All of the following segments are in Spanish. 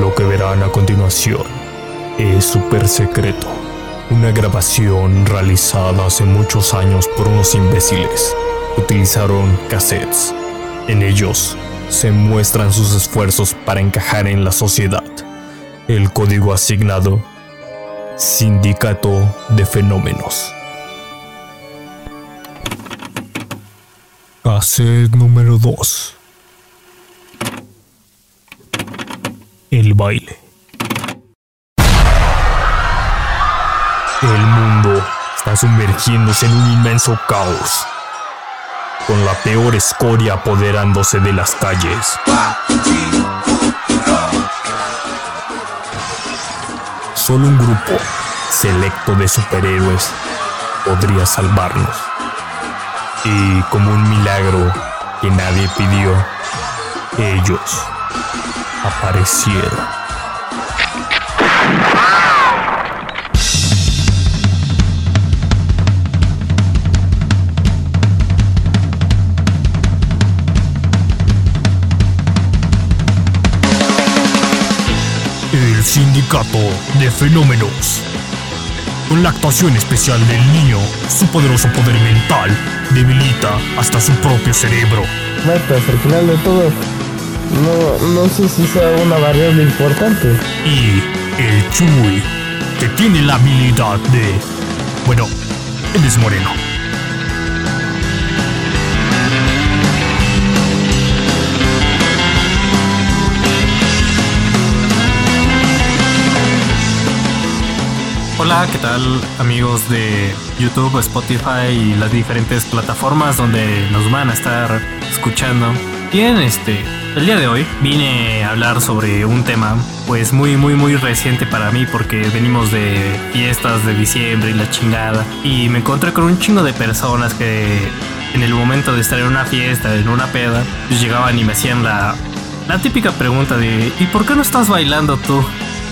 Lo que verán a continuación es súper secreto. Una grabación realizada hace muchos años por unos imbéciles. Utilizaron cassettes. En ellos se muestran sus esfuerzos para encajar en la sociedad. El código asignado Sindicato de Fenómenos. Cassette número 2. El baile. Sumergiéndose en un inmenso caos, con la peor escoria apoderándose de las calles. Solo un grupo selecto de superhéroes podría salvarnos. Y como un milagro que nadie pidió, ellos aparecieron. Sindicato de Fenómenos. Con la actuación especial del niño, su poderoso poder mental debilita hasta su propio cerebro. Metas, al final de todo, no, no sé si sea una variable importante. Y el Chuy, que tiene la habilidad de... Bueno, él es moreno. Hola, ¿qué tal amigos de YouTube, Spotify y las diferentes plataformas donde nos van a estar escuchando? Bien, este, el día de hoy vine a hablar sobre un tema pues muy muy muy reciente para mí porque venimos de fiestas de diciembre y la chingada y me encontré con un chingo de personas que en el momento de estar en una fiesta, en una peda, pues llegaban y me hacían la, la típica pregunta de ¿y por qué no estás bailando tú?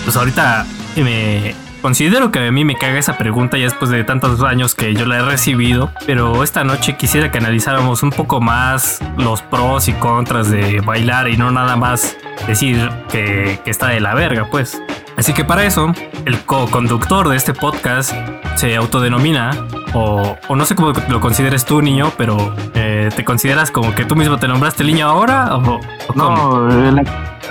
Pues ahorita me Considero que a mí me caga esa pregunta ya después de tantos años que yo la he recibido, pero esta noche quisiera que analizáramos un poco más los pros y contras de bailar y no nada más decir que, está de la verga, pues. Así que para eso, el co-conductor de este podcast se autodenomina, o, o, no sé cómo lo consideres tú, niño, pero eh, ¿te consideras como que tú mismo te nombraste niño ahora? ¿O, o no, el,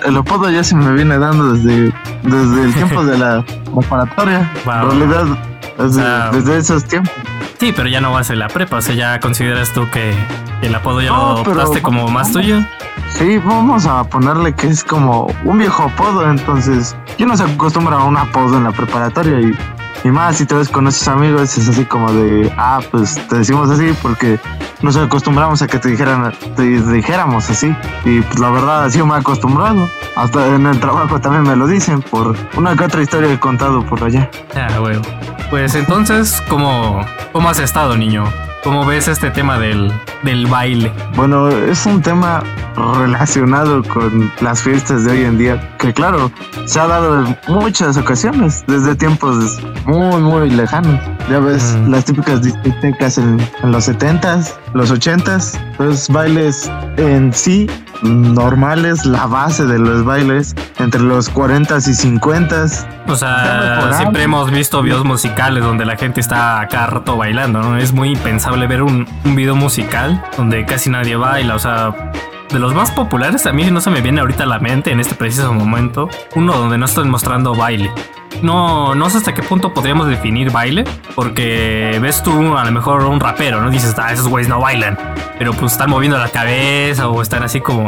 el, apodo ya se me viene dando desde, desde el tiempo de la preparatoria. Wow. En realidad, desde, ah, desde, esos tiempos. Sí, pero ya no vas en la prepa, o sea, ya consideras tú que el apodo ya no, lo adoptaste como más tuyo. Sí, vamos a ponerle que es como un viejo apodo, entonces yo no se acostumbra a un apodo en la preparatoria y, y más si te ves con esos amigos es así como de, ah, pues te decimos así porque nos acostumbramos a que te dijeran, te dijéramos así y pues la verdad así me he acostumbrado. Hasta en el trabajo también me lo dicen por una que otra historia he contado por allá. Ah, huevo. Pues entonces, ¿cómo, cómo has estado, niño? ¿Cómo ves este tema del, del baile? Bueno, es un tema relacionado con las fiestas de hoy en día, que claro, se ha dado en muchas ocasiones, desde tiempos muy, muy lejanos. Ya ves mm. las típicas discotecas en, en los 70s, los 80s, los bailes en sí normales, la base de los bailes entre los 40s y 50s. O sea, siempre hemos visto videos musicales donde la gente está acá rato bailando, ¿no? Es muy impensable ver un, un video musical donde casi nadie baila, o sea, de los más populares a mí no se me viene ahorita a la mente en este preciso momento uno donde no están mostrando baile. No, no sé hasta qué punto podríamos definir baile, porque ves tú a lo mejor un rapero, ¿no? Dices, ah, esos güeyes no bailan, pero pues están moviendo la cabeza o están así como,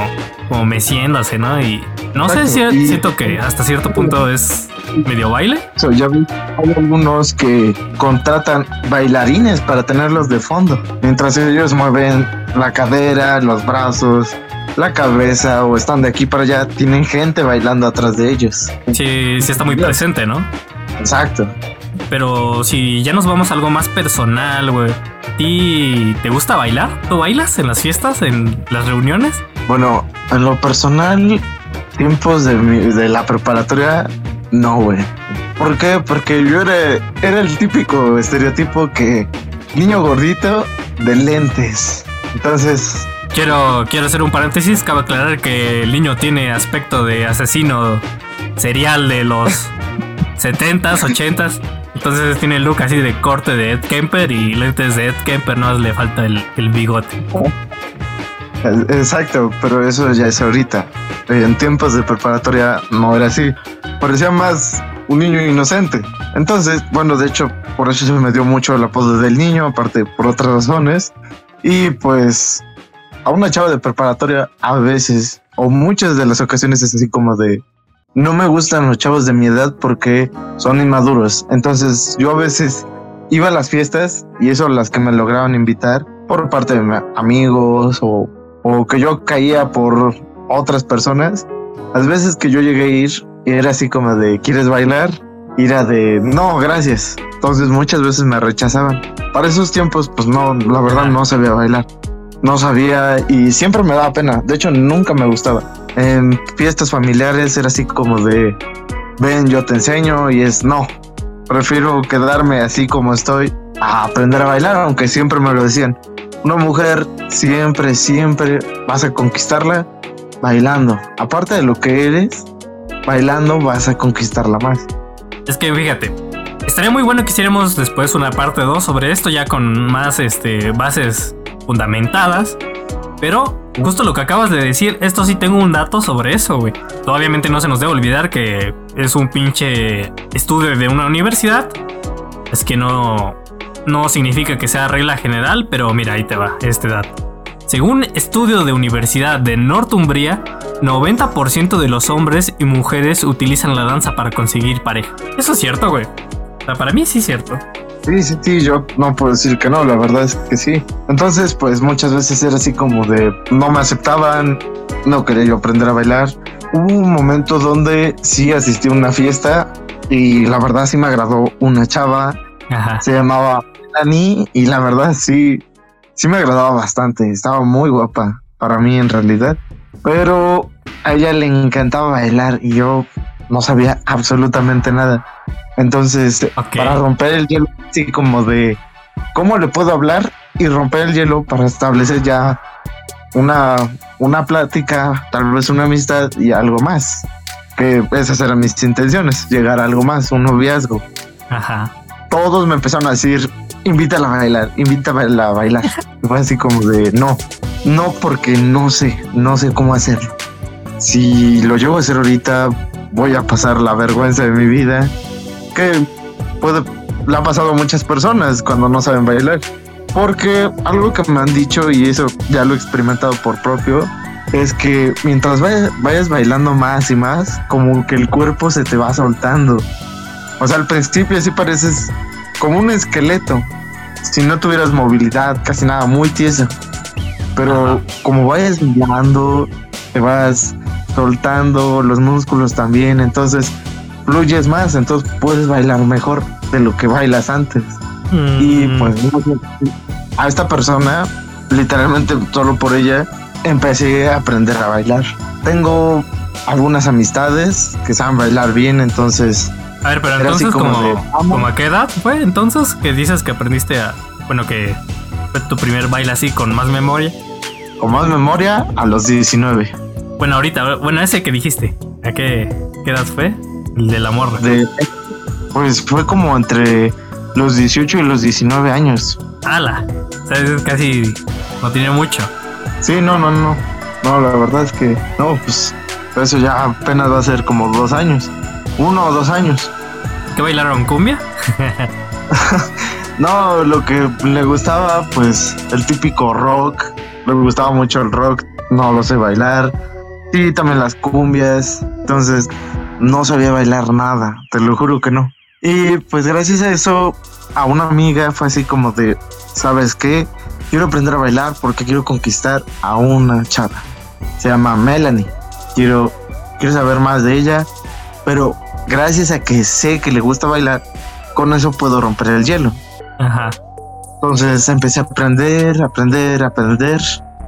como meciéndose, ¿no? Y no sé, si siento que hasta cierto punto es medio baile. So, vi, hay algunos que contratan bailarines para tenerlos de fondo, mientras ellos mueven la cadera, los brazos, la cabeza o están de aquí para allá, tienen gente bailando atrás de ellos. Sí, sí está muy presente, ¿no? Exacto. Pero si ya nos vamos a algo más personal, güey. ¿A ti te gusta bailar? ¿Tú bailas en las fiestas, en las reuniones? Bueno, en lo personal, tiempos de, de la preparatoria, no, güey. ¿Por qué? Porque yo era, era el típico estereotipo que niño gordito de lentes. Entonces... Quiero, quiero hacer un paréntesis. Cabe aclarar que el niño tiene aspecto de asesino serial de los 70s, 80s. Entonces tiene el look así de corte de Ed Kemper y lentes de Ed Kemper, no le falta el, el bigote. Exacto, pero eso ya es ahorita. En tiempos de preparatoria no era así. Parecía más un niño inocente. Entonces, bueno, de hecho, por eso se me dio mucho el apodo del niño, aparte por otras razones. Y pues a una chava de preparatoria a veces, o muchas de las ocasiones es así como de, no me gustan los chavos de mi edad porque son inmaduros. Entonces yo a veces iba a las fiestas y eso las que me lograban invitar por parte de amigos o, o que yo caía por otras personas. Las veces que yo llegué a ir era así como de, ¿quieres bailar? Era de, no, gracias. Entonces muchas veces me rechazaban. Para esos tiempos, pues no, la verdad no sabía bailar. No sabía y siempre me daba pena. De hecho, nunca me gustaba. En fiestas familiares era así como de, ven, yo te enseño y es, no. Prefiero quedarme así como estoy a aprender a bailar, aunque siempre me lo decían. Una mujer siempre, siempre vas a conquistarla bailando. Aparte de lo que eres, bailando vas a conquistarla más. Es que fíjate, estaría muy bueno que hiciéramos después una parte 2 sobre esto ya con más este, bases fundamentadas. Pero justo lo que acabas de decir, esto sí tengo un dato sobre eso, güey. Obviamente no se nos debe olvidar que es un pinche estudio de una universidad. Es que no, no significa que sea regla general, pero mira, ahí te va este dato. Según estudio de Universidad de Northumbria, 90% de los hombres y mujeres utilizan la danza para conseguir pareja. Eso es cierto, güey. para mí sí es cierto. Sí, sí, sí, yo no puedo decir que no, la verdad es que sí. Entonces, pues muchas veces era así como de no me aceptaban, no quería yo aprender a bailar. Hubo un momento donde sí asistí a una fiesta y la verdad sí me agradó una chava. Se llamaba Dani y la verdad sí sí me agradaba bastante, estaba muy guapa para mí en realidad, pero a ella le encantaba bailar y yo no sabía absolutamente nada. Entonces, para romper el hielo, así como de cómo le puedo hablar y romper el hielo para establecer ya una, una plática, tal vez una amistad y algo más. Que esas eran mis intenciones, llegar a algo más, un noviazgo. Ajá. Todos me empezaron a decir, invítala a bailar, invítala a bailar. fue así como de no, no porque no sé, no sé cómo hacerlo. Si lo llevo a hacer ahorita, voy a pasar la vergüenza de mi vida, que puede, le ha pasado a muchas personas cuando no saben bailar. Porque algo que me han dicho, y eso ya lo he experimentado por propio, es que mientras vayas, vayas bailando más y más, como que el cuerpo se te va soltando. O sea, al principio así pareces como un esqueleto. Si no tuvieras movilidad, casi nada, muy tieso. Pero como vayas bailando, te vas soltando los músculos también, entonces fluyes más, entonces puedes bailar mejor de lo que bailas antes. Y mm. pues a esta persona, literalmente solo por ella, empecé a aprender a bailar. Tengo algunas amistades que saben bailar bien, entonces a ver, pero entonces, como, a qué edad fue entonces que dices que aprendiste a. Bueno, que fue tu primer baile así con más memoria? Con más memoria a los 19. Bueno, ahorita, bueno, ese que dijiste, ¿a qué, edad fue? El de la morra. pues fue como entre los 18 y los 19 años. ¡Hala! O sea, es casi. No tiene mucho. Sí, no, no, no. No, la verdad es que. No, pues. Eso ya apenas va a ser como dos años uno o dos años. ¿Qué bailaron cumbia? no, lo que le gustaba, pues el típico rock. Le gustaba mucho el rock, no lo sé bailar. Y también las cumbias. Entonces, no sabía bailar nada, te lo juro que no. Y pues gracias a eso, a una amiga fue así como de, ¿sabes qué? Quiero aprender a bailar porque quiero conquistar a una chava. Se llama Melanie. Quiero, quiero saber más de ella, pero gracias a que sé que le gusta bailar, con eso puedo romper el hielo. Ajá. Entonces empecé a aprender, aprender, aprender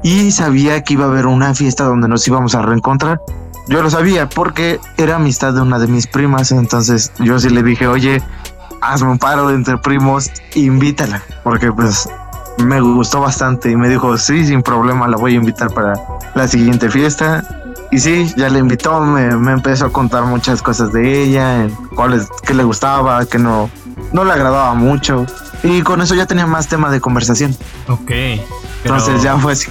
y sabía que iba a haber una fiesta donde nos íbamos a reencontrar. Yo lo sabía porque era amistad de una de mis primas, entonces yo sí le dije, oye, hazme un paro entre primos, invítala, porque pues me gustó bastante y me dijo, sí, sin problema, la voy a invitar para la siguiente fiesta. Y sí, ya le invitó, me, me empezó a contar muchas cosas de ella, cuáles, qué le gustaba, qué no, no le agradaba mucho. Y con eso ya tenía más tema de conversación. Ok. Entonces ya fue así.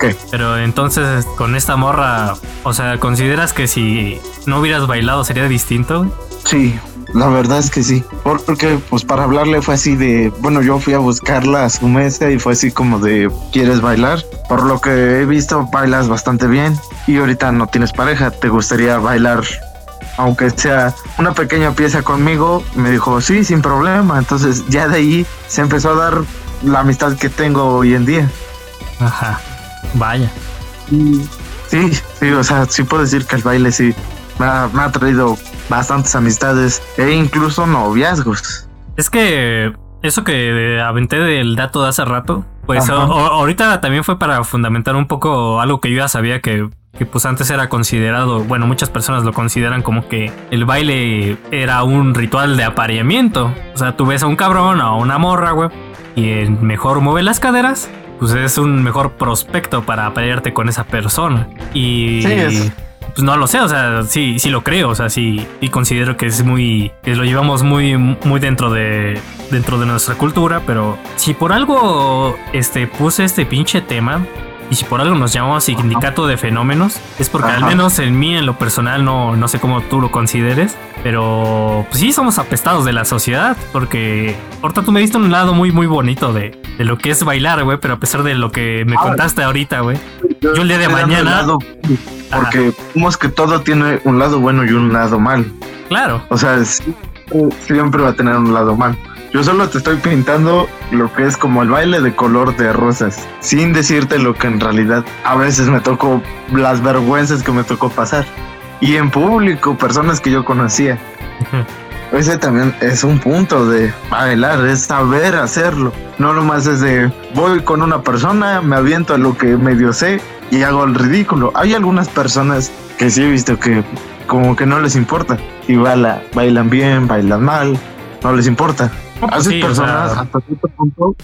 ¿Qué? Pero entonces con esta morra, o sea, ¿consideras que si no hubieras bailado sería distinto? Sí, la verdad es que sí. Porque pues para hablarle fue así de, bueno, yo fui a buscarla a su mesa y fue así como de, ¿quieres bailar? Por lo que he visto, bailas bastante bien y ahorita no tienes pareja, ¿te gustaría bailar aunque sea una pequeña pieza conmigo, me dijo, sí, sin problema. Entonces ya de ahí se empezó a dar la amistad que tengo hoy en día. Ajá, vaya. Sí, sí, o sea, sí puedo decir que el baile sí me ha, me ha traído bastantes amistades e incluso noviazgos. Es que eso que aventé del dato de hace rato, pues ahorita también fue para fundamentar un poco algo que yo ya sabía que que pues antes era considerado, bueno, muchas personas lo consideran como que el baile era un ritual de apareamiento. O sea, tú ves a un cabrón o a una morra, güey, y el mejor mueve las caderas, pues es un mejor prospecto para aparearte con esa persona. Y pues no lo sé, o sea, sí, sí lo creo, o sea, sí, y considero que es muy, que lo llevamos muy, muy dentro de, dentro de nuestra cultura, pero si por algo, este, puse este pinche tema, y si por algo nos llamamos sindicato de fenómenos, es porque al menos en mí, en lo personal, no, no sé cómo tú lo consideres, pero pues sí somos apestados de la sociedad, porque ahorita tú me diste un lado muy, muy bonito de, de lo que es bailar, güey, pero a pesar de lo que me contaste ahorita, güey, yo el día de mañana... porque vemos que todo tiene un lado bueno y un lado mal. Claro. O sea, siempre va a tener un lado mal. Yo solo te estoy pintando lo que es como el baile de color de rosas, sin decirte lo que en realidad a veces me tocó, las vergüenzas que me tocó pasar. Y en público, personas que yo conocía. Ese también es un punto de bailar, es saber hacerlo. No nomás es de voy con una persona, me aviento a lo que medio sé y hago el ridículo. Hay algunas personas que sí he visto que como que no les importa. Y baila, bailan bien, bailan mal, no les importa. A esas personas hasta cierto punto,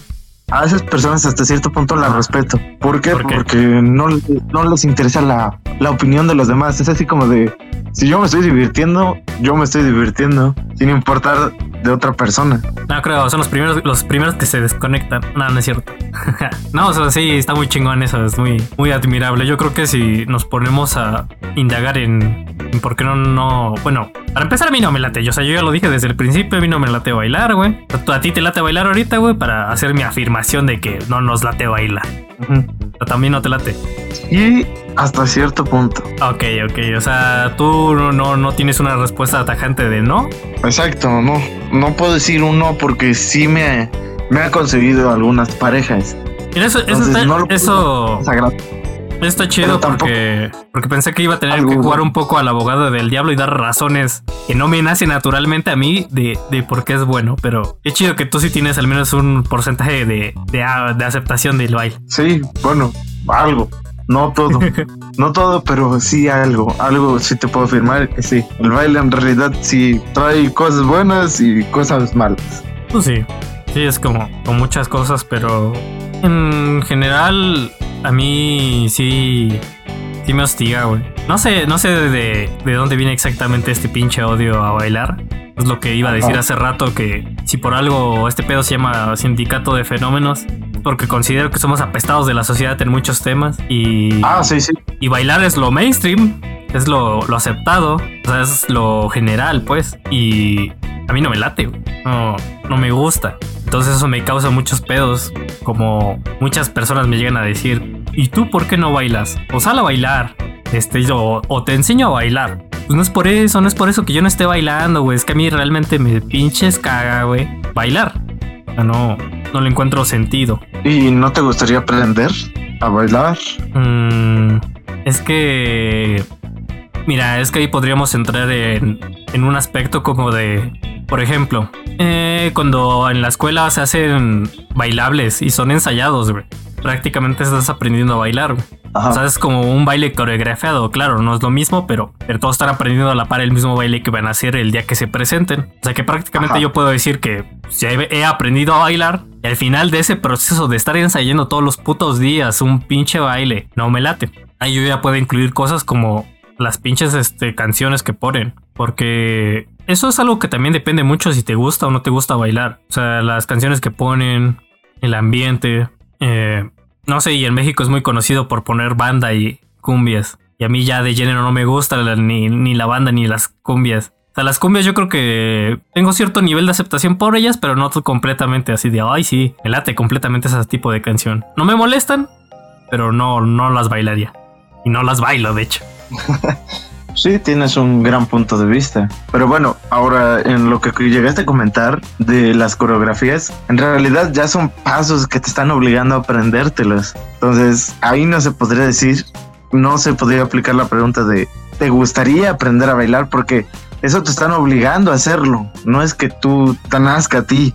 a esas personas hasta cierto punto las respeto. ¿Por qué? Porque no, no les interesa la, la opinión de los demás. Es así como de si yo me estoy divirtiendo, yo me estoy divirtiendo, sin importar de otra persona. No creo, son los primeros, los primeros que se desconectan. No, no es cierto. no, o sea, sí, está muy chingón eso, es muy, muy admirable. Yo creo que si nos ponemos a indagar en, por qué no, no, bueno, para empezar a mí no me late. Yo, o sea, yo ya lo dije desde el principio, a mí no me late bailar, güey. A ti te late bailar ahorita, güey, para hacer mi afirmación de que no nos late bailar. Pero también no te late. Y hasta cierto punto. Ok, ok. O sea, tú no, no, tienes una respuesta atajante de no. Exacto, no. No puedo decir un no porque sí me, me ha conseguido algunas parejas. eso, eso, eso, está chido porque, porque pensé que iba a tener que jugar un poco al abogado del diablo y dar razones que no me nace naturalmente a mí de, de por qué es bueno. Pero es chido que tú sí tienes al menos un porcentaje de, de, de aceptación del baile. Sí, bueno, algo. No todo, no todo, pero sí algo, algo sí te puedo afirmar que sí. El baile en realidad sí trae cosas buenas y cosas malas. Pues sí, sí es como con muchas cosas, pero en general a mí sí, sí me hostiga, güey. No sé, no sé de, de dónde viene exactamente este pinche odio a bailar. Es lo que iba a decir hace rato que si por algo este pedo se llama sindicato de fenómenos, porque considero que somos apestados de la sociedad en muchos temas y... Ah, sí, sí. Y bailar es lo mainstream, es lo, lo aceptado, o sea, es lo general, pues. Y a mí no me late, No, no me gusta. Entonces eso me causa muchos pedos, como muchas personas me llegan a decir, ¿y tú por qué no bailas? O sal a bailar, este, o, o te enseño a bailar. Pues no es por eso, no es por eso que yo no esté bailando, güey. Es que a mí realmente me pinches caga, güey. Bailar. O sea, no, no le encuentro sentido. ¿Y no te gustaría aprender a bailar? Mm, es que... Mira, es que ahí podríamos entrar en, en un aspecto como de Por ejemplo, eh, cuando en la escuela se hacen bailables y son ensayados, güey. Prácticamente estás aprendiendo a bailar. O sea, es como un baile coreografiado, claro, no es lo mismo, pero, pero todos están aprendiendo a la par el mismo baile que van a hacer el día que se presenten. O sea que prácticamente yo puedo decir que ya he aprendido a bailar y al final de ese proceso de estar ensayando todos los putos días un pinche baile, no me late. Ahí yo ya puedo incluir cosas como las pinches este, canciones que ponen, porque eso es algo que también depende mucho si te gusta o no te gusta bailar. O sea, las canciones que ponen, el ambiente, eh, no sé, y en México es muy conocido por poner banda y cumbias. Y a mí ya de género no me gusta ni, ni la banda ni las cumbias. O sea, las cumbias yo creo que tengo cierto nivel de aceptación por ellas, pero no completamente así de, ay, sí, me late completamente ese tipo de canción. No me molestan, pero no, no las bailaría. Y no las bailo, de hecho. Sí, tienes un gran punto de vista. Pero bueno, ahora en lo que llegaste a comentar de las coreografías, en realidad ya son pasos que te están obligando a aprendértelos. Entonces, ahí no se podría decir, no se podría aplicar la pregunta de, ¿te gustaría aprender a bailar? Porque eso te están obligando a hacerlo. No es que tú te nazca a ti.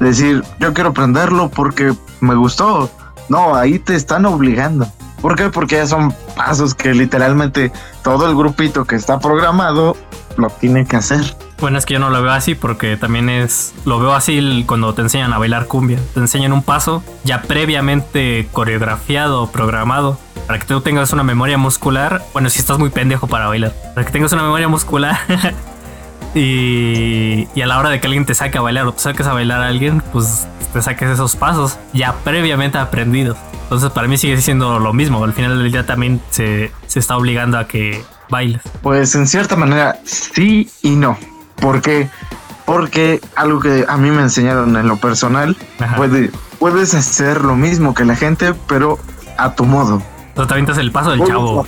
Decir, yo quiero aprenderlo porque me gustó. No, ahí te están obligando. ¿Por qué? Porque son pasos que literalmente todo el grupito que está programado lo tiene que hacer. Bueno, es que yo no lo veo así porque también es. Lo veo así cuando te enseñan a bailar cumbia. Te enseñan un paso ya previamente coreografiado o programado para que tú tengas una memoria muscular. Bueno, si estás muy pendejo para bailar, para que tengas una memoria muscular. y, y a la hora de que alguien te saque a bailar o te saques a bailar a alguien, pues te saques esos pasos ya previamente aprendidos. Entonces para mí sigue siendo lo mismo. Al final del día también se, está obligando a que bailes. Pues en cierta manera sí y no. ¿Por qué? Porque algo que a mí me enseñaron en lo personal, puede, puedes hacer lo mismo que la gente, pero a tu modo. O también el paso del chavo.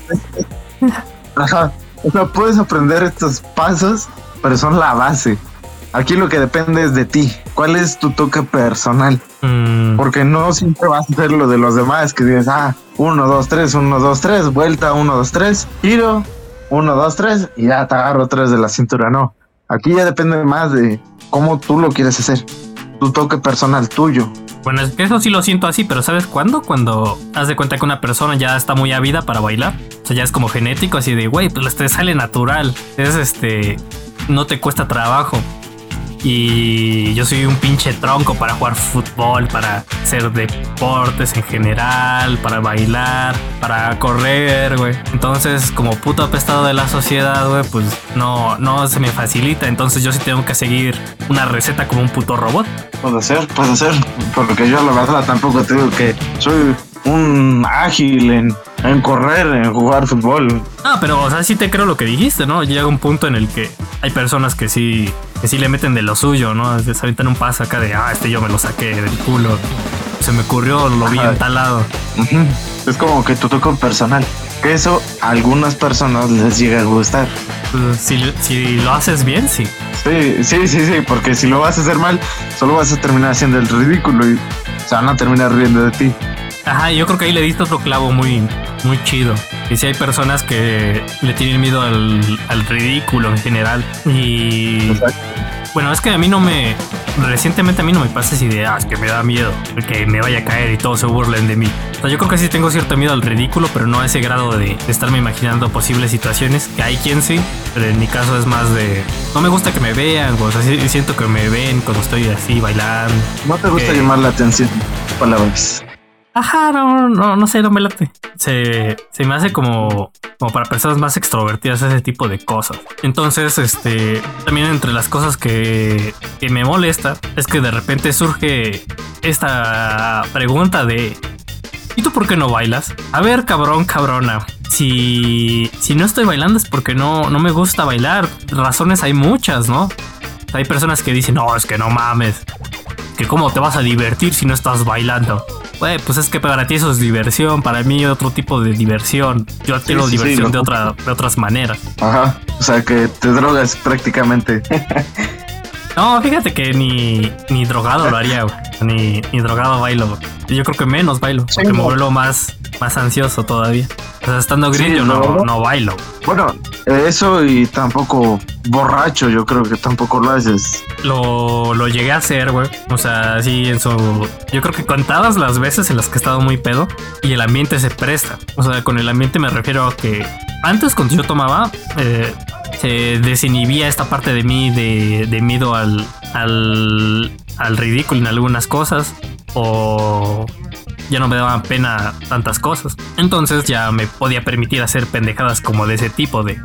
Ajá. O sea, puedes aprender estos pasos, pero son la base. Aquí lo que depende es de ti. ¿Cuál es tu toque personal? Mm. Porque no siempre vas a hacer lo de los demás que dices, ah, uno, dos, tres, uno, dos, tres, vuelta, uno, dos, tres, giro, uno, dos, tres, y ya te agarro tres de la cintura. No. Aquí ya depende más de cómo tú lo quieres hacer. Tu toque personal tuyo. Bueno, es que eso sí lo siento así, pero ¿sabes cuándo? Cuando haz de cuenta que una persona ya está muy ávida para bailar. O sea, ya es como genético, así de, güey, pues te sale natural. Es este, no te cuesta trabajo. Y yo soy un pinche tronco para jugar fútbol, para hacer deportes en general, para bailar, para correr, güey. Entonces, como puto apestado de la sociedad, güey, pues no, no se me facilita. Entonces yo sí tengo que seguir una receta como un puto robot. Puede ser, puede ser. Porque yo la verdad tampoco tengo que soy un ágil en, en, correr, en jugar fútbol. Ah, pero o sea, sí te creo lo que dijiste, ¿no? Llega un punto en el que hay personas que sí que sí le meten de lo suyo, ¿no? Se aventan un paso acá de, ah, este yo me lo saqué del culo. Se me ocurrió, lo vi entalado. Es como que tu toque personal. Que eso a algunas personas les llega a gustar. Pues, si, lo haces bien, sí. Sí, sí, sí, sí, porque si lo vas a hacer mal, solo vas a terminar haciendo el ridículo y se van a terminar riendo de ti. Ajá, yo creo que ahí le diste otro clavo muy, muy chido. Y si hay personas que le tienen miedo al, ridículo en general. Y bueno, es que a mí no me. Recientemente a mí no me pasa esa idea, ah, es que me da miedo que me vaya a caer y todos se burlen de mí. O sea, yo creo que sí tengo cierto miedo al ridículo, pero no a ese grado de, estarme imaginando posibles situaciones. Que hay quien sí, pero en mi caso es más de. No me gusta que me vean, o sea, siento que me ven cuando estoy así bailando. No te gusta llamar la atención, palabras. Ajá, no, no, no sé, no me late. Se, se me hace como, como para personas más extrovertidas ese tipo de cosas. Entonces, este, también entre las cosas que, que me molesta es que de repente surge esta pregunta de ¿Y tú por qué no bailas? A ver, cabrón, cabrona. Si, si no estoy bailando es porque no, no me gusta bailar. Razones hay muchas, ¿no? Hay personas que dicen, no, es que no mames. Que cómo te vas a divertir si no estás bailando. Güey, pues es que para ti eso es diversión, para mí otro tipo de diversión. Yo quiero diversión de, otra, de otras maneras. Ajá, o sea que te drogas prácticamente. no, fíjate que ni, ni drogado lo haría, Ni, ni drogado bailo. Yo creo que menos bailo, porque me vuelvo más, más ansioso todavía. O sea, estando grillo no, no bailo. Bueno, Eso y tampoco borracho, yo creo que tampoco lo haces. Lo, lo llegué a hacer, güey. O sea, así en su. Yo creo que contadas las veces en las que he estado muy pedo y el ambiente se presta. O sea, con el ambiente me refiero a que antes, cuando yo tomaba, eh, se desinhibía esta parte de mí de, de miedo al, al, al ridículo en algunas cosas. O ya no me daban pena tantas cosas. Entonces ya me podía permitir hacer pendejadas como de ese tipo de,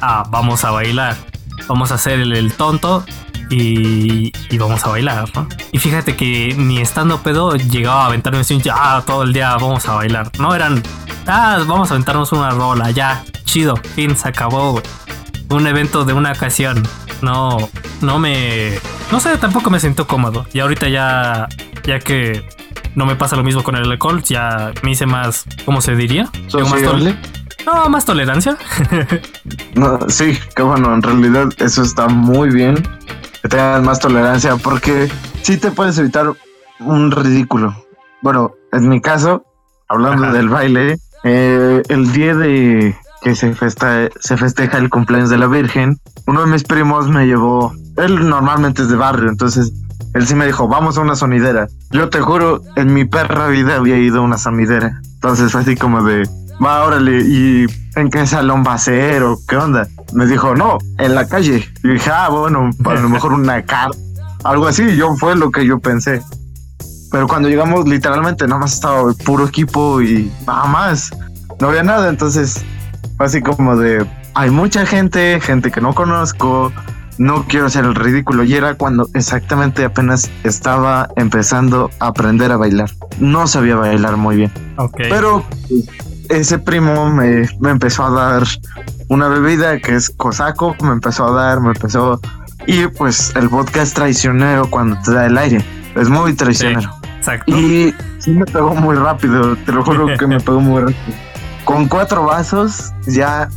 ah, vamos a bailar, vamos a hacer el, tonto y, y, vamos a bailar, ¿no? Y fíjate que ni estando pedo llegaba a aventarme así, ah, todo el día vamos a bailar. No eran, ah, vamos a aventarnos una rola, ya, chido, fin, se acabó, Un evento de una ocasión. No, no me, no sé, tampoco me siento cómodo. Y ahorita ya, ya que no me pasa lo mismo con el alcohol, ya me hice más, ¿cómo se diría? Más no, más tolerancia. no, sí, que bueno, en realidad eso está muy bien, que tengas más tolerancia, porque sí te puedes evitar un ridículo. Bueno, en mi caso, hablando del baile, eh, el día de que se, festa, se festeja el cumpleaños de la Virgen, uno de mis primos me llevó, él normalmente es de barrio, entonces él sí me dijo, vamos a una sonidera. Yo te juro, en mi perra vida había ido a una sonidera. Entonces fue así como de, va, órale, ¿y en qué salón va a ser o qué onda? Me dijo, no, en la calle. Y dije, ah, bueno, a lo mejor una car, algo así. Yo fue lo que yo pensé. Pero cuando llegamos, literalmente nada más estaba el puro equipo y nada más. No había nada. Entonces fue así como de, hay mucha gente, gente que no conozco no quiero hacer el ridículo. Y era cuando exactamente apenas estaba empezando a aprender a bailar. No sabía bailar muy bien. Pero ese primo me, empezó a dar una bebida que es cosaco, me empezó a dar, me empezó... Y pues el vodka es traicionero cuando te da el aire. Es muy traicionero. exacto. Y sí me pegó muy rápido, te lo juro que me pegó muy rápido. Con cuatro vasos ya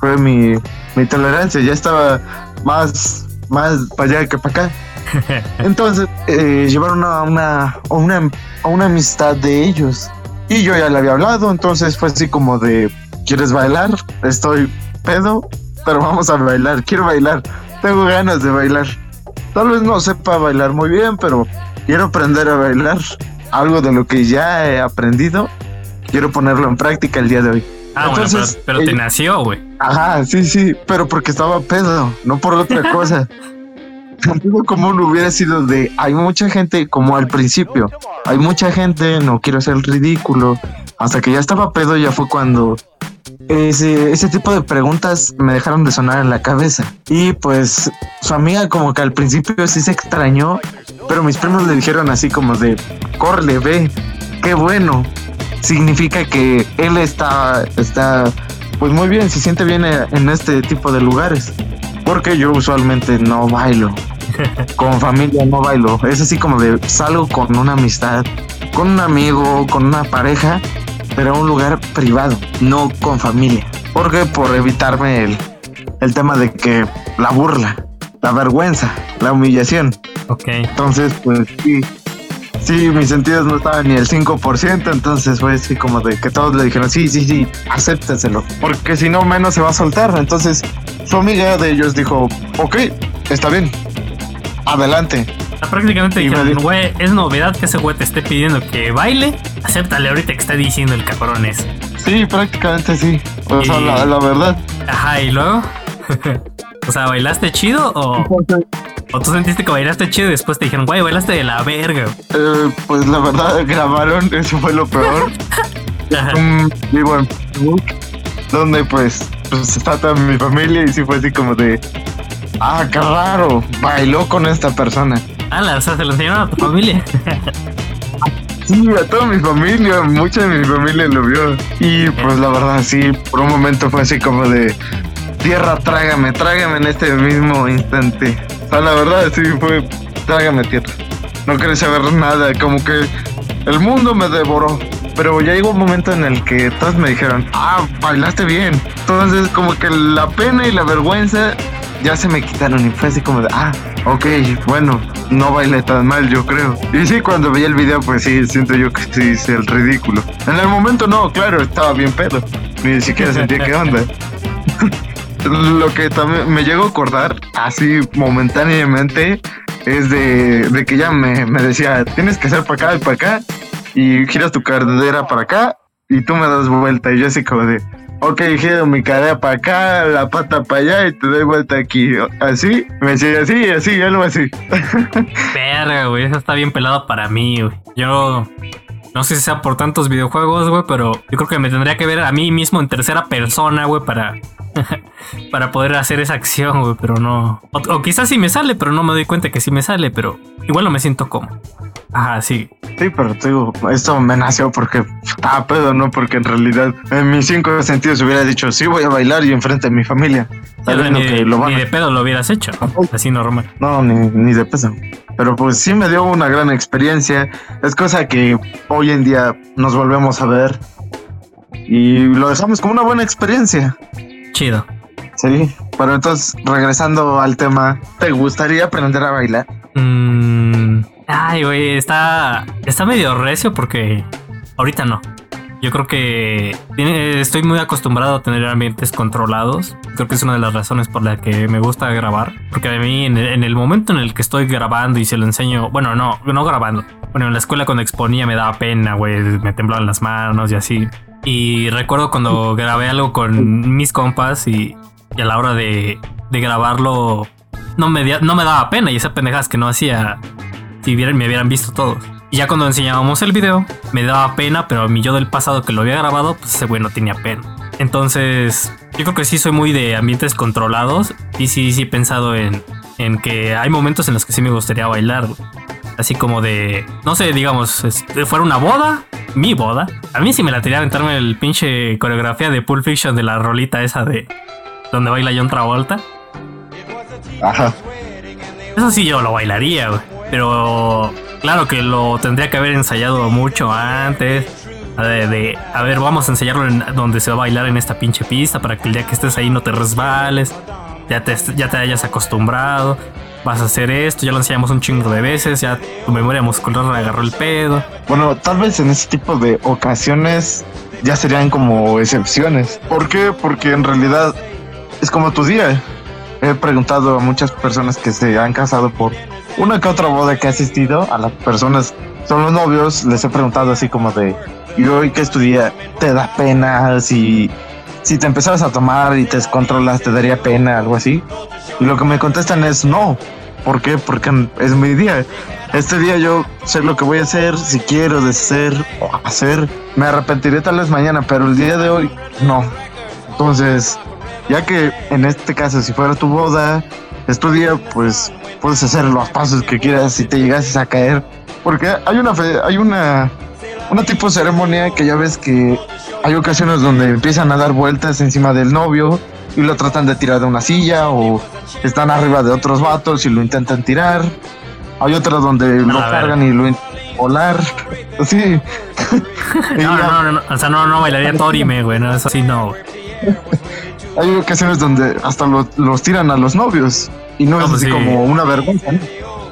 fue mi, mi tolerancia, ya estaba más, más para allá que para acá. Entonces, eh, llevaron a una, una, a una amistad de ellos. Y yo ya le había hablado, entonces fue así como de, ¿quieres bailar? Estoy pedo, pero vamos a bailar, quiero bailar, tengo ganas de bailar. Tal vez no sepa bailar muy bien, pero quiero aprender a bailar. Algo de lo que ya he aprendido, quiero ponerlo en práctica el día de hoy. Ah, Entonces, pero, te nació, güey. Ajá, sí, sí, pero porque estaba pedo, no por otra cosa. como común hubiera sido de, hay mucha gente, como al principio, hay mucha gente, no quiero ser ridículo, hasta que ya estaba pedo, ya fue cuando ese, ese tipo de preguntas me dejaron de sonar en la cabeza. Y pues su amiga como que al principio sí se extrañó, pero mis primos le dijeron así como de, corre, ve, qué bueno significa que él está, está, pues muy bien, se siente bien en este tipo de lugares. Porque yo usualmente no bailo. Con familia no bailo. Es así como de salgo con una amistad, con un amigo, con una pareja, pero a un lugar privado, no con familia. Porque por evitarme el, el tema de que la burla, la vergüenza, la humillación. Ok. Entonces, pues sí, Sí, mis sentidos no estaban ni el 5%, entonces fue así como de que todos le dijeron, sí, sí, sí, acéptenselo, porque si no, menos se va a soltar. Entonces, su amiga de ellos dijo, ok, está bien, adelante. Prácticamente dijeron, güey, es novedad que ese güey te esté pidiendo que baile, acéptale ahorita que está diciendo el cabrón ese. Sí, prácticamente sí, o sea, la, la verdad. Ajá, y luego... o sea, ¿bailaste chido o...? ¿O tú sentiste que bailaste chido y después te dijeron, güey, bailaste de la verga? Eh, pues la verdad, grabaron, eso fue lo peor. Un vivo en Facebook, donde pues, pues está toda mi familia y sí fue así como de, ah, qué raro, bailó con esta persona. Ah, o sea, se lo enseñaron a tu familia. Sí, a toda mi familia, mucha de mi familia lo vio. Y pues la verdad, sí, por un momento fue así como de tierra, trágame, trágame en este mismo instante. O la verdad sí fue, trágame tierra. No quería saber nada, como que el mundo me devoró. Pero ya llegó un momento en el que todos me dijeron, ah, bailaste bien. Entonces como que la pena y la vergüenza ya se me quitaron y fue así como de, ah, ok, bueno, no bailé tan mal, yo creo. Y sí, cuando veía el video, pues sí, siento yo que sí hice el ridículo. En el momento no, claro, estaba bien pedo. Ni siquiera sentía qué onda. lo que también me llego a acordar, así momentáneamente, es de, de que ya me, me decía, tienes que hacer para acá y para acá, y giras tu cadera para acá, y tú me das vuelta, y yo así como de, ok, giro mi cadera para acá, la pata para allá, y te doy vuelta aquí, así, me decía así, así, algo así. Verga, güey, eso está bien pelado para mí, güey. Yo no sé si sea por tantos videojuegos, güey, pero yo creo que me tendría que ver a mí mismo en tercera persona, güey, para, para poder hacer esa acción, güey, pero no. O, quizás sí me sale, pero no me doy cuenta que sí me sale, pero igual no me siento como. Ajá, sí. Sí, pero te digo, esto me nació porque estaba pedo, ¿no? Porque en realidad en mis cinco sentidos hubiera dicho, sí, voy a bailar y enfrente de mi familia. ni, de pedo lo hubieras hecho, así normal. No, ni, ni de pedo. Pero pues sí me dio una gran experiencia. Es cosa que hoy en día nos volvemos a ver y lo dejamos como una buena experiencia. Chido. Sí, pero entonces regresando al tema, ¿te gustaría aprender a bailar? Mm, ay, güey, está, está medio recio porque ahorita no. Yo creo que estoy muy acostumbrado a tener ambientes controlados. Creo que es una de las razones por la que me gusta grabar. Porque a mí, en el, momento en el que estoy grabando y se lo enseño, bueno, no, no grabando. Bueno, en la escuela cuando exponía me daba pena, güey, me temblaban las manos y así. Y recuerdo cuando grabé algo con mis compas y, a la hora de, grabarlo no me, daba pena y esa pendejadas que no hacía si me hubieran visto todos. Y ya cuando enseñábamos el video, me daba pena, pero a mí yo del pasado que lo había grabado, pues ese güey no tenía pena. Entonces, yo creo que sí soy muy de ambientes controlados y sí, sí he pensado en, en que hay momentos en los que sí me gustaría bailar. Así como de, no sé, digamos, fuera una boda, mi boda. A mí sí me la tiré a aventarme el pinche coreografía de Pulp Fiction de la rolita esa de donde baila John Travolta. Ajá. Eso sí yo lo bailaría, güey. Pero claro que lo tendría que haber ensayado mucho antes. De, a ver, vamos a ensayarlo en donde se va a bailar en esta pinche pista para que el día que estés ahí no te resbales, ya te, ya te hayas acostumbrado, vas a hacer esto, ya lo enseñamos un chingo de veces, ya tu memoria muscular agarró el pedo. Bueno, tal vez en ese tipo de ocasiones ya serían como excepciones. ¿Por qué? Porque en realidad es como tu día. He preguntado a muchas personas que se han casado por una que otra boda que he asistido, a las personas, son los novios, les he preguntado así como de, ¿y hoy que estudié? ¿Te da pena? Si, si te empezabas a tomar y te descontrolas, ¿te daría pena? Algo así. Y lo que me contestan es no. ¿Por qué? Porque es mi día. Este día yo sé lo que voy a hacer, si quiero ser o hacer. Me arrepentiré tal vez mañana, pero el día de hoy no. Entonces, ya que en este caso, si fuera tu boda, es tu día, pues puedes hacer los pasos que quieras si te llegases a caer. Porque hay una fe, hay una, una tipo de ceremonia que ya ves que hay ocasiones donde empiezan a dar vueltas encima del novio y lo tratan de tirar de una silla o están arriba de otros vatos y lo intentan tirar. Hay otras donde lo cargan y lo intentan volar. Sí. no, no, no, no, o sea, no, no bailaría Torime, güey, no, eso sí no. Hay ocasiones donde hasta los tiran a los novios y no, es pues así como una vergüenza.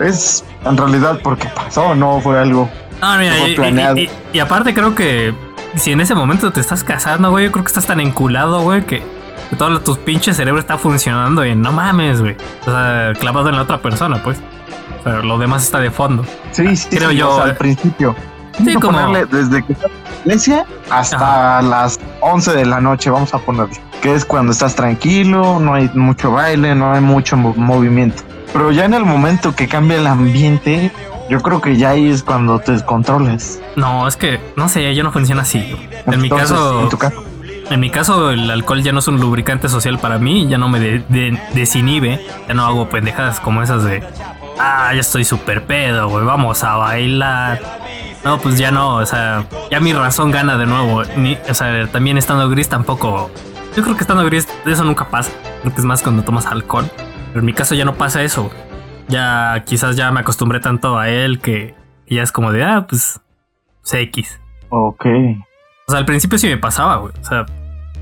Es en realidad porque pasó, no fue algo ah, planeado. Y, aparte creo que si en ese momento te estás casando, güey, yo creo que estás tan enculado, güey, que, todo tu pinche cerebro está funcionando y no mames, güey. O sea, clavado en la otra persona, pues. Pero lo demás está de fondo. Sí, sí, creo yo. al principio. Sí, como... desde que está iglesia hasta las 11 de la noche, vamos a ponerle que es cuando estás tranquilo, no hay mucho baile, no hay mucho movimiento. Pero ya en el momento que cambia el ambiente, yo creo que ya ahí es cuando te descontrolas. No, es que no sé, yo no funciona así. En mi caso, en tu caso. En mi caso, el alcohol ya no es un lubricante social para mí, ya no me desinhibe, ya no hago pendejadas como esas de, ah, ya estoy súper pedo, güey, vamos a bailar. No, pues ya no, o sea, ya mi razón gana de nuevo. Ni, o sea, también estando gris tampoco yo creo que estando gris, eso nunca pasa. Creo que es más cuando tomas alcohol. Pero en mi caso ya no pasa eso. Ya quizás ya me acostumbré tanto a él que ya es como de, ah, pues, CX. Ok. O sea, al principio sí me pasaba, güey. O sea,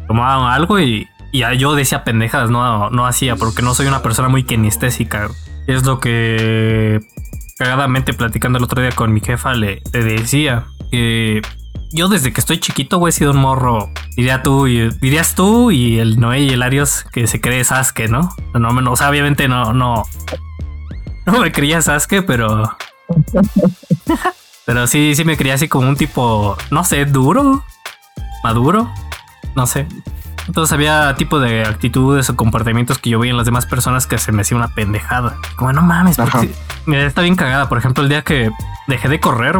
tomaba algo y, y yo decía pendejadas, no, no hacía, porque no soy una persona muy kinestésica. Es lo que cagadamente platicando el otro día con mi jefa le, le decía que yo desde que estoy chiquito, güey, he sido un morro. Diría tú, y, dirías tú y el Noé y el Arios que se cree Sasuke, ¿no? No, no, o sea, obviamente no, no. No me creía Sasuke, pero. pero sí, sí me creía así como un tipo, no sé, duro, maduro, no sé. Entonces había tipo de actitudes o comportamientos que yo veía en las demás personas que se me hacía una pendejada. Como no mames, porque mira, está bien cagada. Por ejemplo, el día que dejé de correr,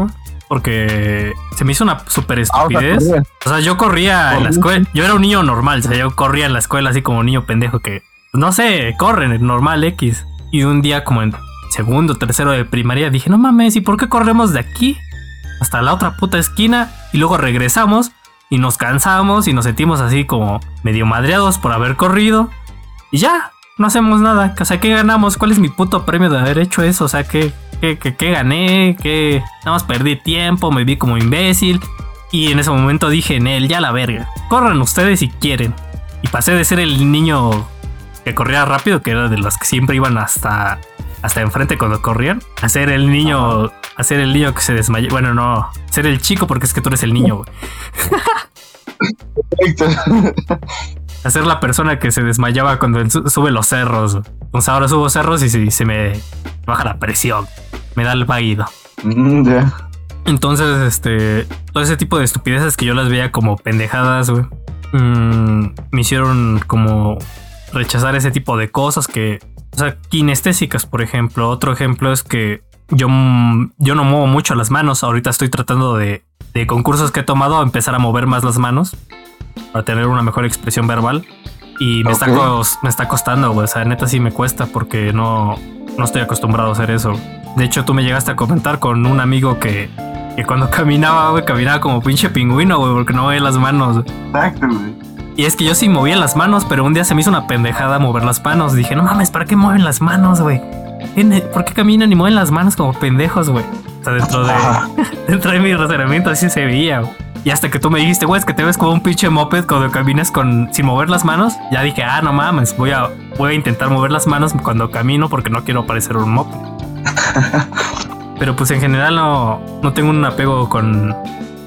porque se me hizo una super ah, estupidez. o, sea, yo corría en la escuela. Yo era un niño normal, o sea, yo corría en la escuela así como un niño pendejo que, no sé, corren, normal X. Y un día como en segundo, tercero de primaria dije, no mames, ¿y por qué corremos de aquí hasta la otra puta esquina y luego regresamos? y nos cansamos y nos sentimos así como medio madreados por haber corrido. Y ya, no hacemos nada. O sea, ¿qué ganamos? ¿Cuál es mi puto premio de haber hecho eso? O sea, ¿qué, qué, qué, gané? ¿Qué? Nada más perdí tiempo, me vi como imbécil. Y en ese momento dije en él, ya la verga. Corran ustedes si quieren. Y pasé de ser el niño que corría rápido, que era de los que siempre iban hasta, hasta enfrente cuando corrían, a ser el niño hacer el niño que se desmayó. Bueno, no, ser el chico porque es que tú eres el niño, güey. Hacer la persona que se desmayaba cuando sube los cerros. Pues ahora subo cerros y se, me baja la presión. Me da el vaído. Mm, Entonces, este, todo ese tipo de estupideces que yo las veía como pendejadas, güey, mm, me hicieron como rechazar ese tipo de cosas que, o sea, kinestésicas, por ejemplo. Otro ejemplo es que yo, yo no muevo mucho las manos. Ahorita estoy tratando de, de concursos que he tomado a empezar a mover más las manos para tener una mejor expresión verbal. Y me, está, me está costando, güey. O sea, neta sí me cuesta porque no, no estoy acostumbrado a hacer eso. De hecho, tú me llegaste a comentar con un amigo que, que cuando caminaba, güey, caminaba como pinche pingüino, güey, porque no movía las manos. Exacto, güey. Y es que yo sí movía las manos, pero un día se me hizo una pendejada mover las manos. Dije, no mames, ¿para qué mueven las manos, güey? ¿Por qué caminan y mueven las manos como pendejos, güey? O sea, dentro de, dentro de mi razonamiento así se veía, Y hasta que tú me dijiste, güey, es que te ves como un pinche moped cuando caminas con, sin mover las manos. Ya dije, ah, no mames, voy a, voy a intentar mover las manos cuando camino porque no quiero parecer un moped. Pero pues en general no, no tengo un apego con,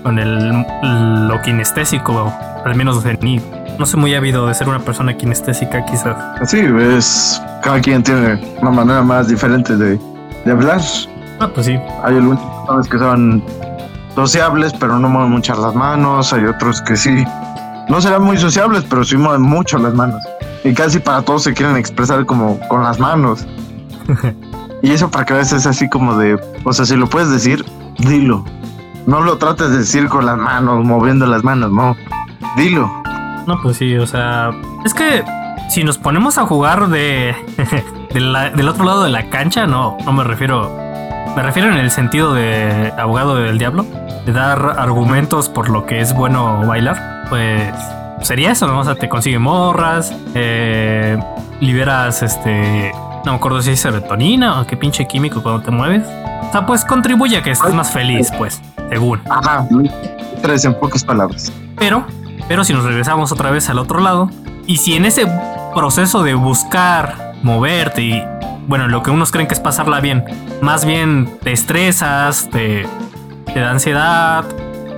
con el, lo kinestésico, al menos de mí no soy muy ávido de ser una persona kinestésica, quizás. Sí, es. Cada quien tiene una manera más diferente de, de hablar. Ah, pues sí. Hay algunos que son sociables, pero no mueven muchas las manos. Hay otros que sí. No serán muy sociables, pero sí mueven mucho las manos. Y casi para todos se quieren expresar como con las manos. y eso para que a veces es así como de. O sea, si lo puedes decir, dilo. No lo trates de decir con las manos, moviendo las manos, no. Dilo. No, pues sí, o sea, es que si nos ponemos a jugar de, del otro lado de la cancha, no, no me refiero. Me refiero en el sentido de abogado del diablo, de dar argumentos por lo que es bueno bailar, pues sería eso, ¿no? O sea, te consigue morras, eh, liberas este. No me acuerdo si es serotonina o qué pinche químico cuando te mueves. O sea, pues contribuye a que estés más feliz, pues, según. Ajá, tres en pocas palabras. Pero pero si nos regresamos otra vez al otro lado, y si en ese proceso de buscar, moverte y, bueno, lo que unos creen que es pasarla bien, más bien te estresas, te, da ansiedad,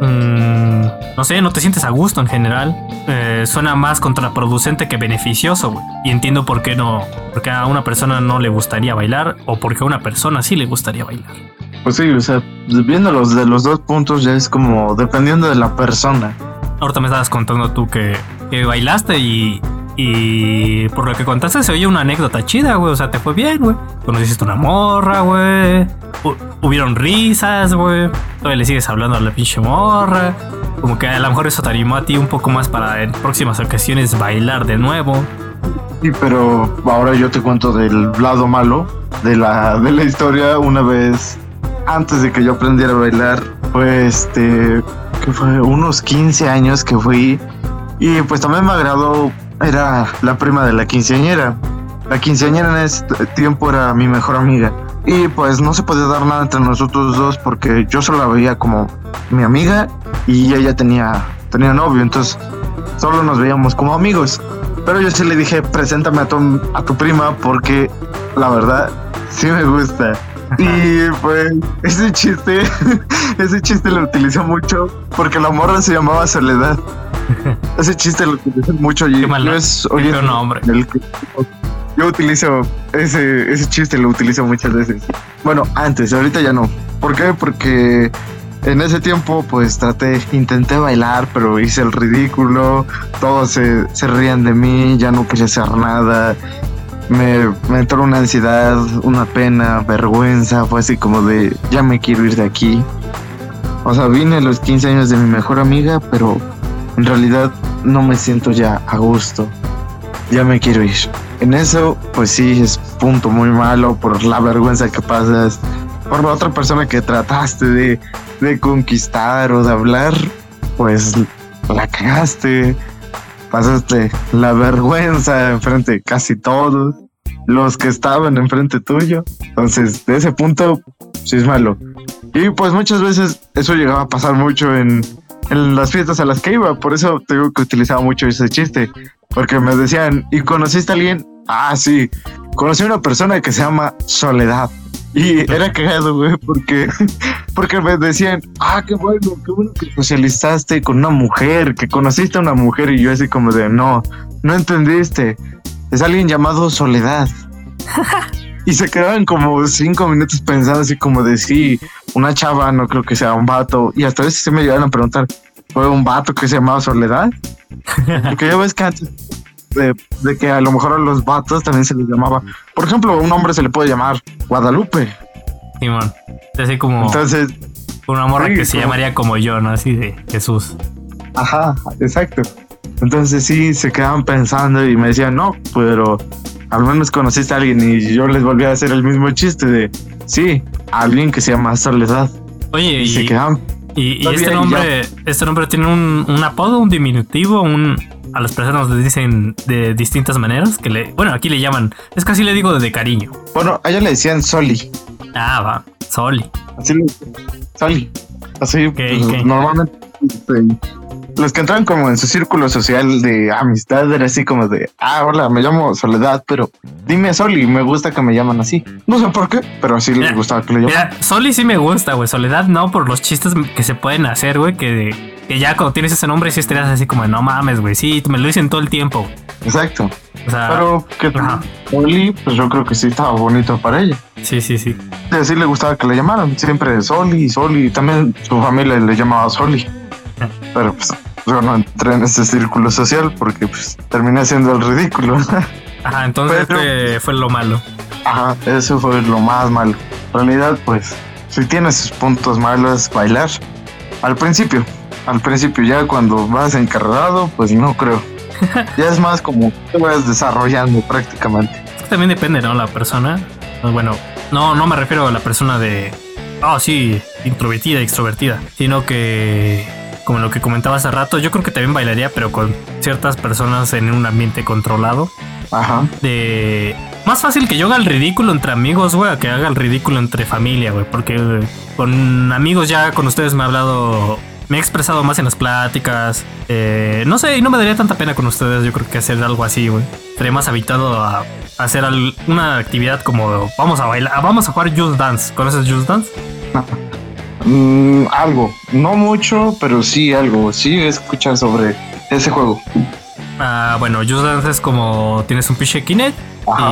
mm, no sé, no te sientes a gusto en general, eh, suena más contraproducente que beneficioso, Y entiendo por qué no, porque a una persona no le gustaría bailar o porque a una persona sí le gustaría bailar. Pues sí, o sea, viéndolos de los dos puntos ya es como dependiendo de la persona. Ahorita me estabas contando tú que, bailaste y, y por lo que contaste se oye una anécdota chida, güey. O sea, te fue bien, güey. Conociste una morra, güey. Hubieron risas, güey. Todavía le sigues hablando a la pinche morra. Como que a lo mejor eso te animó a ti un poco más para en próximas ocasiones bailar de nuevo. Sí, pero ahora yo te cuento del lado malo de la, de la historia. Una vez, antes de que yo aprendiera a bailar, pues este que fue unos 15 años que fui y pues también me agradó, era la prima de la quinceañera. La quinceañera en ese tiempo era mi mejor amiga y pues no se podía dar nada entre nosotros dos porque yo solo la veía como mi amiga y ella tenía, tenía novio, entonces solo nos veíamos como amigos. Pero yo sí le dije, preséntame a tu, a tu prima porque la verdad sí me gusta. Y pues ese chiste, ese chiste lo utilizó mucho porque la morra se llamaba Soledad. Ese chiste lo utilizó mucho y yo es oye, nombre. yo utilizo ese, ese chiste lo utilizo muchas veces. Bueno, antes, ahorita ya no. ¿Por qué? Porque en ese tiempo pues traté, intenté bailar, pero hice el ridículo, todos se, se rían de mí, ya no quería hacer nada, me, entró una ansiedad, una pena, vergüenza, fue así como de, ya me quiero ir de aquí. O sea, vine a los 15 años de mi mejor amiga, pero en realidad no me siento ya a gusto, ya me quiero ir. En eso, pues sí, es punto muy malo por la vergüenza que pasas, por la otra persona que trataste de, de conquistar o de hablar, pues la cagaste pasaste la vergüenza enfrente de casi todos los que estaban enfrente tuyo. Entonces, de ese punto, sí es malo. Y pues muchas veces eso llegaba a pasar mucho en, en las fiestas a las que iba. Por eso tengo que utilizaba mucho ese chiste. Porque me decían, ¿y conociste a alguien? Ah, sí. Conocí a una persona que se llama Soledad. Y era cagado, güey, porque, porque me decían, ah, qué bueno, qué bueno que socializaste con una mujer, que conociste a una mujer, y yo así como de, no, no entendiste, es alguien llamado Soledad. y se quedaban como cinco minutos pensando así como de, sí, una chava, no creo que sea un vato, y hasta a veces se me llegaron a preguntar, ¿fue un vato que se llamaba Soledad? Porque ya ves que antes de, que a lo mejor a los vatos también se les llamaba. Por ejemplo, a un hombre se le puede llamar Guadalupe. Simón. Así como. Entonces. Una morra que se llamaría como yo, ¿no? Así de Jesús. Ajá, exacto. Entonces sí se quedaban pensando y me decían, no, pero al menos conociste a alguien y yo les volví a hacer el mismo chiste de, sí, alguien que se llama Soledad. Oye, y, se quedaban. Y, este nombre, este nombre tiene un, un apodo, un diminutivo, un, a las personas les dicen de distintas maneras. Que le, bueno, aquí le llaman, es así le digo de cariño. Bueno, a ella le decían Soli. Ah, va, Soli. Así le. Así, pues, normalmente este, los que entran como en su círculo social de amistad era así como de, ah, hola, me llamo Soledad, pero dime Soli, me gusta que me llaman así. No sé por qué, pero así les gustaba que le llaman. Soli sí me gusta, güey. Soledad no, por los chistes que se pueden hacer, güey, que que ya cuando tienes ese nombre sí estarías así como, no mames, güey, sí, me lo dicen todo el tiempo. Exacto. O sea, pero que Soli, pues yo creo que sí estaba bonito para ella. Sí, sí, sí. Y así le gustaba que le llamaran, siempre Soli, Soli, también su familia le llamaba Soli. Pero pues yo no entré en ese círculo social porque pues terminé siendo el ridículo. Ajá, entonces este fue lo malo. Ajá, eso fue lo más malo. En realidad, pues, si tiene sus puntos malos, bailar. Al principio, al principio, ya cuando vas encargado, pues no creo. Ya es más como te vas desarrollando prácticamente. También depende, ¿no? La persona. Pues bueno, no, no me refiero a la persona de, oh, sí, introvertida, extrovertida, sino que, como lo que comentaba hace rato, yo creo que también bailaría, pero con ciertas personas en un ambiente controlado. Ajá. De. Más fácil que yo haga el ridículo entre amigos, güey, que haga el ridículo entre familia, güey. Porque con amigos ya con ustedes me ha hablado me he expresado más en las pláticas. Eh, no sé, y no me daría tanta pena con ustedes. Yo creo que hacer algo así, güey. Estaría más habitado a, hacer una actividad como vamos a bailar, vamos a jugar Just Dance. ¿Conoces Just Dance? Mm, algo, no mucho, pero sí algo. Sí escuchar sobre ese juego. Ah, bueno, Just Dance es como tienes un pinche Kinect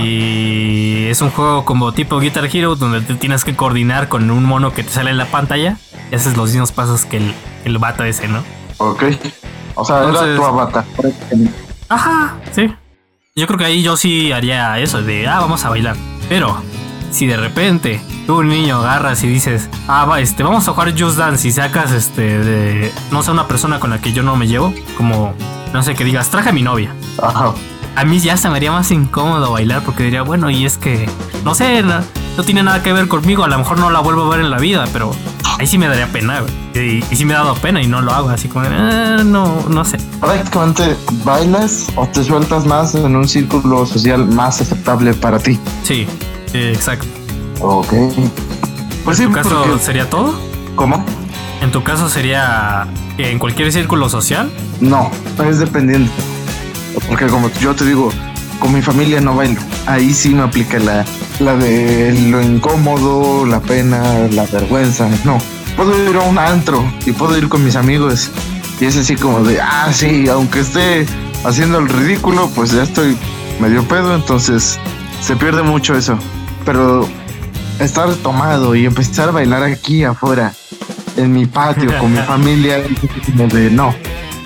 y es un juego como tipo Guitar Hero donde te tienes que coordinar con un mono que te sale en la pantalla y haces los mismos pasos que el, el vato ese, ¿no? Ok. O sea, Entonces, era tu avatar. Ajá, sí. Yo creo que ahí yo sí haría eso, de, ah, vamos a bailar. Pero, si de repente tú, un niño, agarras y dices, ah, va, este, vamos a jugar Just Dance y sacas, este, de, no sé, una persona con la que yo no me llevo, como, no sé, que digas, traje a mi novia. Ajá. A mí ya se me haría más incómodo bailar porque diría, bueno, y es que, no sé, no, no tiene nada que ver conmigo, a lo mejor no la vuelvo a ver en la vida, pero ahí sí me daría pena, güey. Y, sí me ha dado pena y no lo hago, así como, eh, no, no sé. Prácticamente bailas o te sueltas más en un círculo social más aceptable para ti. Sí, exacto. Ok. Pues ¿En tu caso sería todo? ¿Cómo? ¿En tu caso sería en cualquier círculo social? No, es dependiente. Porque como yo te digo, con mi familia no bailo. Ahí sí me aplica la, la de lo incómodo, la pena, la vergüenza. No, puedo ir a un antro y puedo ir con mis amigos. Y es así como de, ah, sí, aunque esté haciendo el ridículo, pues ya estoy medio pedo, entonces se pierde mucho eso. Pero estar tomado y empezar a bailar aquí afuera, en mi patio, con mi familia, como de, no,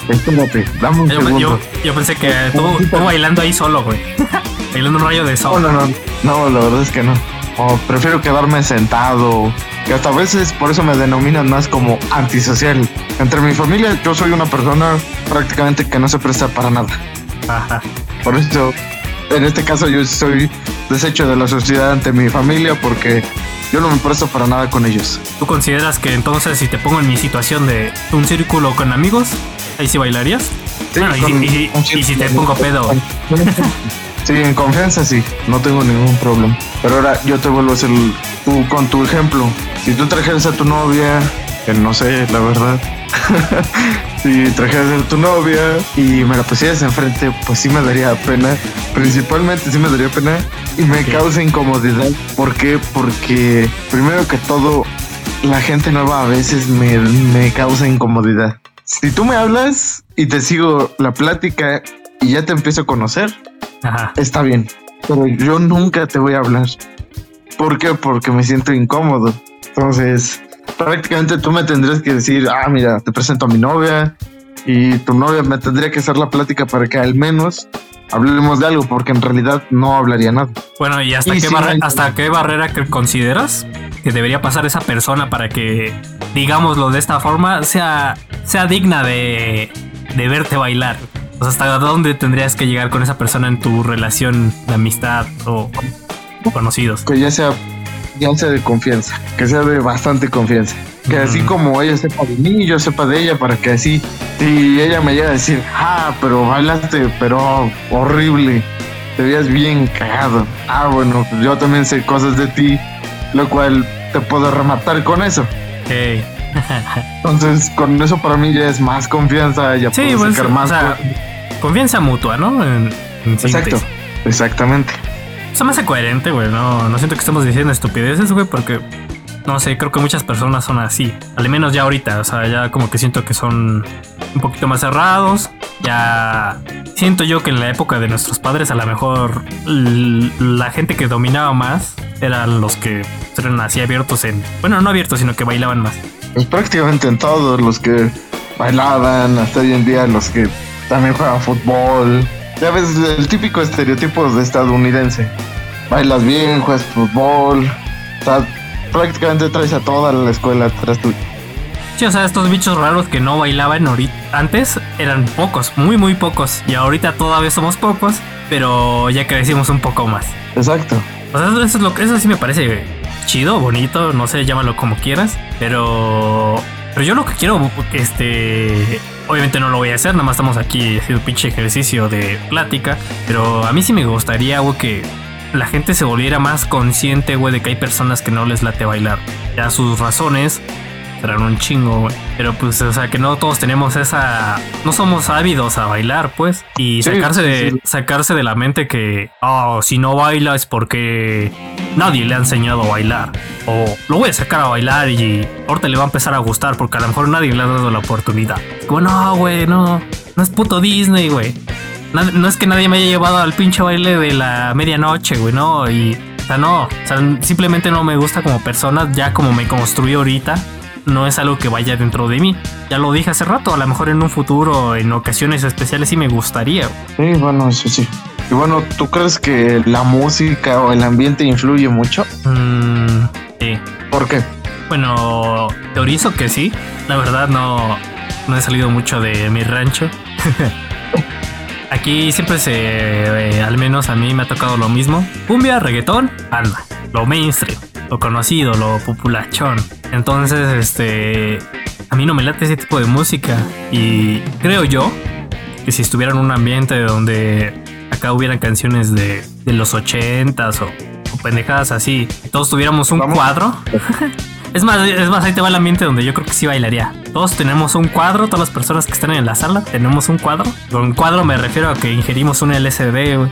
espérate, dame un yo, segundo. Yo, yo pensé que tú, tú bailando ahí solo, güey. bailando un rayo de sol. No, no, no, no, la verdad es que no. O prefiero quedarme sentado. Que hasta a veces por eso me denominan más como antisocial. Entre mi familia yo soy una persona prácticamente que no se presta para nada. Ajá. Por eso, en este caso yo soy desecho de la sociedad ante mi familia porque yo no me presto para nada con ellos. ¿Tú consideras que entonces si te pongo en mi situación de un círculo con amigos, ahí sí bailarías? Sí, bueno, y, con- y- y- con y si te pongo pedo, Sí, en confianza sí, no tengo ningún problema. Pero ahora yo te vuelvo a hacer tú con tu ejemplo. Si tú trajeras a tu novia, que no sé, la verdad. si trajeras a tu novia y me la pusieras enfrente, pues sí me daría pena. Principalmente sí me daría pena y me Ok. causa incomodidad. ¿Por qué? Porque primero que todo, la gente nueva a veces me, me causa incomodidad. Si tú me hablas y te sigo la plática y ya te empiezo a conocer, ajá. está bien, pero yo nunca te voy a hablar. ¿Por qué? Porque me siento incómodo. Entonces, prácticamente tú me tendrías que decir, ah, mira, te presento a mi novia y tu novia me tendría que hacer la plática para que al menos hablemos de algo, porque en realidad no hablaría nada. Bueno, ¿y hasta, Y qué, sí, barre- hay- hasta qué barrera que consideras que debería pasar esa persona para que, digámoslo de esta forma, sea, sea digna de, de verte bailar? O sea, ¿hasta dónde tendrías que llegar con esa persona en tu relación de amistad o conocidos? Que ya sea, sea de confianza, que sea de bastante confianza. Que así como ella sepa de mí, yo sepa de ella, para que así, si ella me llega a decir, ah, pero bailaste, pero horrible, te veías bien cagado. Ah, bueno, pues yo también sé cosas de ti, lo cual te puedo rematar con eso. Entonces, con eso para mí ya es más confianza, ya Sí, puedo pues, sacar o más. sea, confianza mutua, ¿no? En- en Exacto, síntesis. exactamente. Se me hace coherente, güey. No, no siento que estemos diciendo estupideces, güey, porque no sé, creo que muchas personas son así. Al menos ya ahorita, o sea, ya como que siento que son un poquito más cerrados. Ya siento yo que en la época de nuestros padres, a lo mejor la gente que dominaba más eran los que eran así abiertos en. Bueno, no abiertos, sino que bailaban más. Pues prácticamente en todos los que bailaban, hasta hoy en día los que también juegan fútbol. Ya ves el típico estereotipo de estadounidense. Bailas bien, juegas fútbol. O sea, prácticamente traes a toda la escuela atrás tuyo. Sí, o sea, estos bichos raros que no bailaban ahorita, antes eran pocos, muy, muy pocos. Y ahorita todavía somos pocos, pero ya crecimos un poco más. Exacto. O sea, eso, es lo, eso sí me parece chido, bonito, no sé, llámalo como quieras. Pero. Pero yo lo que quiero, este. Obviamente no lo voy a hacer, nada más estamos aquí haciendo pinche ejercicio de plática. Pero a mí sí me gustaría, que la gente se volviera más consciente, güey, de que hay personas que no les late bailar. Ya sus razones serán un chingo, güey. Pero pues, o sea, que no todos tenemos esa. No somos ávidos a bailar, pues. Y Sí, sacarse, de, sí. sacarse de la mente que, oh, si no baila es porque nadie le ha enseñado a bailar. O lo voy a sacar a bailar y ahorita le va a empezar a gustar porque a lo mejor nadie le ha dado la oportunidad. Como, no, güey, no. No es puto Disney, güey. No es que nadie me haya llevado al pinche baile de la medianoche, güey, no. Y, o sea, no. O sea, simplemente no me gusta como persona, ya como me construí ahorita. No es algo que vaya dentro de mí. Ya lo dije hace rato, a lo mejor en un futuro, en ocasiones especiales, sí me gustaría. Sí, bueno, eso sí. Y bueno, ¿tú crees que la música o el ambiente influye mucho? Mm, sí. ¿Por qué? Bueno, teorizo que sí. La verdad no, no he salido mucho de mi rancho. Aquí siempre se, eh, al menos a mí me ha tocado lo mismo. Cumbia, reggaetón, anda. Lo mainstream, lo conocido, lo populachón. Entonces, este, a mí no me late ese tipo de música. Y creo yo que si estuviera en un ambiente donde acá hubieran canciones de, de los ochentas o, o pendejadas así, todos tuviéramos un Vamos. cuadro Es más, es más, ahí te va el ambiente donde yo creo que sí bailaría. Todos tenemos un cuadro, todas las personas que están en la sala tenemos un cuadro. Con cuadro me refiero a que ingerimos un LSD, güey.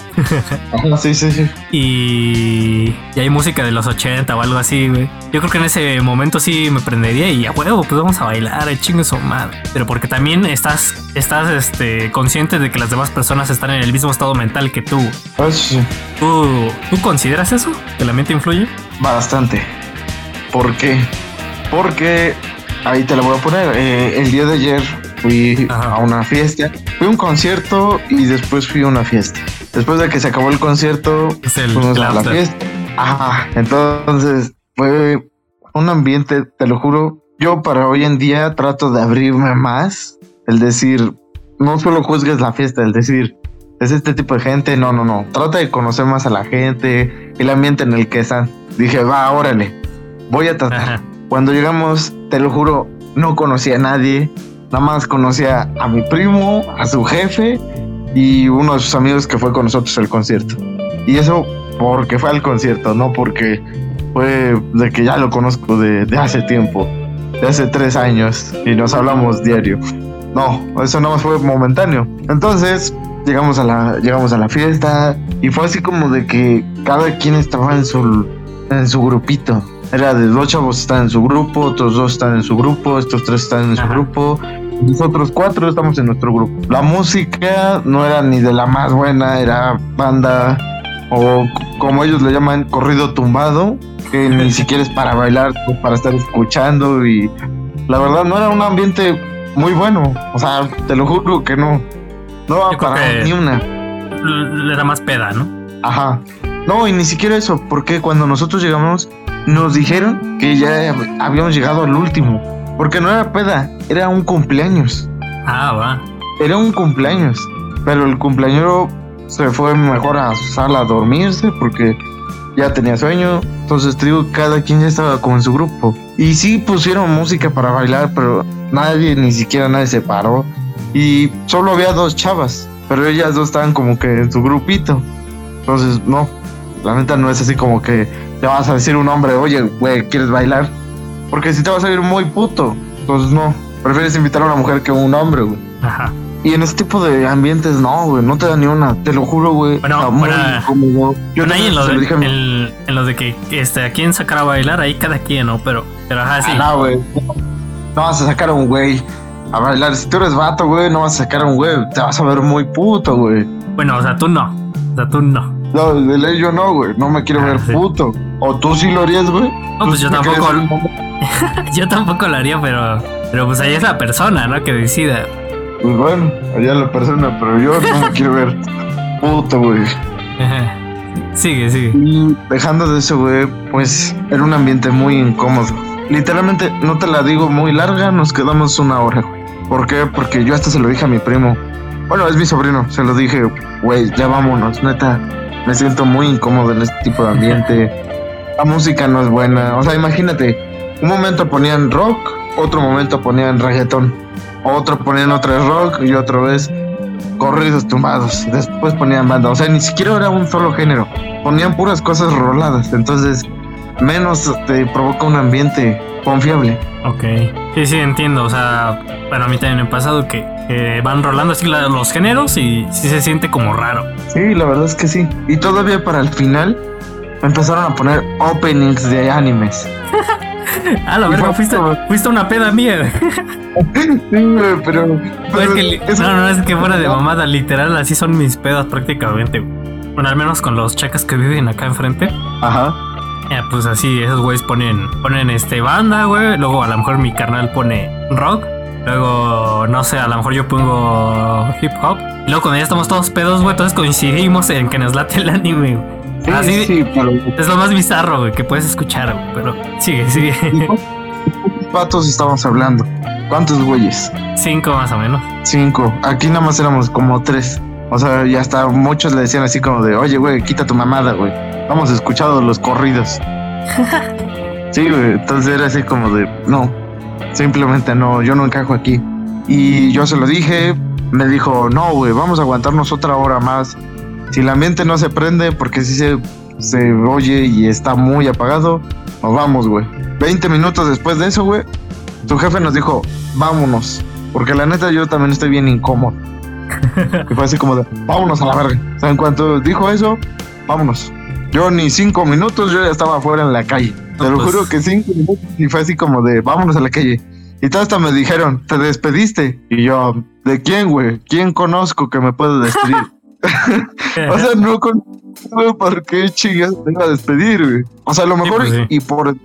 sí, sí, sí. Y, y hay música de los 80 o algo así, güey. Yo creo que en ese momento sí me prendería y a huevo, pues vamos a bailar, el chingo su madre. Pero porque también estás, estás este, consciente de que las demás personas están en el mismo estado mental que tú. Ah, sí. ¿Tú, ¿Tú consideras eso? ¿Que la mente influye? Bastante. ¿Por qué? Porque ahí te lo voy a poner. Eh, el día de ayer fui Ajá. a una fiesta, fui a un concierto y después fui a una fiesta. Después de que se acabó el concierto, el- fuimos a la fiesta. Ajá, entonces fue un ambiente, te lo juro. Yo para hoy en día trato de abrirme más, el decir, no solo juzgues la fiesta, el decir, es este tipo de gente, no, no, no. Trata de conocer más a la gente, el ambiente en el que están. Dije, va, órale, voy a tratar. Ajá. Cuando llegamos, te lo juro, no conocía a nadie. Nada más conocía a mi primo, a su jefe y uno de sus amigos que fue con nosotros al concierto. Y eso porque fue al concierto, no porque fue de que ya lo conozco de, de hace tiempo, de hace tres años y nos hablamos diario. No, eso nada más fue momentáneo. Entonces llegamos a la, llegamos a la fiesta y fue así como de que cada quien estaba en su, en su grupito. Era de dos chavos están en su grupo, otros dos están en su grupo, estos tres están en su Ajá. grupo, nosotros cuatro estamos en nuestro grupo. La música no era ni de la más buena, era banda o como ellos le llaman corrido tumbado, que ni siquiera es para bailar, para estar escuchando y la verdad no era un ambiente muy bueno. O sea, te lo juro que no. No va para ni una. L- Era más peda, ¿no? Ajá. No, y ni siquiera eso, porque cuando nosotros llegamos, nos dijeron que ya habíamos llegado al último. Porque no era peda, era un cumpleaños. Ah, va. Era un cumpleaños. Pero el cumpleañero se fue mejor a su sala a dormirse porque ya tenía sueño. Entonces, te digo, cada quien ya estaba como en su grupo. Y sí pusieron música para bailar, pero nadie, ni siquiera nadie se paró. Y solo había dos chavas, pero ellas dos estaban como que en su grupito. Entonces, no, la neta no es así como que le vas a decir a un hombre, oye, güey, ¿quieres bailar? Porque si te vas a ir muy puto. Entonces, no, prefieres invitar a una mujer que a un hombre, güey. Ajá. Y en este tipo de ambientes, no, güey, no te da ni una, te lo juro, güey. Bueno, muy incómodo. Yo Bueno, ahí en también lo, se de, lo en, en lo de que este, a quién sacar a bailar, ahí cada quien, ¿no? Pero, pero ajá, sí. Ah, no, güey. No vas a sacar a un güey a bailar. Si tú eres vato, güey, no vas a sacar a un güey. Te vas a ver muy puto, güey. Bueno, o sea, tú no. O sea, tú no. No, de ley yo no, güey. No me quiero Ah, ver sí. puto. O tú sí lo harías, güey. No, pues yo tampoco. Yo tampoco lo haría, pero, pero pues ahí es la persona, ¿no? Que decida. Pues bueno, allá la persona, pero yo no me quiero ver puto, güey. Ajá. Sigue, sigue. Y dejando de eso, güey, pues era un ambiente muy incómodo. Literalmente, no te la digo muy larga, nos quedamos una hora, güey. ¿Por qué? Porque yo hasta se lo dije a mi primo. Bueno, es mi sobrino, se lo dije, güey, ya vámonos, neta. Me siento muy incómodo en este tipo de ambiente. La música no es buena. O sea, imagínate, un momento ponían rock, otro momento ponían reggaetón, otro ponían otra vez rock y otra vez corridos tumbados. Después ponían banda. O sea, ni siquiera era un solo género. Ponían puras cosas roladas. Entonces, menos te provoca un ambiente confiable. Ok. Sí, sí, entiendo. O sea, bueno, a mí también me ha pasado que, van rolando así la- los géneros y sí se siente como raro. Sí, la verdad es que sí. Y todavía para el final empezaron a poner openings de animes. Ah, la verga, fuiste, fuiste una peda mía. Sí, güey, pero. No, pero es que, li- eso- no, no, es que fuera de mamada, literal, así son mis pedas prácticamente. Bueno, al menos con los chacas que viven acá enfrente. Ajá. Eh, pues así, esos güeyes ponen, ponen este banda, güey. Luego a lo mejor mi carnal pone rock. Luego, no sé, a lo mejor yo pongo hip hop. Y luego cuando ya estamos todos pedos, güey, entonces coincidimos en que nos late el anime, güey. Sí, Así sí, pero. es lo más bizarro, güey, que puedes escuchar, güey. Pero sigue, sigue. Patos estamos hablando. ¿Cuántos güeyes? Cinco más o menos. Cinco. Aquí nada más éramos como tres. O sea, y hasta muchos le decían así como de, oye, güey, quita tu mamada, güey. Hemos escuchado los corridos. sí, güey. Entonces era así como de, no, simplemente no, yo no encajo aquí. Y yo se lo dije, me dijo, no, güey, vamos a aguantarnos otra hora más. Si el ambiente no se prende, porque sí se se oye y está muy apagado, nos vamos, güey. 20 minutos después de eso, güey, tu jefe nos dijo, vámonos. Porque la neta yo también estoy bien incómodo. Y fue así como de, vámonos a la verga. O sea, en cuanto dijo eso, vámonos. Yo ni cinco minutos, yo ya estaba afuera en la calle. Te lo pues- juro que cinco minutos y fue así como de, vámonos a la calle. Y todo hasta me dijeron, ¿te despediste? Y yo, ¿de quién, güey? ¿Quién conozco que me puede despedir? o sea, no con por qué chingas me iba a despedir, güey. O sea, a lo Sí, mejor pues sí. y por,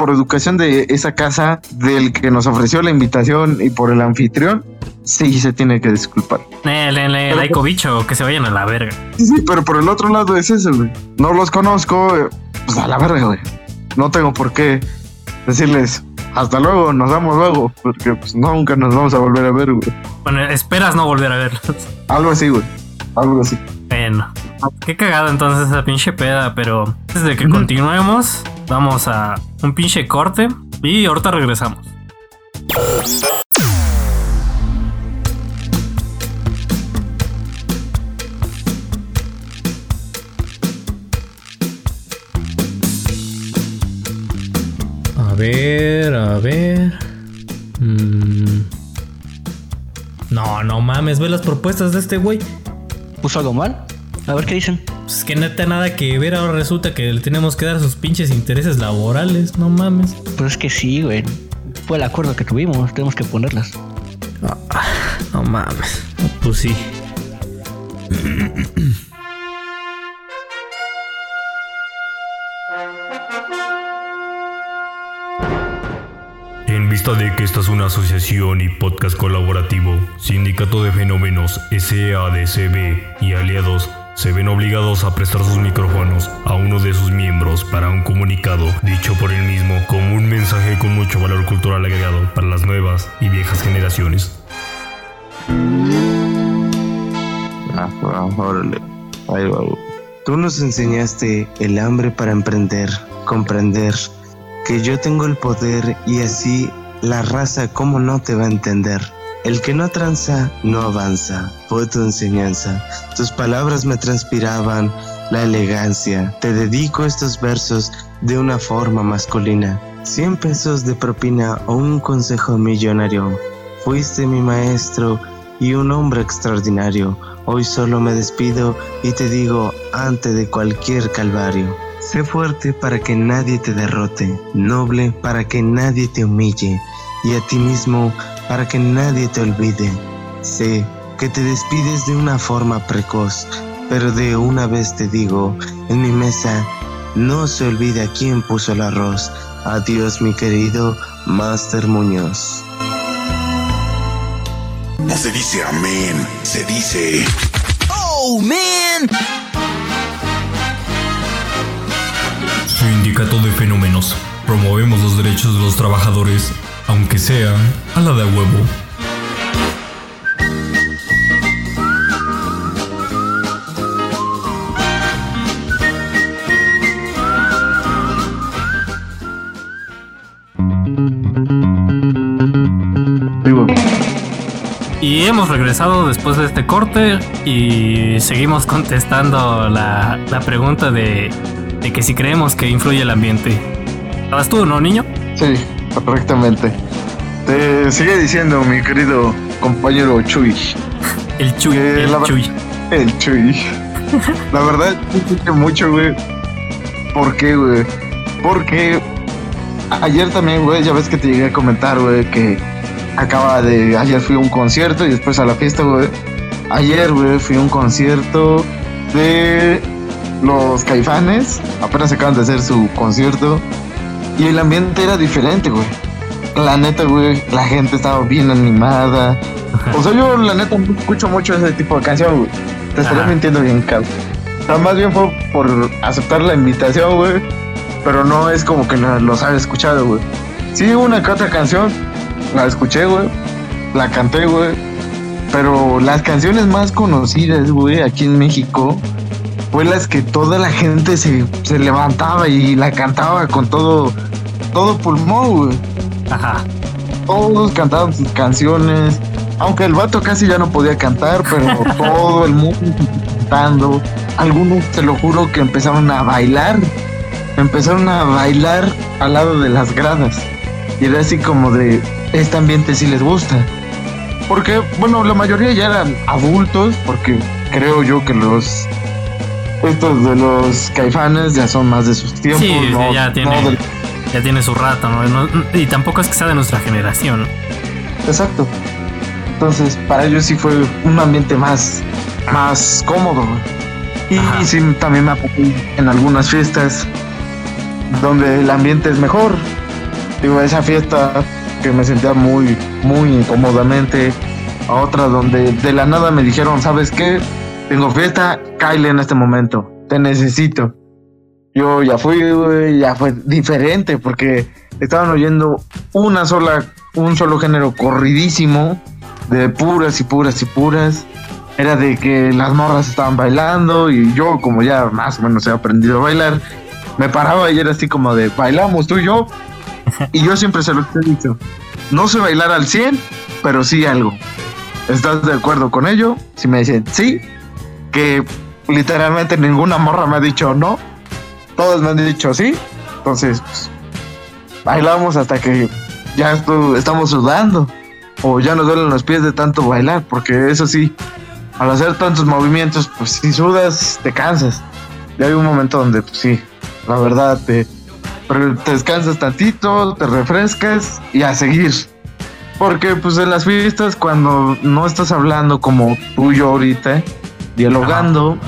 por educación de esa casa, del que nos ofreció la invitación y por el anfitrión, sí se tiene que disculpar. Eh, le, le, laico bicho, que se vayan a la verga. Sí, sí, pero por el otro lado es eso, güey. No los conozco, eh, pues a la verga, güey. No tengo por qué decirles hasta luego, nos vemos luego, porque pues nunca nos vamos a volver a ver, güey. Bueno, esperas no volver a verlos. Algo así, güey. Algo así. Bueno, qué cagado entonces esa pinche peda, pero antes de que continuemos, vamos a un pinche corte y ahorita regresamos. A ver, a ver. Mm. No, no mames, ve las propuestas de este güey. ¿Puso algo mal? A ver qué dicen. Pues que neta nada que ver, ahora resulta que le tenemos que dar sus pinches intereses laborales, no mames. Pues es que sí, güey. Fue el acuerdo que tuvimos. Tenemos que ponerlas. No mames. Pues sí. En vista de que esta es una asociación y podcast colaborativo, Sindicato de Fenómenos SADCB y aliados se ven obligados a prestar sus micrófonos a uno de sus miembros para un comunicado dicho por él mismo como un mensaje con mucho valor cultural agregado para las nuevas y viejas generaciones. Ah. Tú nos enseñaste el hambre para emprender, comprender que yo tengo el poder y así la raza cómo no te va a entender. El que no tranza no avanza, fue tu enseñanza. Tus palabras me transpiraban la elegancia. Te dedico estos versos de una forma masculina. 100 pesos de propina o un consejo millonario. Fuiste mi maestro y un hombre extraordinario. Hoy solo me despido y te digo antes de cualquier calvario. Sé fuerte para que nadie te derrote, noble para que nadie te humille y a ti mismo para que nadie te olvide. Sé que te despides de una forma precoz, pero de una vez te digo, en mi mesa no se olvide a quién puso el arroz. Adiós mi querido Master Muñoz. No se dice amén, se dice... Sindicato de Fenómenos. Promovemos los derechos de los trabajadores, aunque sea a la de huevo. Y hemos regresado después de este corte y seguimos contestando la, la pregunta de, de que si creemos que influye el ambiente. ¿Estabas tú, no, niño? sí, correctamente. Te sigue diciendo, mi querido compañero Chuy. El Chuy, Eh, el Chuy. El Chuy. La verdad, sí mucho, güey. ¿Por qué, güey? Porque ayer también, güey, ya ves que te llegué a comentar, güey, que acaba de. Ayer fui a un concierto y después a la fiesta, güey. Ayer, güey, fui a un concierto de los caifanes. Apenas acaban de hacer su concierto. Y el ambiente era diferente, güey. La neta, güey, la gente estaba bien animada. O sea, yo la neta no escucho mucho ese tipo de canción, güey. Te Ajá. mintiendo bien, cabrón. O sea, más bien fue por aceptar la invitación, güey. Pero no es como que la- los haya escuchado, güey. Sí, una que otra canción la escuché, güey. La canté, güey. Pero las canciones más conocidas, güey, aquí en México, fue las que toda la gente se, se levantaba y la cantaba con todo, todo pulmón, güey Ajá. todos cantaban sus canciones. Aunque el vato casi ya no podía cantar, pero todo el mundo cantando, algunos, te lo juro, que empezaron a bailar. Empezaron a bailar al lado de las gradas. Y era así como de, este ambiente sí les gusta. Porque, bueno, la mayoría ya eran adultos, porque creo yo que los estos de los caifanes ya son más de sus tiempos. Sí, no- ya no tiene, del- ya tiene su rato, ¿no? Y tampoco es que sea de nuestra generación. Exacto. Entonces, para ellos sí fue un ambiente más, más cómodo. Y Ajá. sí, también me pasó en algunas fiestas donde el ambiente es mejor. Digo, esa fiesta que me sentía muy, muy incómodamente. A otra donde de la nada me dijeron, ¿sabes qué? Tengo fiesta, Kyle en este momento. Te necesito. Yo ya fui, ya fue diferente porque estaban oyendo una sola, un solo género corridísimo de puras y puras y puras. Era de que las morras estaban bailando y yo como ya más o menos he aprendido a bailar, me paraba y era así como de bailamos tú y yo. Y yo siempre se lo he dicho. No sé bailar al 100, pero sí algo. ¿Estás de acuerdo con ello? Si me dicen sí, que literalmente ninguna morra me ha dicho no, todos me han dicho sí, entonces pues, bailamos hasta que ya esto- estamos sudando o ya nos duelen los pies de tanto bailar, porque eso sí, al hacer tantos movimientos, pues si sudas, te cansas. Y hay un momento donde, pues sí, la verdad, te, te descansas tantito, te refrescas y a seguir. Porque pues en las fiestas cuando no estás hablando como tú yo ahorita, dialogando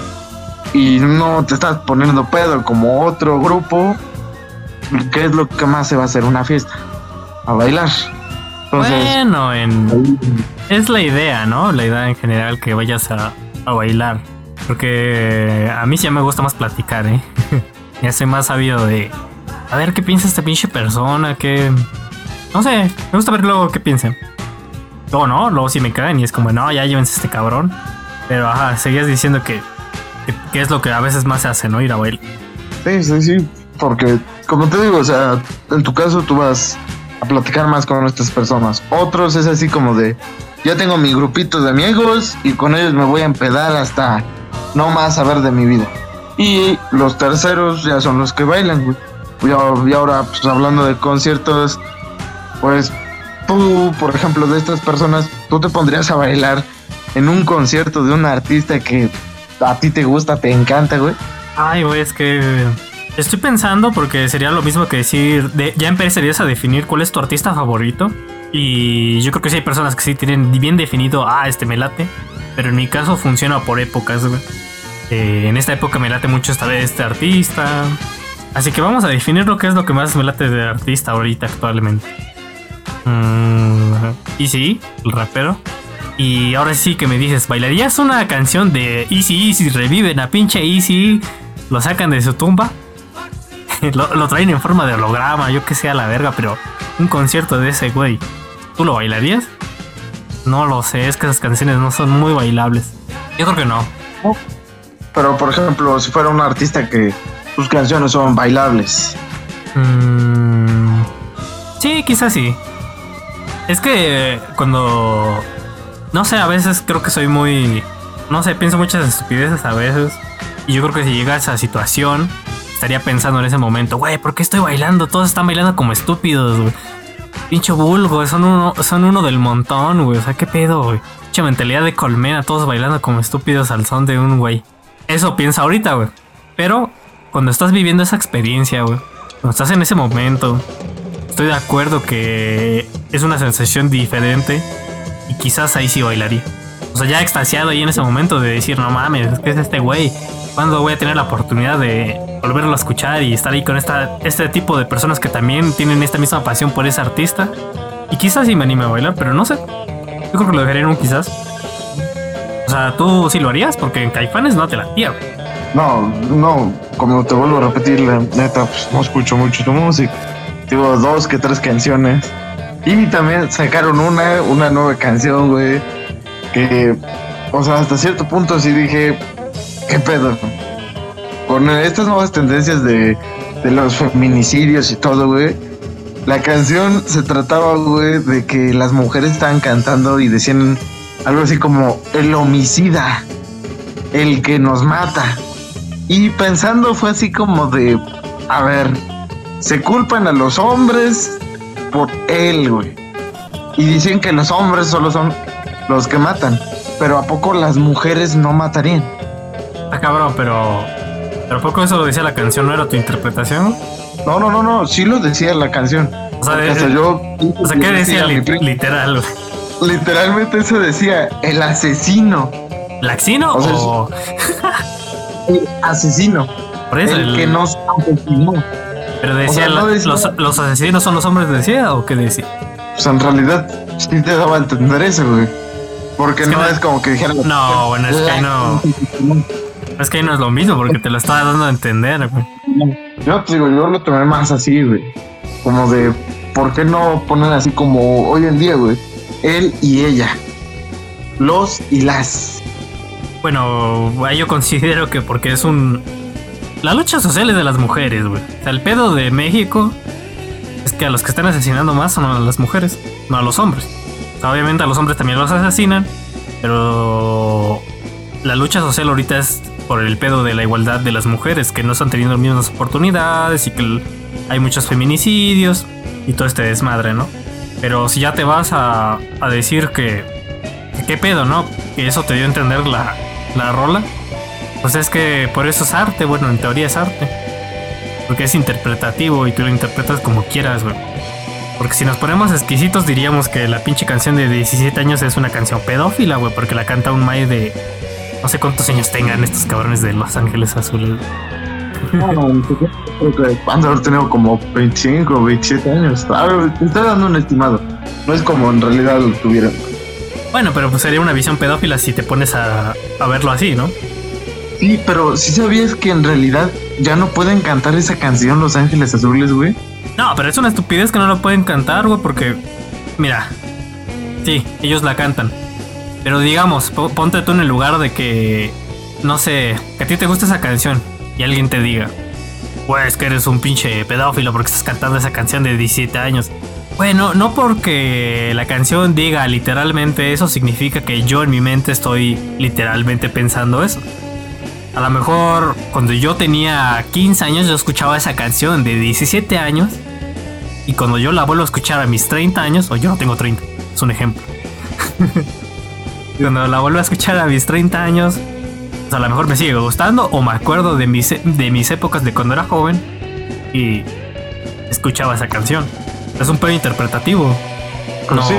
y no te estás poniendo pedo como otro grupo, ¿qué es lo que más se va a hacer una fiesta? A bailar. Entonces, bueno, en, es la idea, ¿no? La idea en general que vayas a, a bailar. Porque a mí sí me gusta más platicar, ¿eh? ya soy más sabido de... A ver qué piensa esta pinche persona, que... No sé, me gusta ver luego qué piensan. Luego no, luego sí me caen y es como, no, ya llévense este cabrón. Pero ajá, seguías diciendo que, que, es lo que a veces más se hace, ¿no? Ir a bailar. Sí, sí, sí, porque como te digo, o sea, en tu caso tú vas a platicar más con estas personas. Otros es así como de, ya tengo mi grupito de amigos y con ellos me voy a empedar hasta no más saber de mi vida. Y los terceros ya son los que bailan, güey. Y ahora, pues hablando de conciertos, pues tú, por ejemplo, de estas personas, tú te pondrías a bailar en un concierto de un artista que a ti te gusta, te encanta, güey. Ay, güey, es que estoy pensando porque sería lo mismo que decir, de- ya empezarías a definir cuál es tu artista favorito. Y yo creo que sí hay personas que sí tienen bien definido, ah, este me late. Pero en mi caso funciona por épocas, güey. Eh, en esta época me late mucho esta vez este artista. Así que vamos a definir lo que es lo que más me late de artista ahorita actualmente. Mm, y sí, el rapero. Y ahora sí que me dices, ¿bailarías una canción de Easy Easy? Reviven a pinche Easy, lo sacan de su tumba, lo, lo traen en forma de holograma, yo que sé a la verga, pero un concierto de ese güey, ¿tú lo bailarías? No lo sé, es que esas canciones no son muy bailables. Yo creo que no. Pero por ejemplo, si fuera un artista que sus canciones son bailables. Mm, sí, quizás sí. Es que cuando... No sé, a veces creo que soy muy... No sé, pienso muchas estupideces a veces. Y yo creo que si llega a esa situación, estaría pensando en ese momento, güey, ¿por qué estoy bailando? Todos están bailando como estúpidos, güey. Pinche vulgo, son uno, son uno del montón, güey. O sea, ¿qué pedo, güey? Pinche mentalidad de colmena, todos bailando como estúpidos al son de un güey. Eso piensa ahorita, güey. Pero cuando estás viviendo esa experiencia, güey. Cuando estás en ese momento, estoy de acuerdo que es una sensación diferente. Quizás ahí sí bailaría. O sea, ya extasiado ahí en ese momento de decir, no mames, ¿qué es este güey? ¿Cuándo voy a tener la oportunidad de volverlo a escuchar y estar ahí con esta, este tipo de personas que también tienen esta misma pasión por ese artista? Y quizás sí me anime a bailar, pero no sé. Yo creo que lo dejaría un quizás. O sea, tú sí lo harías porque en Caifanes no te la tía. No, no, como te vuelvo a repetir, neta, pues no escucho mucho tu música. Digo, dos que tres canciones. Y también sacaron una, una nueva canción, güey. Que, o sea, hasta cierto punto sí dije, ¿qué pedo? Con estas nuevas tendencias de, de los feminicidios y todo, güey. La canción se trataba, güey, de que las mujeres estaban cantando y decían algo así como el homicida, el que nos mata. Y pensando fue así como de, a ver, se culpan a los hombres por él, güey. Y dicen que los hombres solo son los que matan. Pero ¿a poco las mujeres no matarían? Ah, cabrón, pero. ¿Pero a poco eso lo decía la canción? ¿No era tu interpretación? No, no, no, no, sí lo decía la canción. O sea, Porque de- hasta yo. O sea, ¿qué decía li- literal? güey? Literalmente eso decía, el asesino. ¿Laxino O sea, o.? El asesino. Por eso, el el- que nos asesinó. Pero decía, o sea, no la- decía- los, los asesinos son los hombres, decía, o qué decía? Pues en realidad sí te daba a entender eso, güey. Porque Es que no no- es como que dijeran. No, bueno, es que ahí no. Es que ahí no es lo mismo, porque te lo estaba dando a entender, güey. Yo te digo, yo lo tomé más así, güey. Como de, ¿por qué no ponen así como hoy en día, güey? Él y ella. Los y las. Bueno, yo considero que porque es un. La lucha social es de las mujeres, güey. O sea, el pedo de México es que a los que están asesinando más son a las mujeres, no a los hombres. O sea, obviamente a los hombres también los asesinan, pero la lucha social ahorita es por el pedo de la igualdad de las mujeres, que no están teniendo las mismas oportunidades y que hay muchos feminicidios y todo este desmadre, ¿no? Pero si ya te vas a, a decir que, que qué pedo, ¿no? Que eso te dio a entender la, la rola. Pues es que por eso es arte, bueno, en teoría es arte. Porque es interpretativo y tú lo interpretas como quieras, güey. Porque si nos ponemos exquisitos diríamos que la pinche canción de 17 años es una canción pedófila, güey, porque la canta un May de no sé cuántos años tengan estos cabrones de Los Ángeles Azules. Creo que han haber tenido como 25 27 años. A ver, te estoy dando un estimado. No es como en realidad lo tuvieran. Bueno, pero pues sería una visión pedófila si te pones a, a verlo así, ¿no? Sí, pero si sabías que en realidad ya no pueden cantar esa canción Los Ángeles Azules, güey. No, pero es una estupidez que no lo pueden cantar, güey, porque, mira, sí, ellos la cantan. Pero digamos, po- ponte tú en el lugar de que, no sé, que a ti te gusta esa canción y alguien te diga, pues que eres un pinche pedófilo porque estás cantando esa canción de 17 años. Bueno, no porque la canción diga literalmente eso significa que yo en mi mente estoy literalmente pensando eso. A lo mejor cuando yo tenía 15 años yo escuchaba esa canción de 17 años y cuando yo la vuelvo a escuchar a mis 30 años, o yo no tengo 30, es un ejemplo. cuando la vuelvo a escuchar a mis 30 años, pues a lo mejor me sigue gustando o me acuerdo de mis, de mis épocas de cuando era joven y escuchaba esa canción. Es un pedo interpretativo. Pero No, sí,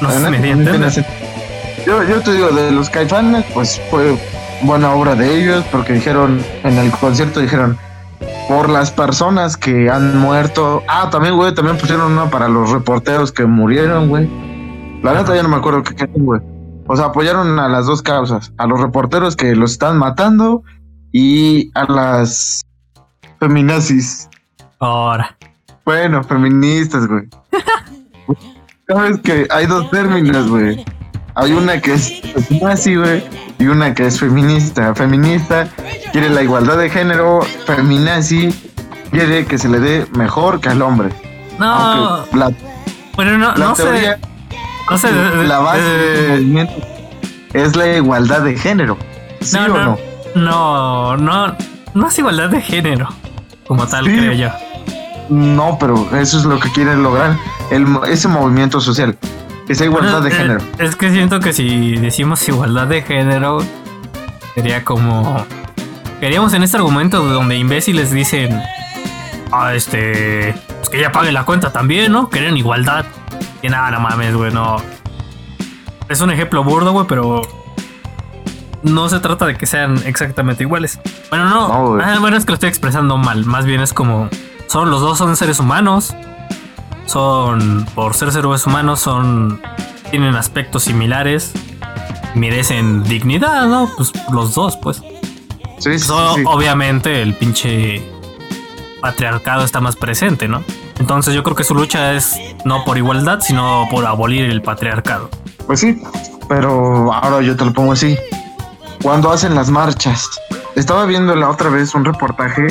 no sé si me di. Yo, yo te digo, de los caifanes, pues fue buena obra de ellos, porque dijeron, en el concierto dijeron, por las personas que han muerto. Ah, también, güey, también pusieron una para los reporteros que murieron, güey. La neta ya no me acuerdo qué güey. O sea, apoyaron a las dos causas, a los reporteros que los están matando y a las feminazis. Ahora. Bueno, feministas, güey. Sabes que hay dos términos, güey. Hay una que es nazi, güey, y una que es feminista. Feminista quiere la igualdad de género, feminazi quiere que se le dé mejor que al hombre. No, la, bueno, no, la no teoría, sé. No sé. la base de- del movimiento es la igualdad de género. ¿Sí no, o no, no? no, no, es igualdad de género. Como tal, Sí. creo yo. No, pero eso es lo que quieren lograr el, ese movimiento social. Que sea igualdad de Eh, género. Es que siento que si decimos igualdad de género, sería como. Queríamos en este argumento donde imbéciles dicen. Ah, este. Pues que ella pague la cuenta también, ¿no? Querían igualdad. Que nada, no mames, güey, no. Es un ejemplo burdo, güey, pero. No se trata de que sean exactamente iguales. Bueno, no. No, ah, bueno, es que lo estoy expresando mal. Más bien es como. Son los dos son seres humanos. Son. Por ser seres humanos, son. Tienen aspectos similares. Merecen dignidad, ¿no? Pues los dos, pues. Sí, sí, So- sí. Obviamente el pinche patriarcado está más presente, ¿no? Entonces yo creo que su lucha es no por igualdad, sino por abolir el patriarcado. Pues sí, pero ahora yo te lo pongo así. Cuando hacen las marchas, estaba viendo la otra vez un reportaje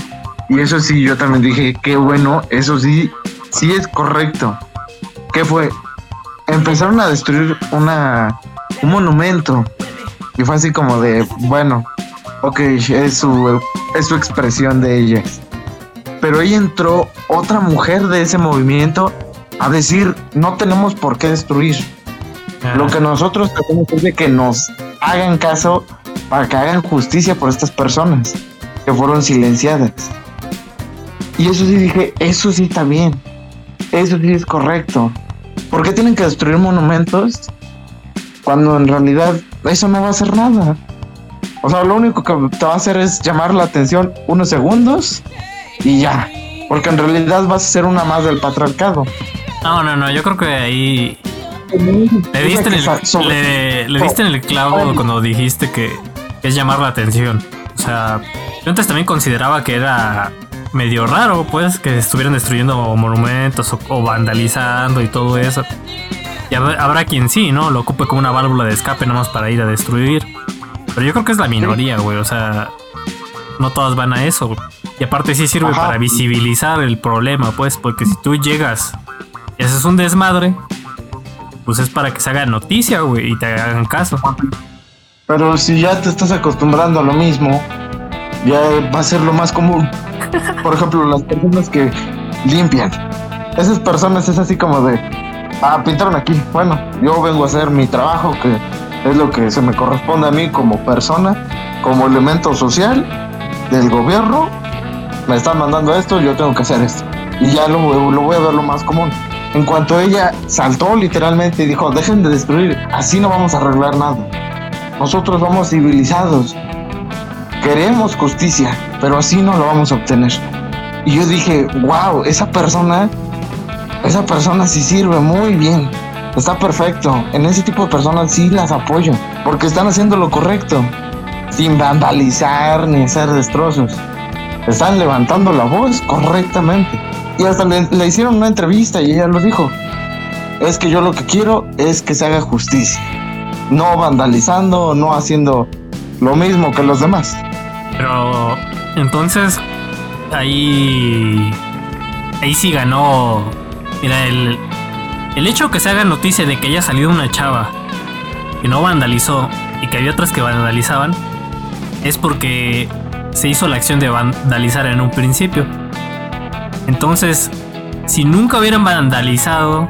y eso sí, yo también dije, qué bueno, eso sí, sí es correcto. ¿Qué fue? Empezaron a destruir una, un monumento y fue así como de, bueno, ok, es su, es su expresión de ella. Pero ahí entró otra mujer de ese movimiento a decir, no tenemos por qué destruir. Ah, Lo que nosotros tratamos es de que nos hagan caso para que hagan justicia por estas personas que fueron silenciadas. Y eso sí dije, eso sí está bien. Eso sí es correcto. ¿Por qué tienen que destruir monumentos cuando en realidad eso no va a hacer nada? O sea, lo único que te va a hacer es llamar la atención unos segundos y ya. Porque en realidad vas a ser una más del patriarcado. No, no, no, yo creo que ahí le diste en el, le, le diste en el clavo cuando dijiste que es llamar la atención. O sea, yo antes también consideraba que era medio raro, pues, que estuvieran destruyendo monumentos o, o vandalizando y todo eso. Y hab- habrá quien sí, ¿no? Lo ocupe como una válvula de escape nomás para ir a destruir. Pero yo creo que es la minoría, güey. O sea, no todas van a eso. güey. Y aparte sí sirve Ajá. para visibilizar el problema, pues, porque si tú llegas y haces un desmadre, pues es para que se haga noticia, güey, y te hagan caso. Pero si ya te estás acostumbrando a lo mismo, ya va a ser lo más común. Por ejemplo, las personas que limpian. Esas personas es así como de, ah, pintaron aquí. Bueno, yo vengo a hacer mi trabajo, que es lo que se me corresponde a mí como persona, como elemento social del gobierno. Me están mandando esto, yo tengo que hacer esto. Y ya lo, lo voy a ver lo más común. En cuanto ella saltó literalmente y dijo, dejen de destruir, así no vamos a arreglar nada. Nosotros vamos civilizados. Queremos justicia, pero así no lo vamos a obtener. Y yo dije, wow, esa persona, esa persona sí sirve muy bien. Está perfecto. En ese tipo de personas sí las apoyo, porque están haciendo lo correcto, sin vandalizar ni hacer destrozos. Están levantando la voz correctamente. Y hasta le, le hicieron una entrevista y ella lo dijo. Es que yo lo que quiero es que se haga justicia no vandalizando, no haciendo lo mismo que los demás. Pero entonces ahí ahí sí ganó. Mira, el, el hecho que se haga noticia de que haya salido una chava que no vandalizó y que había otras que vandalizaban es porque se hizo la acción de vandalizar en un principio. Entonces, si nunca hubieran vandalizado,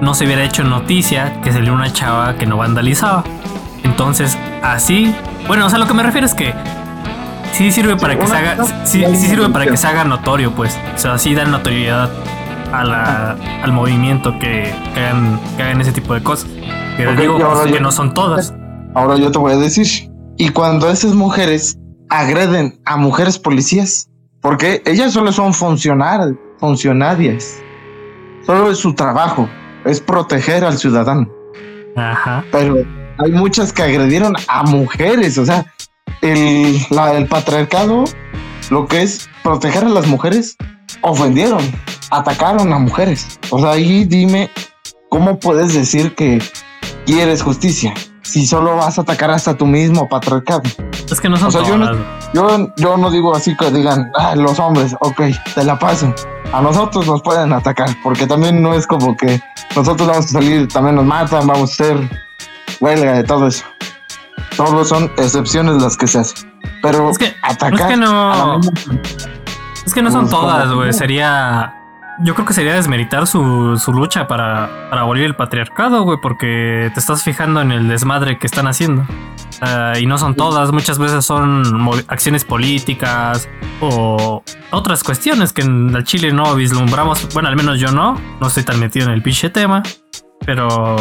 no se hubiera hecho noticia que salió una chava que no vandalizaba. Entonces, así, bueno, o sea, lo que me refiero es que sí sirve para que se haga, sí, sí sirve para que se haga notorio, pues. O sea, sí dan notoriedad a la, al movimiento que, que hagan, que hagan ese tipo de cosas. Que Ok, digo que no son todas. Ahora yo te voy a decir. Y cuando esas mujeres agreden a mujeres policías, porque ellas solo son funcionar, funcionarias. Solo es su trabajo, es proteger al ciudadano. Ajá. Pero hay muchas que agredieron a mujeres, o sea, el, la- el patriarcado, lo que es proteger a las mujeres, ofendieron, atacaron a mujeres. O sea, ahí dime, ¿cómo puedes decir que quieres justicia? Si solo vas a atacar hasta tu mismo patriarcado. Es que no son O sea, yo no-. Yo, yo no digo así que digan, ah, los hombres, ok, te la paso. A nosotros nos pueden atacar, porque también no es como que nosotros vamos a salir, también nos matan, vamos a hacer huelga de todo eso. Todos son excepciones las que se hacen. Pero Es que- atacar es que no- Es que no son Pues, todas, güey. Sería. Yo creo que sería desmeritar su, su lucha para, para abolir el patriarcado, güey, porque te estás fijando en el desmadre que están haciendo. Ah, y no son todas, muchas veces son acciones políticas o otras cuestiones que en el Chile no vislumbramos. Bueno, al menos yo no, no estoy tan metido en el pinche tema, pero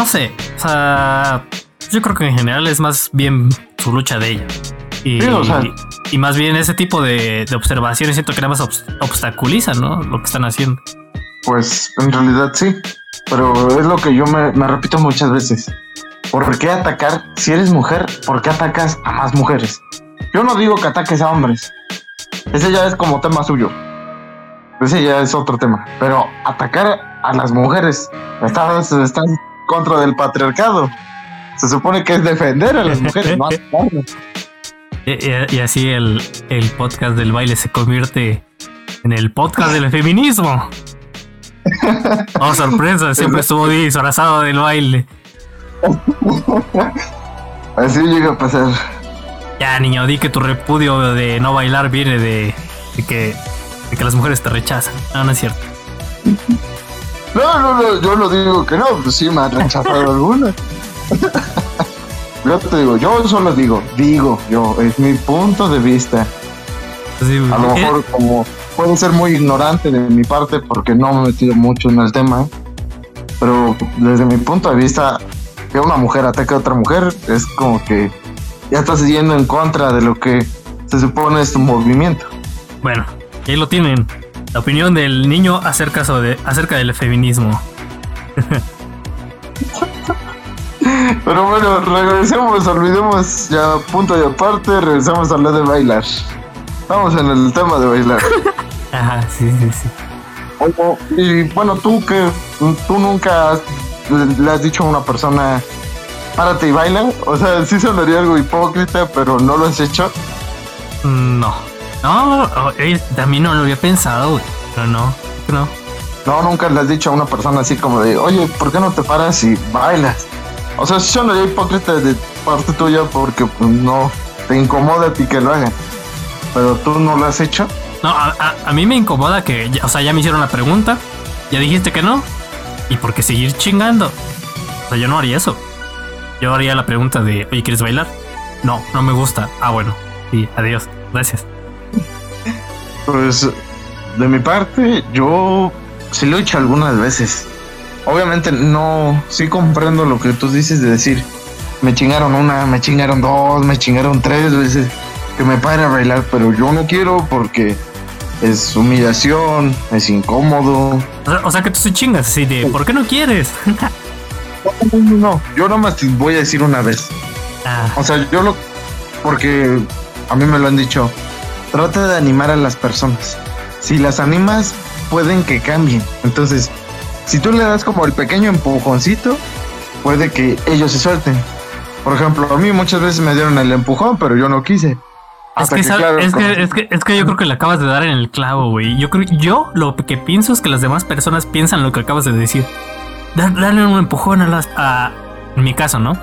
no sé, o sea, yo creo que en general es más bien su lucha de ella. Y, Sí, o sea- y más bien ese tipo de, de observaciones siento que nada más obs- obstaculizan, ¿no? Lo que están haciendo. Pues en realidad sí. Pero es lo que yo me, me repito muchas veces. ¿Por qué atacar? Si eres mujer, ¿por qué atacas a más mujeres? Yo no digo que ataques a hombres. Ese ya es como tema suyo. Ese ya es otro tema. Pero atacar a las mujeres estás, estás contra del patriarcado. Se supone que es defender a las mujeres, no. Y, y- y así el, el podcast del baile se convierte en el podcast del feminismo. Oh, sorpresa, siempre estuvo disfrazado del baile. Así llega a pasar. Ya, niño, di que tu repudio de no bailar viene de, de que, de que las mujeres te rechazan. No, no es cierto. No, no, no, yo lo digo que no, pues sí me han rechazado algunas. yo te digo, yo solo digo, digo, yo, es mi punto de vista. Sí. A lo Eh, mejor como puede ser muy ignorante de mi parte porque no me he metido mucho en el tema, pero desde mi punto de vista, que una mujer ataque a otra mujer es como que ya estás yendo en contra de lo que se supone es tu movimiento. Bueno, ahí lo tienen. La opinión del niño acerca, sobre, acerca del feminismo. Pero bueno, regresemos, olvidemos ya punto y aparte, regresamos a hablar de bailar. Estamos en el tema de bailar. Ajá, sí, sí, sí. Y bueno, tú que tú nunca le has dicho a una persona, párate y baila. O sea, sí sonaría algo hipócrita, pero no lo has hecho. No. No, eh, también no lo había pensado, güey. Pero no, no. No, nunca le has dicho a una persona así como de, oye, ¿por qué no te paras y bailas? O sea, sí sonaría hipócrita de parte tuya porque pues, no te incomoda a ti que lo hagan. Pero tú no lo has hecho. No, a, a- a mí me incomoda que, o sea, ya me hicieron la pregunta, ya dijiste que no, y por qué seguir chingando. O sea, yo no haría eso. Yo haría la pregunta de, oye, ¿quieres bailar? No, no me gusta. Ah, bueno, sí, adiós, gracias. Pues de mi parte, yo sí lo he hecho algunas veces. Obviamente no, sí comprendo lo que tú dices de decir, me chingaron una, me chingaron dos, me chingaron tres veces, que me pare a bailar, pero yo no quiero porque es humillación, es incómodo. O sea, o sea, que tú se chingas así de, ¿por qué no quieres? No, no, no, yo nomás te voy a decir una vez. Ah, O sea, yo lo, porque a mí me lo han dicho, trata de animar a las personas. Si las animas, pueden que cambien. Entonces, si tú le das como el pequeño empujoncito, puede que ellos se suelten. Por ejemplo, a mí muchas veces me dieron el empujón, pero yo no quise. es que, que, sab- claro, es, como- que, es, que, es que yo creo que le acabas de dar en el clavo, güey. Yo creo, yo lo que pienso es que las demás personas piensan lo que acabas de decir. Da- dale un empujón a las, a, en mi caso, ¿no?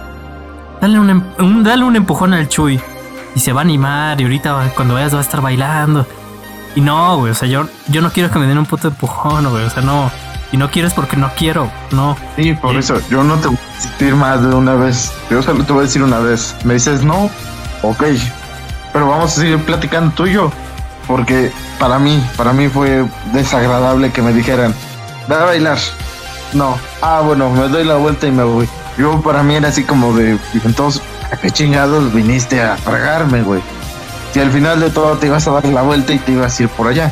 Dale un, em- un- dale un empujón al Chuy y se va a animar y ahorita cuando vayas va a estar bailando. Y no, güey, o sea, yo, yo no quiero que me den un puto empujón, güey, o sea, no. Y no quiero es porque no quiero, no. Sí, por Sí. eso yo no te voy a insistir más de una vez. Yo solo te voy a decir una vez. Me dices no, ok. Pero vamos a seguir platicando tú y yo. Porque para mí, para mí fue desagradable que me dijeran, ve a bailar. No. Ah, bueno, me doy la vuelta y me voy. Yo para mí era así como de, entonces, ¿a qué chingados viniste a fregarme, güey? Si al final de todo te ibas a dar la vuelta y te ibas a ir por allá.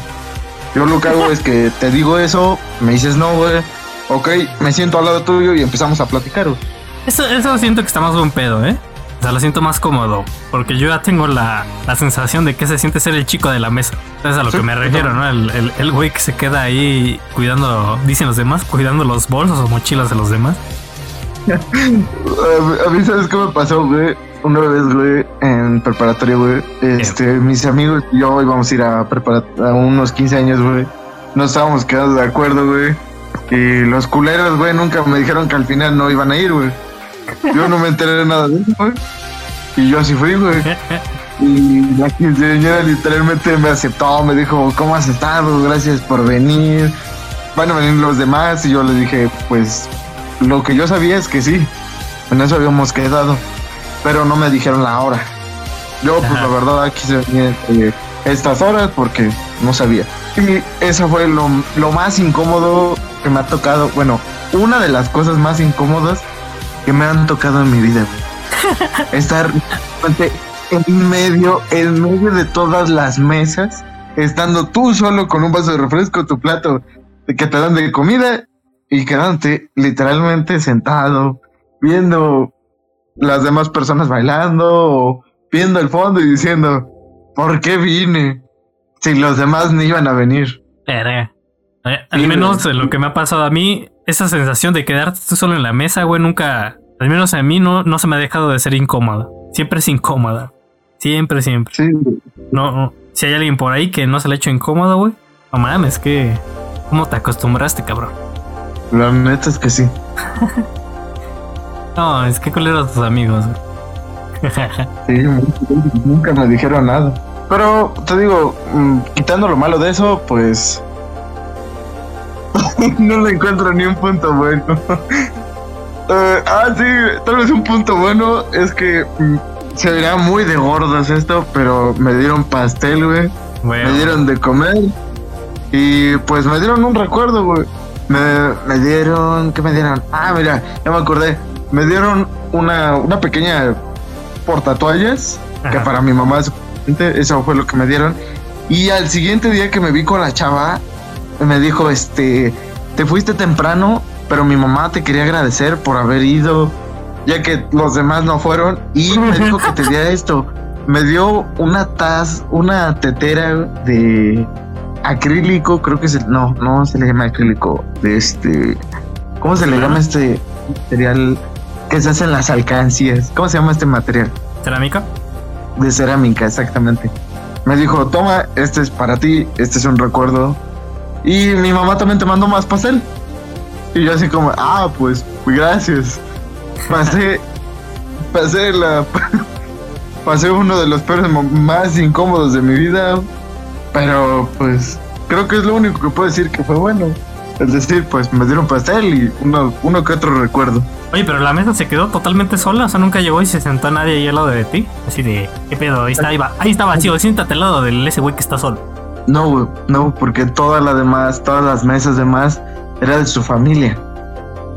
Yo lo que hago es que te digo eso, me dices no, güey. Ok, me siento al lado tuyo y empezamos a platicar, güey. Eso, eso siento que está más buen pedo, ¿eh? O sea, lo siento más cómodo. Porque yo ya tengo la, la sensación de que se siente ser el chico de la mesa. Es a lo Sí, que me refiero, ¿no? El, el, el güey que se queda ahí cuidando, dicen los demás, cuidando los bolsos o mochilas de los demás. A, a mí, ¿sabes qué me pasó, güey? Una vez, güey, en preparatoria, güey. Este, mis amigos y yo íbamos a ir a preparatoria a unos 15 años, güey. No estábamos quedando de acuerdo, güey. Y los culeros, güey, nunca me dijeron que al final no iban a ir, güey. Yo no me enteré de nada de eso, güey. Y yo así fui, güey. Y la quinceañera literalmente me aceptó, me dijo, ¿cómo has estado? Gracias por venir. Van a venir los demás. Y yo le dije, pues lo que yo sabía es que sí. En eso habíamos quedado. Pero no me dijeron la hora. Yo, pues Ajá. la verdad, quise venir eh, estas horas porque no sabía. Y eso fue lo, lo más incómodo que me ha tocado. Bueno, una de las cosas más incómodas que me han tocado en mi vida. Estar en medio, en medio de todas las mesas, estando tú solo con un vaso de refresco, tu plato de que te dan de comida y quedándote literalmente sentado, viendo las demás personas bailando o viendo el fondo y diciendo, ¿por qué vine? Si los demás ni iban a venir. Verga. Eh, al menos de lo que me ha pasado a mí, esa sensación de quedarte tú solo en la mesa, güey, nunca, al menos a mí no, no se me ha dejado de ser incómoda. Siempre es incómoda. Siempre, siempre. Sí, No, no. Si hay alguien por ahí que no se le ha hecho incómodo, güey. No mames, que. ¿Cómo te acostumbraste, cabrón? La neta es que sí. No, es que culeros tus amigos. Sí, nunca me dijeron nada. Pero te digo, mm, quitando lo malo de eso, pues no le encuentro ni un punto bueno. Eh, ah, sí, tal vez un punto bueno es que mm, se vería muy de gordos esto, pero me dieron pastel, güey. Bueno, Me dieron de comer y pues me dieron un recuerdo, güey. Me, me dieron, ¿qué me dieron? Ah, mira, ya me acordé. Me dieron una, una pequeña portatoallas que Ajá. para mi mamá eso fue lo que me dieron. Y al siguiente día que me vi con la chava, me dijo, este, te fuiste temprano, pero mi mamá te quería agradecer por haber ido, ya que los demás no fueron, y me dijo que te diera esto. Me dio una taz, una tetera de acrílico, creo que es el, no, no se le llama acrílico, de este, ¿cómo se le llama este material que se hace en las alcancías? ¿Cómo se llama este material? ¿Cerámica? de cerámica, exactamente. Me dijo, toma, este es para ti, este es un recuerdo. Y mi mamá también te mandó más pastel. Y yo así como, ah, pues, gracias. Pasé, pasé la, pasé uno de los peores más incómodos de mi vida. Pero pues, creo que es lo único que puedo decir que fue bueno. Es decir, pues me dieron pastel y uno, uno que otro recuerdo. Oye, pero la mesa se quedó totalmente sola, o sea, nunca llegó y se sentó nadie ahí al lado de ti. Así de, ¿qué pedo? Ahí está, ahí va, ahí está vacío, siéntate al lado del ese güey que está solo. No, no, porque toda la demás, todas las mesas demás, era de su familia.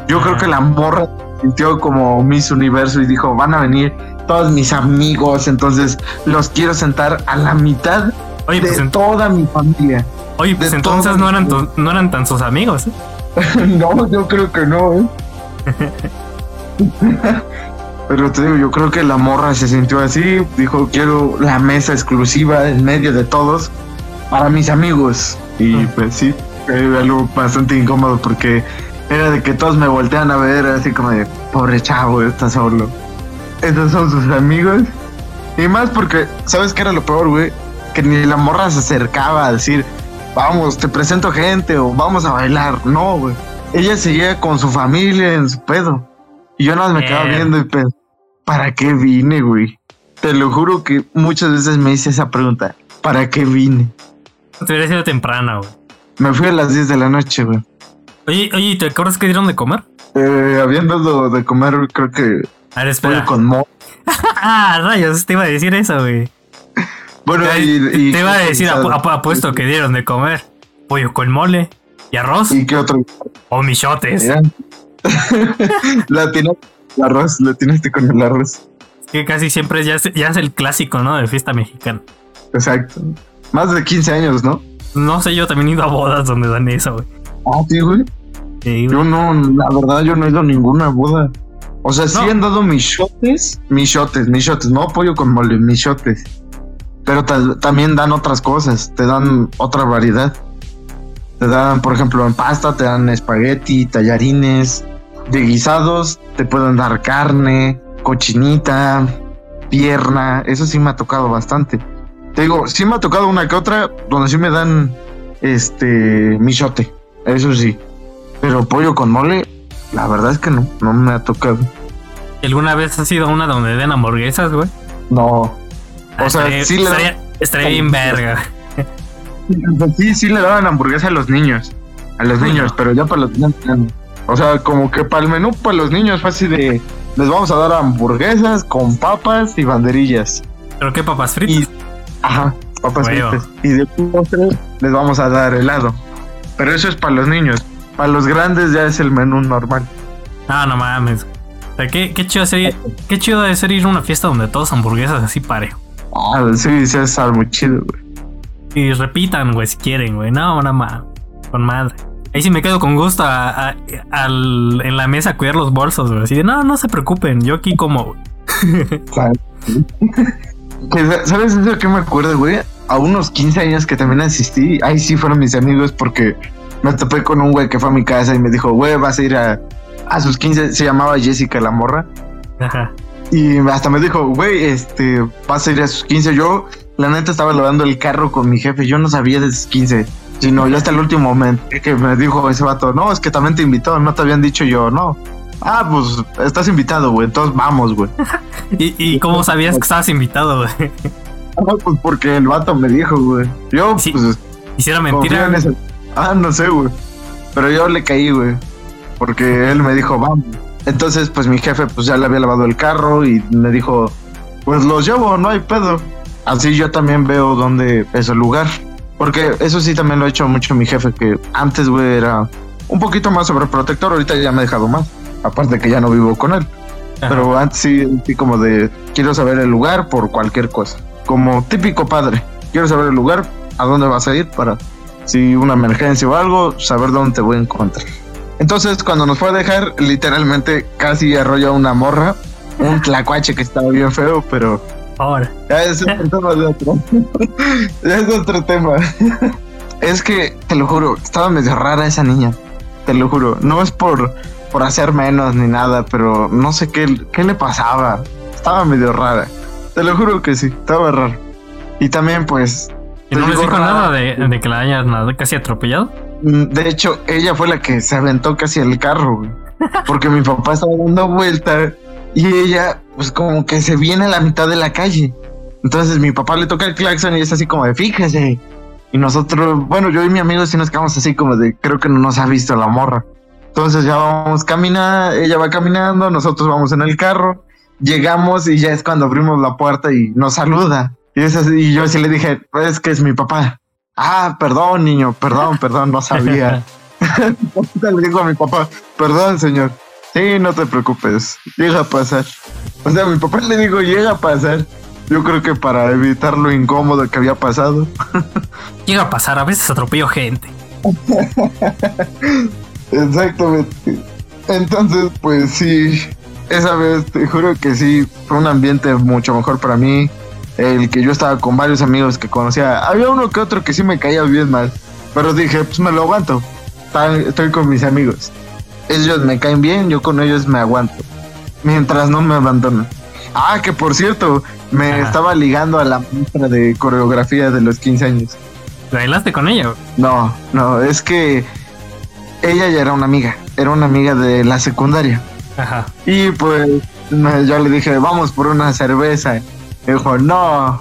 Yo creo que la morra sintió como Miss Universo y dijo, van a venir todos mis amigos, entonces los quiero sentar a la mitad Oye, pues, de en- toda mi familia. oye, pues entonces no eran, tu- no eran tan sus amigos. ¿eh? no, yo creo que no, ¿eh? Pero te digo, yo creo que la morra se sintió así, dijo, quiero la mesa exclusiva en medio de todos para mis amigos. Y Mm. pues sí, fue algo bastante incómodo porque era de que todos me voltean a ver así como de, pobre chavo, está solo. Esos son sus amigos. Y más porque, ¿sabes qué era lo peor, güey? Que ni la morra se acercaba a decir, vamos, te presento gente o vamos a bailar. No, güey. Ella seguía con su familia en su pedo. Y yo nada más me quedaba viendo y pensé, ¿para qué vine, güey? Te lo juro que muchas veces me hice esa pregunta, ¿para qué vine? Te hubiera sido temprano, güey. Me fui a las 10 de la noche, güey. Oye, oye, ¿te acuerdas que dieron de comer? Eh, habían dado de comer, creo que A ver, espera. pollo con mo. Ah, rayos, te iba a decir eso, güey. Bueno, Te, y, y- te iba a decir, apuesto que dieron de comer pollo con mole y arroz ¿Y qué otro? o michotes. Era? la tienes, el arroz, la tienes con el arroz. Que casi siempre ya es, ya es el clásico, ¿no? De fiesta mexicana. Exacto. Más de 15 años, ¿no? No sé, yo también he ido a bodas donde dan eso, güey. Ah, sí, güey. Sí, güey. Yo no, la verdad, yo no he ido a ninguna boda. O sea, sí No. han dado michotes, michotes, michotes, no pollo con mole, michotes. Pero ta- también dan otras cosas, te dan otra variedad. Te dan, por ejemplo, en pasta, te dan espagueti, tallarines, de guisados, te pueden dar carne, cochinita, pierna, eso sí me ha tocado bastante. Te digo, sí me ha tocado una que otra, donde sí me dan este michote, eso sí. Pero pollo con mole, la verdad es que no, no me ha tocado. ¿Alguna vez has ido a una donde den hamburguesas, güey? No. O sea, estaría, sí le estaría, estaría bien verga. Sí, sí le daban hamburguesa a los niños. A los niños, no. pero ya para los niños. O sea, como que para el menú para los niños fue así de. Les vamos a dar hamburguesas con papas y banderillas. ¿Pero qué papas fritas? Y. Ajá, papas Huevo. fritas. Y de postre les vamos a dar helado. Pero eso es para los niños. Para los grandes ya es el menú normal. No, no mames. O sea, qué, qué chido sería, qué chido debe ser ir a una fiesta donde todos hamburguesas así parejo. Ah, sí, sí, es algo muy chido, güey. Y repitan, güey, si quieren, güey. No, no mames. Con madre. Ahí sí me quedo con gusto a- a- al- en la mesa a cuidar los bolsos, güey. Así de, no, no se preocupen, yo aquí como, güey. ¿Sabes? Que, ¿Sabes eso que me acuerdo, güey? A unos 15 años que también asistí, ahí sí fueron mis amigos porque me topé con un güey que fue a mi casa y me dijo, güey, vas a ir a, a sus 15, se llamaba Jessica la morra. Ajá. Y hasta me dijo, güey, este, vas a ir a sus 15. Yo, la neta, estaba lavando el carro con mi jefe. Yo no sabía de sus 15, sino ya hasta el último momento que me dijo ese vato, no, es que también te invitó, no te habían dicho yo, no. ah, pues estás invitado, güey, entonces vamos, güey. ¿Y, ¿Y cómo sabías que estabas invitado, güey? Ah, pues porque el vato me dijo, güey. Yo, Sí. pues, Hiciera mentira. Ah, no sé, güey. Pero yo le caí, güey. Porque él me dijo, vamos. Entonces, pues mi jefe, pues ya le había lavado el carro y me dijo, pues los llevo, no hay pedo. Así yo también veo dónde es el lugar. Porque eso sí también lo ha hecho mucho mi jefe, que antes, güey, era un poquito más sobreprotector. Ahorita ya me ha dejado más. Aparte que ya no vivo con él. Ajá. Pero antes sí, sí como de quiero saber el lugar por cualquier cosa. Como típico padre. Quiero saber el lugar, a dónde vas a ir para si una emergencia o algo, saber dónde te voy a encontrar. Entonces, cuando nos fue a dejar, literalmente casi arrolló a una morra, un tlacuache que estaba bien feo, pero Ahora. ya es otro tema de otro. ya es otro tema. es que, te lo juro, estaba medio rara esa niña. Te lo juro. No es por, por hacer menos ni nada, pero no sé qué, qué le pasaba. Estaba medio rara. Te lo juro que sí, estaba raro. Y también, pues. ¿Y no les digo nada de, de que la hayan nada- casi atropellado? Mm, De hecho, ella fue la que se aventó casi el carro. Porque mi papá estaba dando vuelta y ella, pues como que se viene a la mitad de la calle. Entonces mi papá le toca el claxon y es así como de fíjese. Y nosotros, bueno, yo y mi amigo sí nos quedamos así como de creo que no nos ha visto la morra. Entonces ya vamos caminando, ella va caminando, nosotros vamos en el carro, llegamos y ya es cuando abrimos la puerta y nos saluda. Y, es así, yo le dije, es que es mi papá. Ah, perdón, niño, perdón, perdón, no sabía. Le digo a mi papá, perdón, señor. Sí, no te preocupes, llega a pasar. O sea, a mi papá le digo, llega a pasar. Yo creo que para evitar lo incómodo que había pasado. Llega a pasar, a veces atropello gente. Exactamente. Entonces, pues sí, esa vez te juro que sí, fue un ambiente mucho mejor para mí. El que yo estaba con varios amigos que conocía. Había uno que otro que sí me caía bien mal. Pero dije, pues me lo aguanto. Estoy con mis amigos. Ellos me caen bien, yo con ellos me aguanto. Mientras no me abandonen. Ah, que por cierto, me Ajá. estaba ligando a la maestra de coreografía de los 15 años. ¿Bailaste con ella? No, no, es que ella ya era una amiga, era una amiga de la secundaria. Ajá. Y pues yo le dije, vamos por una cerveza. Dijo, no,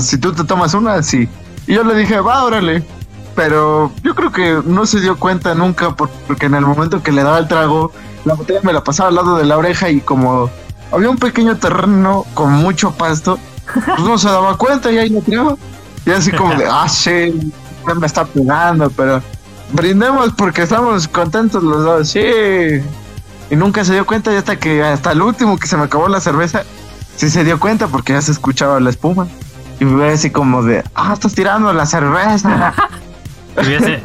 si tú te tomas una, sí. Y yo le dije, va, órale. Pero yo creo que no se dio cuenta nunca por- porque en el momento que le daba el trago, la botella me la pasaba al lado de la oreja y como había un pequeño terreno con mucho pasto, pues no se daba cuenta y ahí lo tiraba. Y así como de, ah, sí, me está pegando, pero brindemos porque estamos contentos los dos, sí. Y nunca se dio cuenta y hasta que hasta el último que se me acabó la cerveza, sí se dio cuenta porque ya se escuchaba la espuma. Y me ve así como de, ah, estás tirando la cerveza. Vives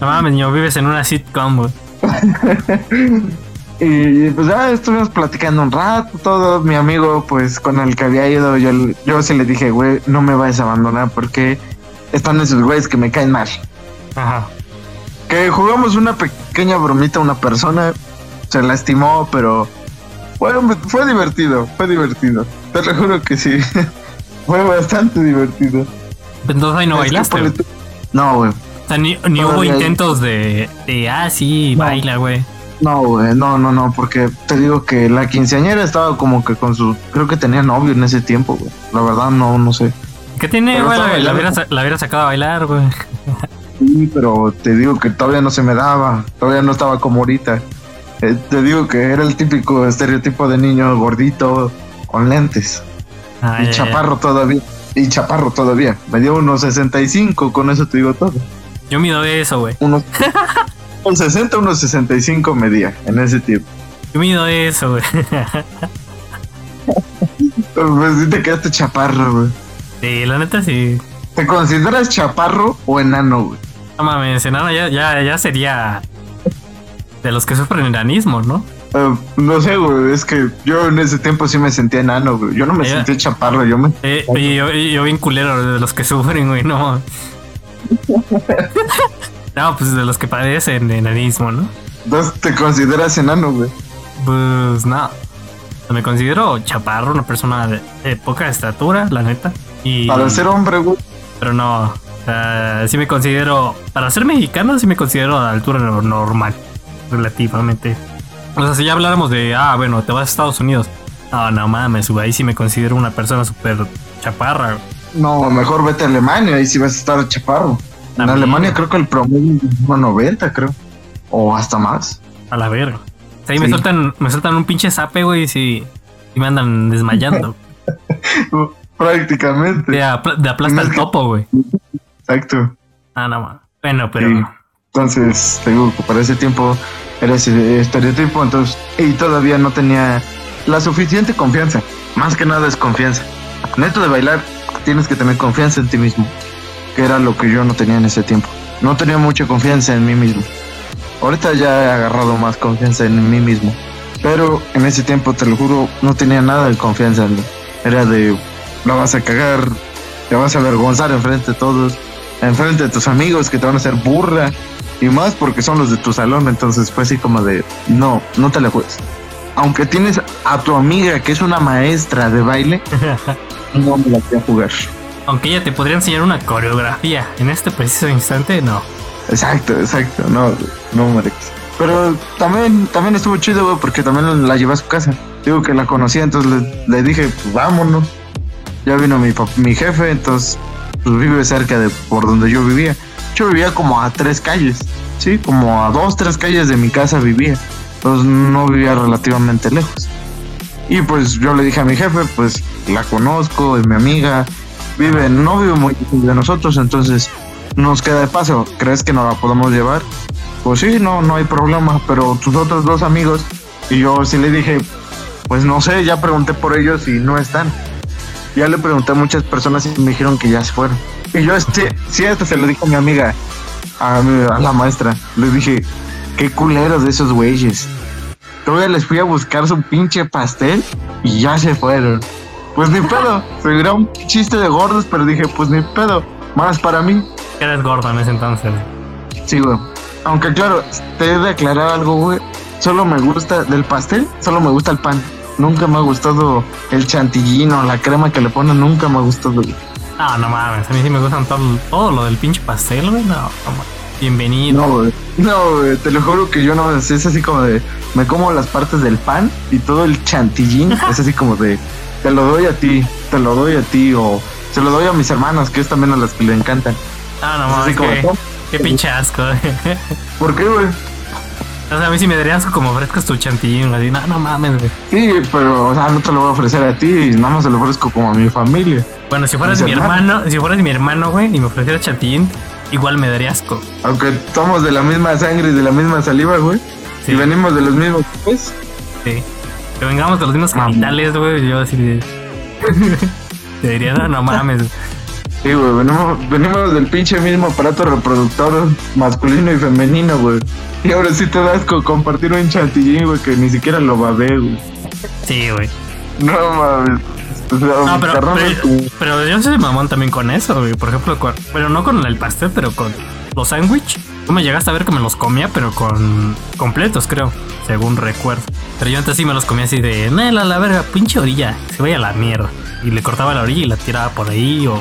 no mames, niño, vives en una sitcom, güey. y pues ya estuvimos platicando un rato, todo. Mi amigo, pues con el que había ido, yo, yo sí le dije, güey, no me vayas a abandonar porque están esos güeyes que me caen mal. Ajá. Que jugamos una pequeña bromita a una persona, se lastimó, pero fue, fue divertido, fue divertido. Te lo juro que sí. fue bastante divertido. Entonces ahí no Es bailaste. No, güey. O sea, ni, ni hubo intentos de, de, ah, sí, No. baila, güey. No, güey, no, no, no, porque te digo que la quinceañera estaba como que con su, creo que tenía novio en ese tiempo, güey. La verdad no, no sé. ¿Qué tiene, güey? La, hubiera, la hubiera sacado a bailar, güey. Sí, pero te digo que todavía no se me daba, todavía no estaba como ahorita. Eh, te digo que era el típico estereotipo de niño gordito con lentes Ah, y chaparro todavía. Y chaparro todavía. Me dio unos 65, con eso te digo todo. Yo mido eso, güey. Unos, un 60, unos 65 medía en ese tiempo. Yo mido eso, güey. Pues sí te quedaste chaparro, güey. Sí, la neta sí. ¿Te consideras chaparro o enano, güey? No mames, enano ya, ya, ya sería de los que sufren enanismo, ¿no? Eh, no sé, güey, es que yo en ese tiempo sí me sentía enano, güey. Yo no me Ya. sentía chaparro, yo me... Eh, y yo, yo bien culero de los que sufren, güey, no. No, pues de los que padecen de enanismo, ¿no? Entonces te consideras enano, güey. Pues no. Me considero chaparro, una persona de, de poca estatura, la neta. Y, Para ser hombre, güey. Pero no. Sea, sí me considero. Para ser mexicano, sí me considero a la altura no- normal. Relativamente. O sea, si ya habláramos de, ah, bueno, te vas a Estados Unidos. No, no mames, güey, ahí sí me considero una persona súper chaparra. No, mejor vete a Alemania, ahí sí vas a estar chaparro. En. Alemania creo que el promedio es 1.90, creo. O hasta más. A la verga. O sea, ahí me sueltan, me sueltan un pinche zape, güey, y sí me andan desmayando. Prácticamente. De, apla- de aplasta el topo, güey. Exacto. Ah, no mames. Bueno, pero. Sí. Entonces, te que para ese tiempo era ese estereotipo, entonces, y todavía no tenía la suficiente confianza. Más que nada es confianza. Neto de bailar, tienes que tener confianza en ti mismo, que era lo que yo no tenía en ese tiempo. No tenía mucha confianza en mí mismo. Ahorita ya he agarrado más confianza en mí mismo. Pero en ese tiempo, te lo juro, no tenía nada de confianza en mí. Era de, la vas a cagar, te vas a avergonzar enfrente de todos, enfrente de tus amigos que te van a hacer burra. Y más porque son los de tu salón, entonces fue así como de, no, no te la juegues. Aunque tienes a tu amiga que es una maestra de baile, no me la voy a jugar. Aunque ella te podría enseñar una coreografía en este preciso instante, no. Exacto, exacto, no, no Marex. Pero también, también estuvo chido, güey, porque también la llevé a su casa. Digo que la conocía, entonces le, le dije, pues vámonos. Ya vino mi, mi jefe, entonces pues vive cerca de por donde yo vivía. Vivía como a tres calles, sí, como a dos, tres calles de mi casa vivía. Entonces no vivía relativamente lejos. Y pues yo le dije a mi jefe, pues la conozco, es mi amiga, vive, no vive muy lejos de nosotros, entonces nos queda de paso. ¿Crees que nos la podemos llevar? Pues sí, no, no hay problema, pero tus otros dos amigos, y yo sí le dije, pues no sé, ya pregunté por ellos y no están. Ya le pregunté a muchas personas y me dijeron que ya se fueron. Y yo, este, sí, hasta se lo dije a mi amiga, a, mi- a la maestra. Le dije, qué culeros de esos güeyes. Todavía les fui a buscar su pinche pastel y ya se fueron. Pues ni pedo. Se era un chiste de gordos, pero dije, pues ni pedo. Más para mí. Eres gordo en ese entonces. Sí, güey. Aunque claro, te he de aclarar algo, güey. Solo me gusta del pastel, solo me gusta el pan. Nunca me ha gustado el chantilly o la crema que le ponen, nunca me ha gustado. No, no mames. A mí sí me gustan todo, todo lo del pinche pastel, güey. No, no. Bienvenido. No, güey. No, güey, te lo juro que yo no, es es así como de, me como las partes del pan y todo el chantilly, es así como de, te lo doy a ti, te lo doy a ti, o se lo doy a mis hermanas, que es también a las que le encantan. Ah, no mames. Qué, "Oh, qué pinche asco. ¿Por qué, güey? O sea, a mí sí me daría asco como ofrezcas tu chantilly. Así, no, no mames, güey. Sí, pero, o sea, no te lo voy a ofrecer a ti, nada más se lo ofrezco como a mi familia. Bueno, si fueras mi hermano, si fueras mi hermano, güey, y me ofrecieras chantilly, igual me daría asco. Aunque somos de la misma sangre y de la misma saliva, güey. Sí. Y venimos de los mismos, pues. Sí. Que vengamos de los mismos Mamá. genitales, güey. Yo así de. Te diría, no, no mames. Sí, güey, venimos, venimos del pinche mismo aparato reproductor masculino y femenino, güey. Y ahora sí te das con compartir un chantilly, güey, que ni siquiera lo babé, güey. Sí, güey. No mames. O sea, No, pero, pero, pero yo soy mamón también con eso, güey. Por ejemplo, con, bueno, no con el pastel, pero con los sándwich. Tú me llegaste a ver que me los comía, pero con completos, creo, según recuerdo. Pero yo antes sí me los comía así de, nela, la verga, pinche orilla, se vaya a la mierda. Y le cortaba la orilla y la tiraba por ahí, o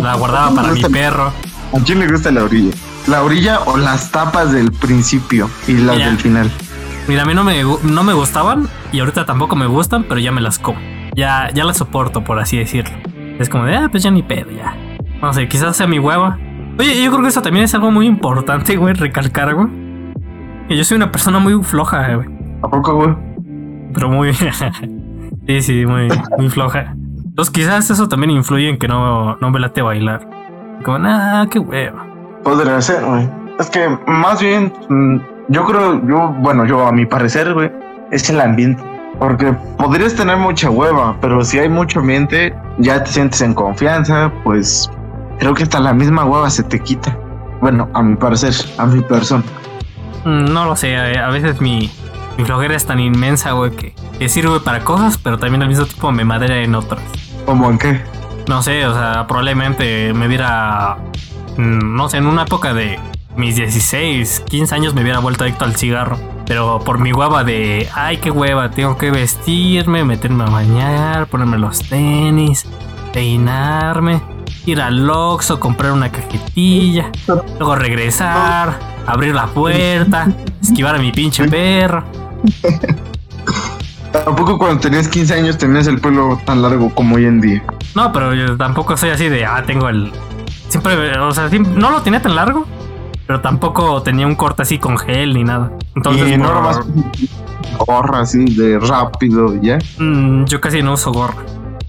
la guardaba para mi perro. ¿A quién le gusta la orilla? ¿La orilla o las tapas del principio y las Mira. del final? Mira, a mí no me, no me gustaban y ahorita tampoco me gustan, pero ya me las como. Ya, ya las soporto, por así decirlo. Es como de, ah, pues ya ni pedo, ya. No sé, quizás sea mi hueva. Oye, yo creo que eso también es algo muy importante, güey, recalcar, güey. Que yo soy una persona muy floja, güey. ¿A poco, güey? Pero muy... sí, sí, muy, muy floja. Entonces quizás eso también influye en que no, no me late bailar. Como, nah, qué hueva. Podría ser, güey. Es que más bien, mm, yo creo, yo, bueno, yo a mi parecer, güey, es el ambiente. Porque podrías tener mucha hueva, pero si hay mucho ambiente, ya te sientes en confianza, pues creo que hasta la misma hueva se te quita. Bueno, a mi parecer, a mi persona. Mm, No lo sé, a veces mi, mi flojera es tan inmensa, güey, que, que sirve para cosas, pero también al mismo tiempo me madera en otras. ¿Cómo en qué? No sé, o sea, probablemente me hubiera, mm, no sé, en una época de mis 16, 15 años me hubiera vuelto adicto al cigarro. Pero por mi hueva de, ay, qué hueva, tengo que vestirme, meterme a bañar, ponerme los tenis, peinarme, ir al Oxxo, comprar una cajetilla, luego regresar, abrir la puerta, esquivar a mi pinche perro. Tampoco cuando tenías 15 años tenías el pelo tan largo como hoy en día. No, pero yo tampoco soy así de, ah, tengo el... Siempre, o sea, no lo tenía tan largo, pero tampoco tenía un corte así con gel ni nada. Entonces, y no por- nomás gorra así de rápido, ¿ya? mm, yo casi no uso gorra.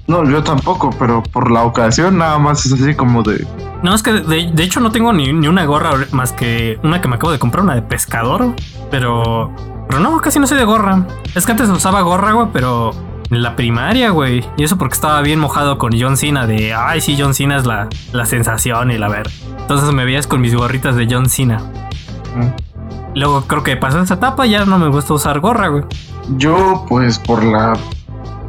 No, yo tampoco, pero por la ocasión nada más es así como de... No, es que de, de hecho no tengo ni, ni una gorra más que una que me acabo de comprar, una de pescador, pero... Pero no, casi no soy de gorra. Es que antes usaba gorra, güey, pero en la primaria, güey. Y eso porque estaba bien mojado con John Cena de, ay, sí, John Cena es la, la sensación y la ver. Entonces me veías con mis gorritas de John Cena. Luego creo que pasó esa etapa, ya no me gusta usar gorra, güey. Yo, pues por la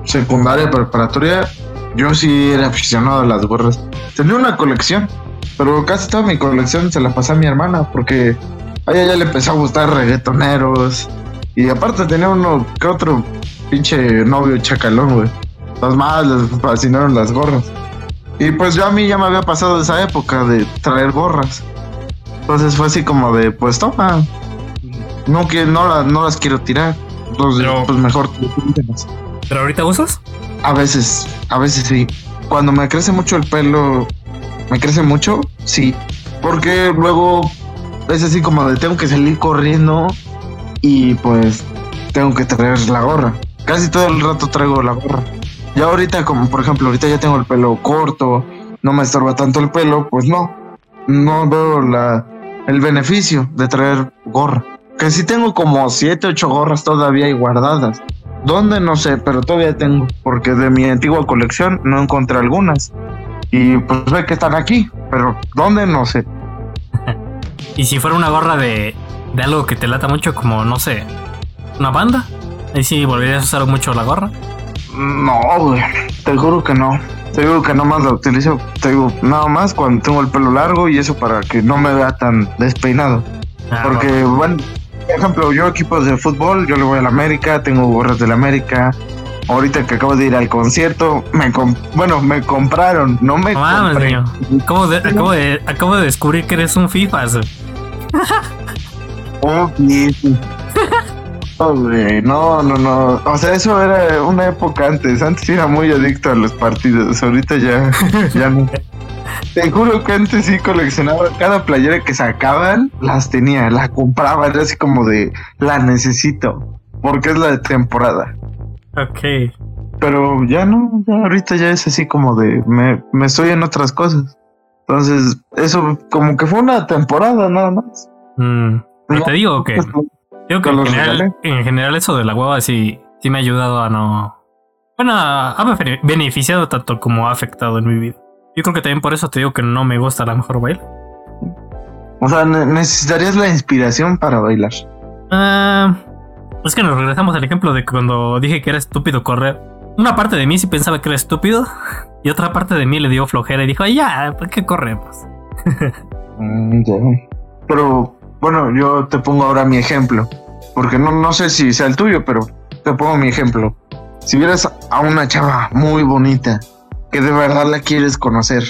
secundaria preparatoria, yo sí era aficionado a las gorras. Tenía una colección, pero casi toda mi colección se la pasé a mi hermana porque a ella ya le empezó a gustar reggaetoneros. Y aparte tenía uno que otro pinche novio chacalón, güey. Los más les fascinaron las gorras. Y pues yo a mí ya me había pasado esa época de traer gorras. Entonces fue así como de, pues toma. No, que no, la- no las quiero tirar. Entonces, Pero- pues mejor. ¿Pero ahorita usas? A veces, a veces sí. Cuando me crece mucho el pelo, me crece mucho, sí. Porque luego es así como de tengo que salir corriendo y pues tengo que traer la gorra. Casi todo el rato traigo la gorra. Ya ahorita, como por ejemplo, ahorita ya tengo el pelo corto, no me estorba tanto el pelo, pues no. No veo la, el beneficio de traer gorra. Que sí tengo como 7, 8 gorras todavía ahí guardadas. ¿Dónde? No sé, pero todavía tengo. Porque de mi antigua colección no encontré algunas. Y pues ve que están aquí. Pero ¿dónde? No sé. Y si fuera una gorra de, de algo que te lata mucho, como, no sé, una banda, ahí sí volverías a usar mucho la gorra. No, güey. Te juro que no. Te digo que nomás la utilizo. Te digo, nada más cuando tengo el pelo largo y eso para que no me vea tan despeinado. Ah, Porque, bueno, por ejemplo, yo equipos de fútbol, yo le voy a la América, tengo gorras de la América. Ahorita que acabo de ir al concierto, me bueno, me compraron, no me No mames, compré. Acabo de, acabo, de, acabo de descubrir que eres un FIFA. Oh, güey, no, no, no. O sea, eso era una época antes. Antes era muy adicto a los partidos. Ahorita ya, ya no. Te juro que antes sí coleccionaba cada playera que sacaban, las tenía, la compraba, era así como de la necesito, porque es la de temporada. Ok. Pero ya no, ya ahorita ya es así como de me, me estoy en otras cosas. Entonces, eso como que fue una temporada nada más. Mm, pero te digo que, digo que Te en general, regalé. en general eso de la hueva sí, sí me ha ayudado a no... Bueno, ha bene- beneficiado tanto como ha afectado en mi vida. Yo creo que también por eso te digo que no me gusta la mejor baile. O sea, ne- necesitarías la inspiración para bailar. Ah, es que nos regresamos al ejemplo de cuando dije que era estúpido correr. Una parte de mí sí pensaba que era estúpido y otra parte de mí le dio flojera y dijo, "Ay, ya, ¿por qué corremos? Mm. Pero bueno, yo te pongo ahora mi ejemplo. Porque no, no sé si sea el tuyo, pero te pongo mi ejemplo. Si vieras a una chava muy bonita, que de verdad la quieres conocer,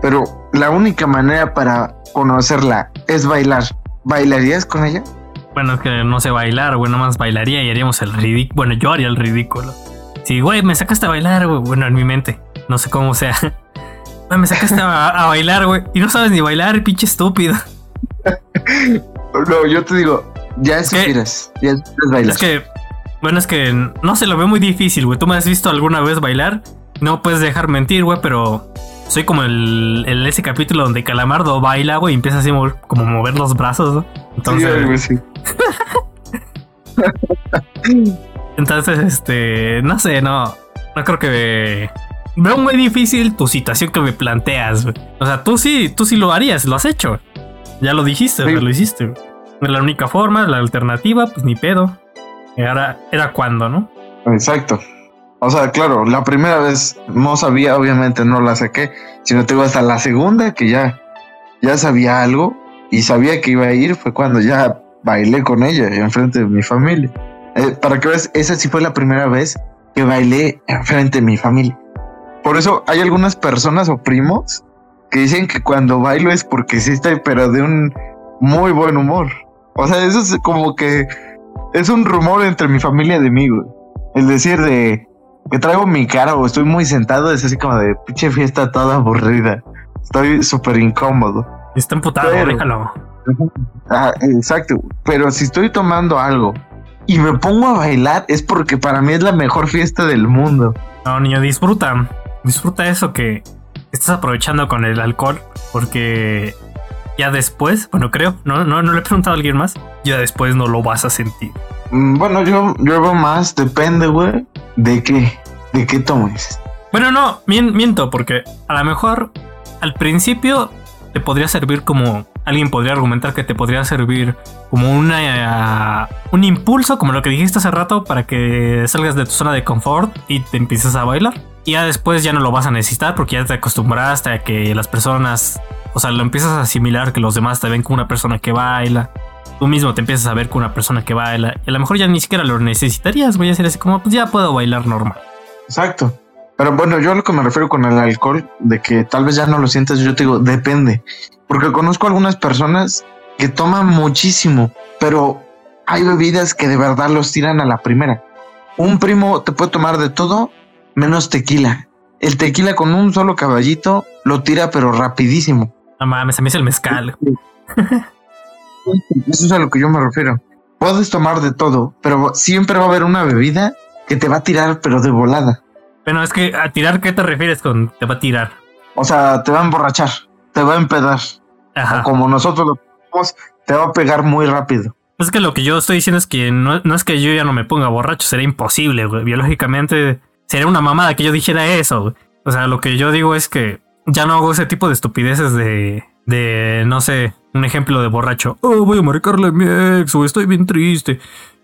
pero la única manera para conocerla es bailar, ¿bailarías con ella? Bueno, es que no sé bailar, güey, nomás bailaría y haríamos el ridículo. Bueno, yo haría el ridículo. Sí, güey, me sacaste a bailar, güey. Bueno, en mi mente. No sé cómo sea. Me sacaste a bailar, güey. Y no sabes ni bailar, pinche estúpido. No, yo te digo, ya que- ya. Es que, bueno, es que no se lo veo muy difícil, güey. Tú me has visto alguna vez bailar. No puedes dejar mentir, güey, pero soy como el, el- ese capítulo donde Calamardo baila, güey, y empieza así a mover- como mover los brazos, ¿no? Sí, Entonces, algo así. entonces, este, no sé, no, no creo que veo muy difícil tu situación que me planteas, güey. O sea, tú sí, tú sí lo harías, lo has hecho. Ya lo dijiste, Sí. güey, lo hiciste. la única forma, la alternativa, pues ni pedo. Y ahora era cuando, ¿no? Exacto. O sea, claro, la primera vez no sabía, obviamente no la saqué, sino te digo hasta la segunda que ya, ya sabía algo y sabía que iba a ir, fue cuando ya bailé con ella enfrente de mi familia. Eh, para que veas, esa sí fue la primera vez que bailé enfrente de mi familia. Por eso hay algunas personas o primos que dicen que cuando bailo es porque sí estoy, pero de un muy buen humor. O sea, eso es como que es un rumor entre mi familia de mí, güey. El decir de que traigo mi cara o estoy muy sentado es así como de pinche fiesta toda aburrida. Estoy súper incómodo. Está emputado, Pero- déjalo. Ah, exacto. Pero si estoy tomando algo y me pongo a bailar es porque para mí es la mejor fiesta del mundo. No, niño, disfruta. Disfruta eso que estás aprovechando con el alcohol. Porque ya después, bueno, creo, no, no, no le he preguntado a alguien más. Ya después no lo vas a sentir. Mm, Bueno, yo, yo veo más, depende, güey, de qué, de qué tomes. Bueno, no, mien- miento, porque a lo mejor al principio te podría servir como. Alguien podría argumentar que te podría servir como una, un impulso, como lo que dijiste hace rato, para que salgas de tu zona de confort y te empieces a bailar. Ya después ya no lo vas a necesitar porque ya te acostumbraste a que las personas, o sea, lo empiezas a asimilar que los demás te ven como una persona que baila. Tú mismo te empiezas a ver como una persona que baila. Y a lo mejor ya ni siquiera lo necesitarías, voy a decir así como, pues ya puedo bailar normal. Exacto. Pero bueno, yo a lo que me refiero con el alcohol, de que tal vez ya no lo sientes, yo te digo, depende. Porque conozco algunas personas que toman muchísimo, pero hay bebidas que de verdad los tiran a la primera. Un primo te puede tomar de todo menos tequila. El tequila con un solo caballito lo tira pero rapidísimo. No mames, a mí es el mezcal. Eso es a lo que yo me refiero. Puedes tomar de todo, pero siempre va a haber una bebida que te va a tirar pero de volada. Bueno, es que a tirar, ¿qué te refieres con te va a tirar? O sea, te va a emborrachar, te va a empedar. Ajá. O como nosotros lo hacemos, te va a pegar muy rápido. Es que lo que yo estoy diciendo es que no, no es que yo ya no me ponga borracho, sería imposible, güey. Biológicamente sería una mamada que yo dijera eso. O sea, lo que yo digo es que ya no hago ese tipo de estupideces de, de, no sé, un ejemplo de borracho. Oh, voy a marcarle a mi ex, o estoy bien triste.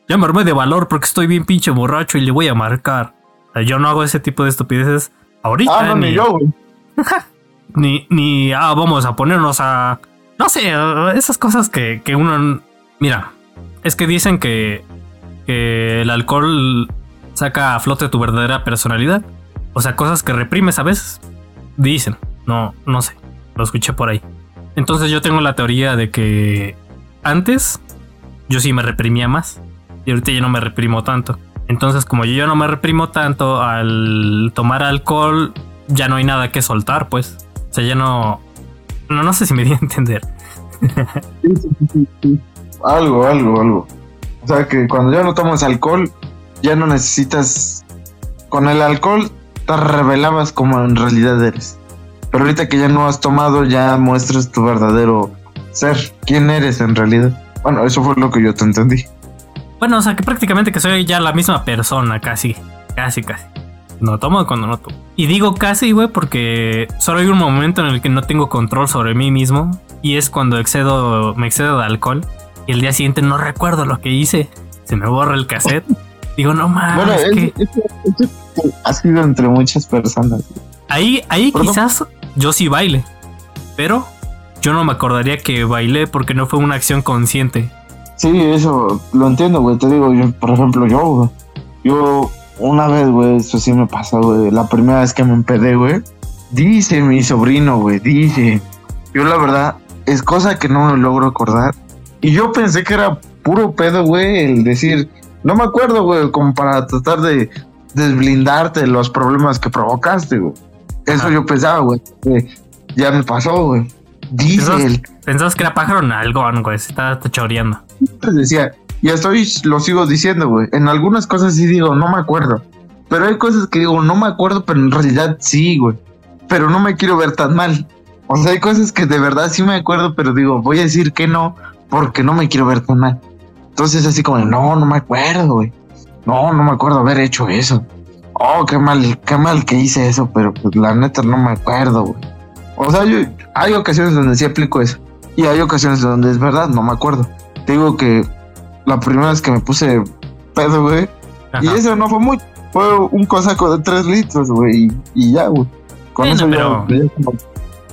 Ya me armé de valor porque estoy bien pinche borracho y le voy a marcar. O sea, yo no hago ese tipo de estupideces ahorita. Ah, no, ni yo, güey. ni, ni ah, vamos a ponernos a. No sé, a- esas cosas que, que uno. Mira, es que dicen que, que el alcohol saca a flote tu verdadera personalidad. O sea, cosas que reprimes a veces. Dicen, no, no sé, lo escuché por ahí. Entonces yo tengo la teoría de que antes yo sí me reprimía más y ahorita ya no me reprimo tanto. Entonces como yo ya no me reprimo tanto al tomar alcohol, ya no hay nada que soltar, pues. O sea, ya no... No, no sé si me di a entender. Algo, algo, algo. O sea que cuando ya no tomas alcohol, ya no necesitas. Con el alcohol te revelabas como en realidad eres. Pero ahorita que ya no has tomado, ya muestras tu verdadero ser. ¿Quién eres en realidad? Bueno, eso fue lo que yo te entendí. Bueno, o sea, que prácticamente que soy ya la misma persona, casi. Casi, casi. No tomo cuando no tomo. Y digo casi, güey, porque solo hay un momento en el que no tengo control sobre mí mismo. Y es cuando excedo, me excedo de alcohol. Y el día siguiente no recuerdo lo que hice. Se me borra el cassette. Digo, no mames, bueno, es que eso- eso ha sido entre muchas personas. ahí, ahí Perdón. quizás yo sí baile. Pero yo no me acordaría que bailé porque no fue una acción consciente. Sí, eso lo entiendo, güey. Te digo, yo, por ejemplo, yo, güey. Yo, una vez, güey, eso sí me pasó, güey. La primera vez que me empedé, güey. Dice mi sobrino, güey, dice. Yo, la verdad, es cosa que no me logro acordar. Y yo pensé que era puro pedo, güey, el decir, no me acuerdo, güey, como para tratar de desblindarte de los problemas que provocaste, güey. Eso Ajá. yo pensaba, güey. Ya me pasó, güey. Dice Pensabas, que era pájaro en algo, güey. Se está choreando. les decía, y estoy, lo sigo diciendo, güey. En algunas cosas sí digo, no me acuerdo. Pero hay cosas que digo, no me acuerdo, pero en realidad sí, güey. Pero no me quiero ver tan mal. O sea, hay cosas que de verdad sí me acuerdo, pero digo, voy a decir que no, porque no me quiero ver tan mal. Entonces, así como, no, no me acuerdo, güey. No, no me acuerdo haber hecho eso. Oh, qué mal, qué mal que hice eso, pero pues la neta no me acuerdo, güey. O sea, yo, hay ocasiones donde sí aplico eso. Y hay ocasiones donde es verdad, no me acuerdo. Te digo que la primera vez que me puse pedo, güey. Y eso no fue mucho. Fue un cosaco de 3 litros, güey. Y, y ya, güey. Con eso pero-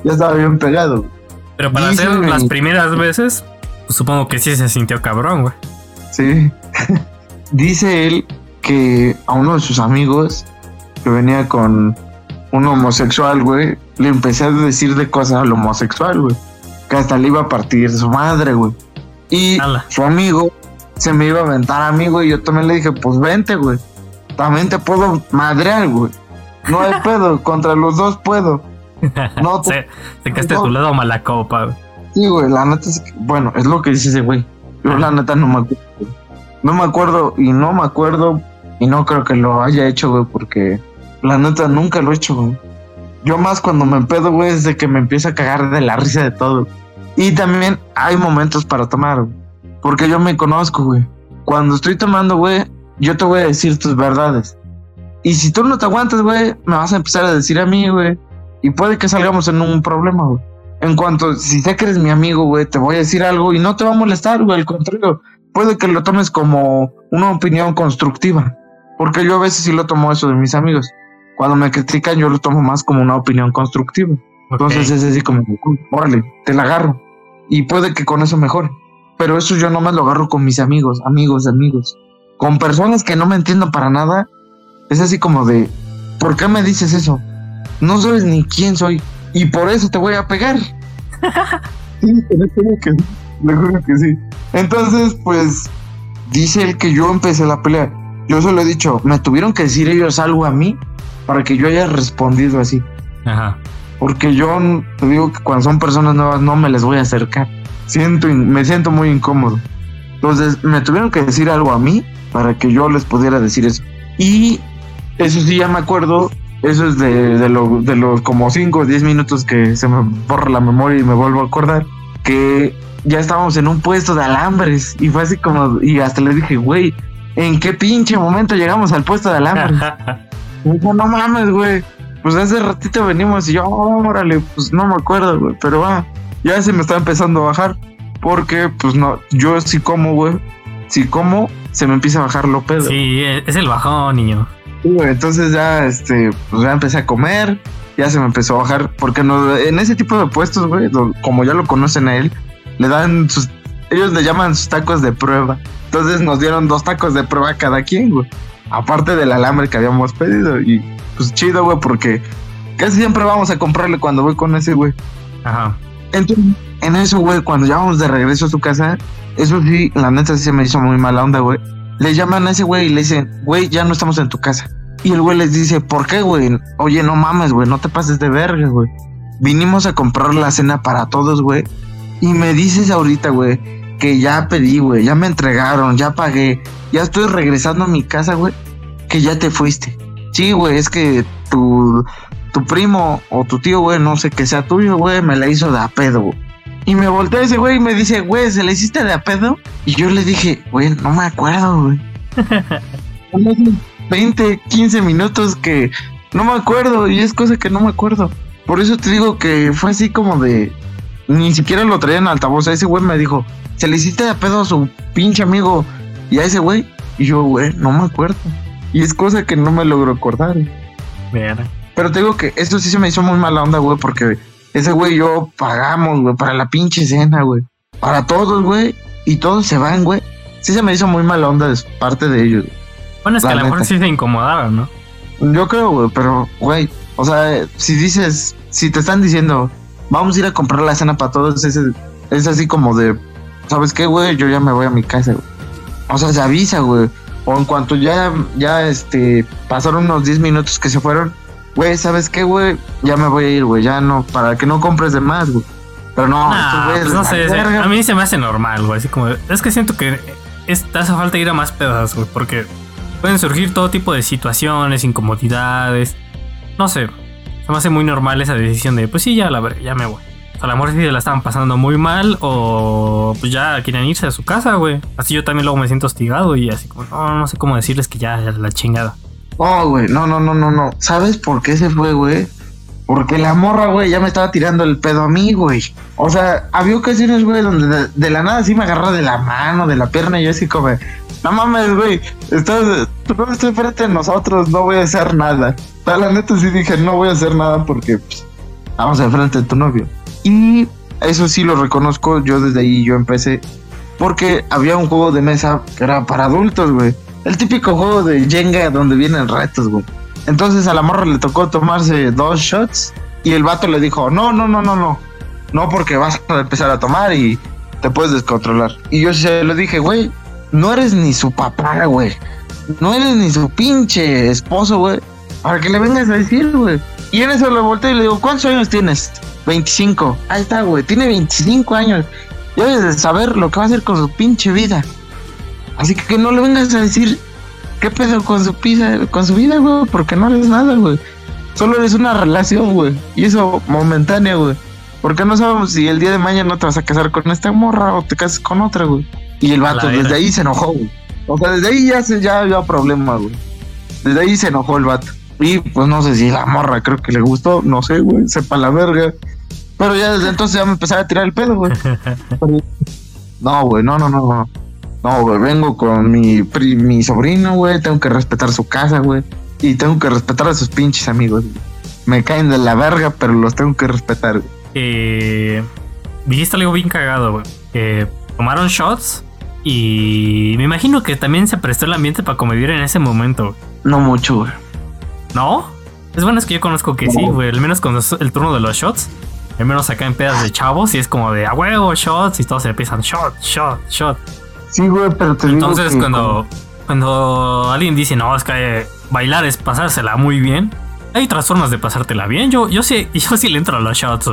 ya, estaba bien pegado. güey. Pero para hacer las primeras veces, pues supongo que sí se sintió cabrón, güey. Sí. Dice él que a uno de sus amigos que venía con un homosexual, güey, le empecé a decir de cosas al homosexual, güey. Que hasta le iba a partir su madre, güey. Y Ala. su amigo se me iba a aventar a mí, güey. Yo también le dije, pues vente, güey. También te puedo madrear, güey. No hay pedo, contra los dos puedo. No, te, te quedaste a tu lado mala copa, güey. Sí, güey, la neta es que, bueno, es lo que dice ese güey. Yo la neta no me acuerdo. No me acuerdo y no me acuerdo y no creo que lo haya hecho, güey, porque la neta nunca lo he hecho, güey. Yo más cuando me empedo, güey, es de que me empiezo a cagar de la risa de todo. Y también hay momentos para tomar, güey. Porque yo me conozco, güey. Cuando estoy tomando, güey, yo te voy a decir tus verdades. Y si tú no te aguantas, güey, me vas a empezar a decir a mí, güey. Y puede que salgamos en un problema, güey. En cuanto, si sé que eres mi amigo, güey, te voy a decir algo y no te va a molestar, güey. Al contrario, puede que lo tomes como una opinión constructiva. Porque yo a veces sí lo tomo eso de mis amigos. Cuando me critican, yo lo tomo más como una opinión constructiva. Entonces es así como, órale, te la agarro. Y puede que con eso mejore. Pero eso yo no me lo agarro con mis amigos, amigos, amigos. Con personas que no me entiendo para nada, es así como de, ¿por qué me dices eso? No sabes ni quién soy. Y por eso te voy a pegar. sí, le juro que, le juro que sí. Entonces, pues, dice él que yo empecé la pelea. Yo solo he dicho, me tuvieron que decir ellos algo a mí para que yo haya respondido así. Ajá. Porque yo te digo que cuando son personas nuevas no me les voy a acercar. Siento, me siento muy incómodo. Entonces me tuvieron que decir algo a mí para que yo les pudiera decir eso. Y eso sí, ya me acuerdo. Eso es de, de, lo, de los como 5 o 10 minutos que se me borra la memoria y me vuelvo a acordar. Que ya estábamos en un puesto de alambres. Y fue así como. Y hasta le dije, güey, ¿en qué pinche momento llegamos al puesto de alambres? dijo, no mames, güey. Pues hace ratito venimos y yo, oh, órale, pues no me acuerdo, güey. Pero va, ya se me está empezando a bajar. Porque, pues no, yo sí como, güey. Si como, se me empieza a bajar lo pedo. Sí, es el bajón, niño. Entonces ya, este, pues ya empecé a comer. Ya se me empezó a bajar. Porque no, en ese tipo de puestos, güey, como ya lo conocen a él, le dan sus. Ellos le llaman sus tacos de prueba. Entonces nos dieron dos tacos de prueba cada quien, güey. Aparte del alambre que habíamos pedido. Y pues chido, güey, porque casi siempre vamos a comprarle cuando voy con ese, güey. Ajá. Entonces, en eso, güey, cuando ya vamos de regreso a su casa, eso sí, la neta sí se me hizo muy mala onda, güey. Le llaman a ese güey y le dicen, güey, ya no estamos en tu casa. Y el güey les dice, ¿por qué, güey? Oye, no mames, güey, no te pases de verga, güey. Vinimos a comprar la cena para todos, güey. Y me dices ahorita, güey, que ya pedí, güey, ya me entregaron, ya pagué, ya estoy regresando a mi casa, güey, que ya te fuiste. Sí, güey, es que tu, tu primo o tu tío, güey, no sé que sea tuyo, güey, me la hizo de a pedo, güey. Y me volteé ese güey y me dice, güey, ¿se la hiciste de a pedo? Y yo le dije, güey, no me acuerdo, güey. 20, 15 minutos que no me acuerdo y es cosa que no me acuerdo. Por eso te digo que fue así como de... Ni siquiera lo traía en altavoz. A ese güey me dijo, se le hiciste de a pedo a su pinche amigo y a ese güey. Y yo, güey, no me acuerdo. Y es cosa que no me logro acordar. Mira. Pero te digo que esto sí se me hizo muy mala onda, güey, porque ese güey y yo pagamos, güey, para la pinche cena, güey. Para todos, güey. Y todos se van, güey. Sí se me hizo muy mala onda de parte de ellos. Bueno, es que a lo mejor sí se incomodaron, ¿no? Yo creo, güey, pero, güey, o sea, si dices, si te están diciendo, vamos a ir a comprar la cena para todos, es, es así como de, ¿sabes qué, güey? Yo ya me voy a mi casa, güey. O sea, se avisa, güey. O en cuanto ya, ya, este, pasaron unos 10 minutos que se fueron, güey, ¿sabes qué, güey? Ya me voy a ir, güey, ya no, para que no compres de más, güey. Pero no, nah, pues no sé, a mí se me hace normal, güey, así como, es que siento que es, te hace falta ir a más pedazos, güey, porque pueden surgir todo tipo de situaciones, incomodidades, no sé, se me hace muy normal esa decisión de, pues sí, ya la ya me voy. A lo mejor si la estaban pasando muy mal o pues ya quieren irse a su casa, güey. Así yo también luego me siento hostigado y así como, no, no sé cómo decirles que ya, ya la chingada. Oh, güey, no, no, no, no, no. ¿Sabes por qué se fue, güey? Porque la morra, güey, ya me estaba tirando el pedo a mí, güey. O sea, había ocasiones, güey, donde de, de, la nada sí me agarraba de la mano, de la pierna, y yo así como, no mames, güey, estás, estoy frente a nosotros, no voy a hacer nada. La neta sí dije, no voy a hacer nada porque pues, vamos enfrente de tu novio. Y eso sí lo reconozco, yo desde ahí yo empecé. Porque había un juego de mesa que era para adultos, güey. El típico juego de Jenga donde vienen retos, güey. Entonces a la morra le tocó tomarse dos shots y el vato le dijo, no, no, no, no, no. No porque vas a empezar a tomar y te puedes descontrolar. Y yo se lo dije, güey, no eres ni su papá, güey. No eres ni su pinche esposo, güey. Para que le vengas a decir, güey. Y en eso le volteo y le digo, ¿cuántos años tienes? 25. Ahí está, güey. Tiene 25 años. Debes de saber lo que va a hacer con su pinche vida. Así que no le vengas a decir qué pedo con su pizza, con su vida, güey, porque no eres nada, güey. Solo eres una relación, güey. Y eso momentánea, güey. Porque no sabemos si el día de mañana no te vas a casar con esta morra o te casas con otra, güey. Y el vato desde ahí se enojó, güey. O sea, desde ahí ya, se, ya había problema, güey. Desde ahí se enojó el vato. Y pues no sé si la morra creo que le gustó, no sé, güey, sepa la verga. Pero ya desde entonces ya me empezaba a tirar el pedo, güey. No, güey, no, no, no, no. No, güey, vengo con mi, mi sobrino, güey, tengo que respetar su casa, güey. Y tengo que respetar a sus pinches amigos. Me caen de la verga, pero los tengo que respetar, güey. Eh, dijiste algo bien cagado, güey. Que tomaron shots y me imagino que también se prestó el ambiente para convivir en ese momento. No mucho, güey. ¿No? Es bueno, es que yo conozco que sí, güey. Al menos con el turno de los shots. Al menos acá en pedas de chavos y es como de a huevo, shots y todos se empiezan shot, shot, shot. Sí, güey, pero te Entonces, cuando, cuando alguien dice, no, es que bailar es pasársela muy bien, hay otras formas de pasártela bien. Yo, yo, sí, yo sí le entro a los shots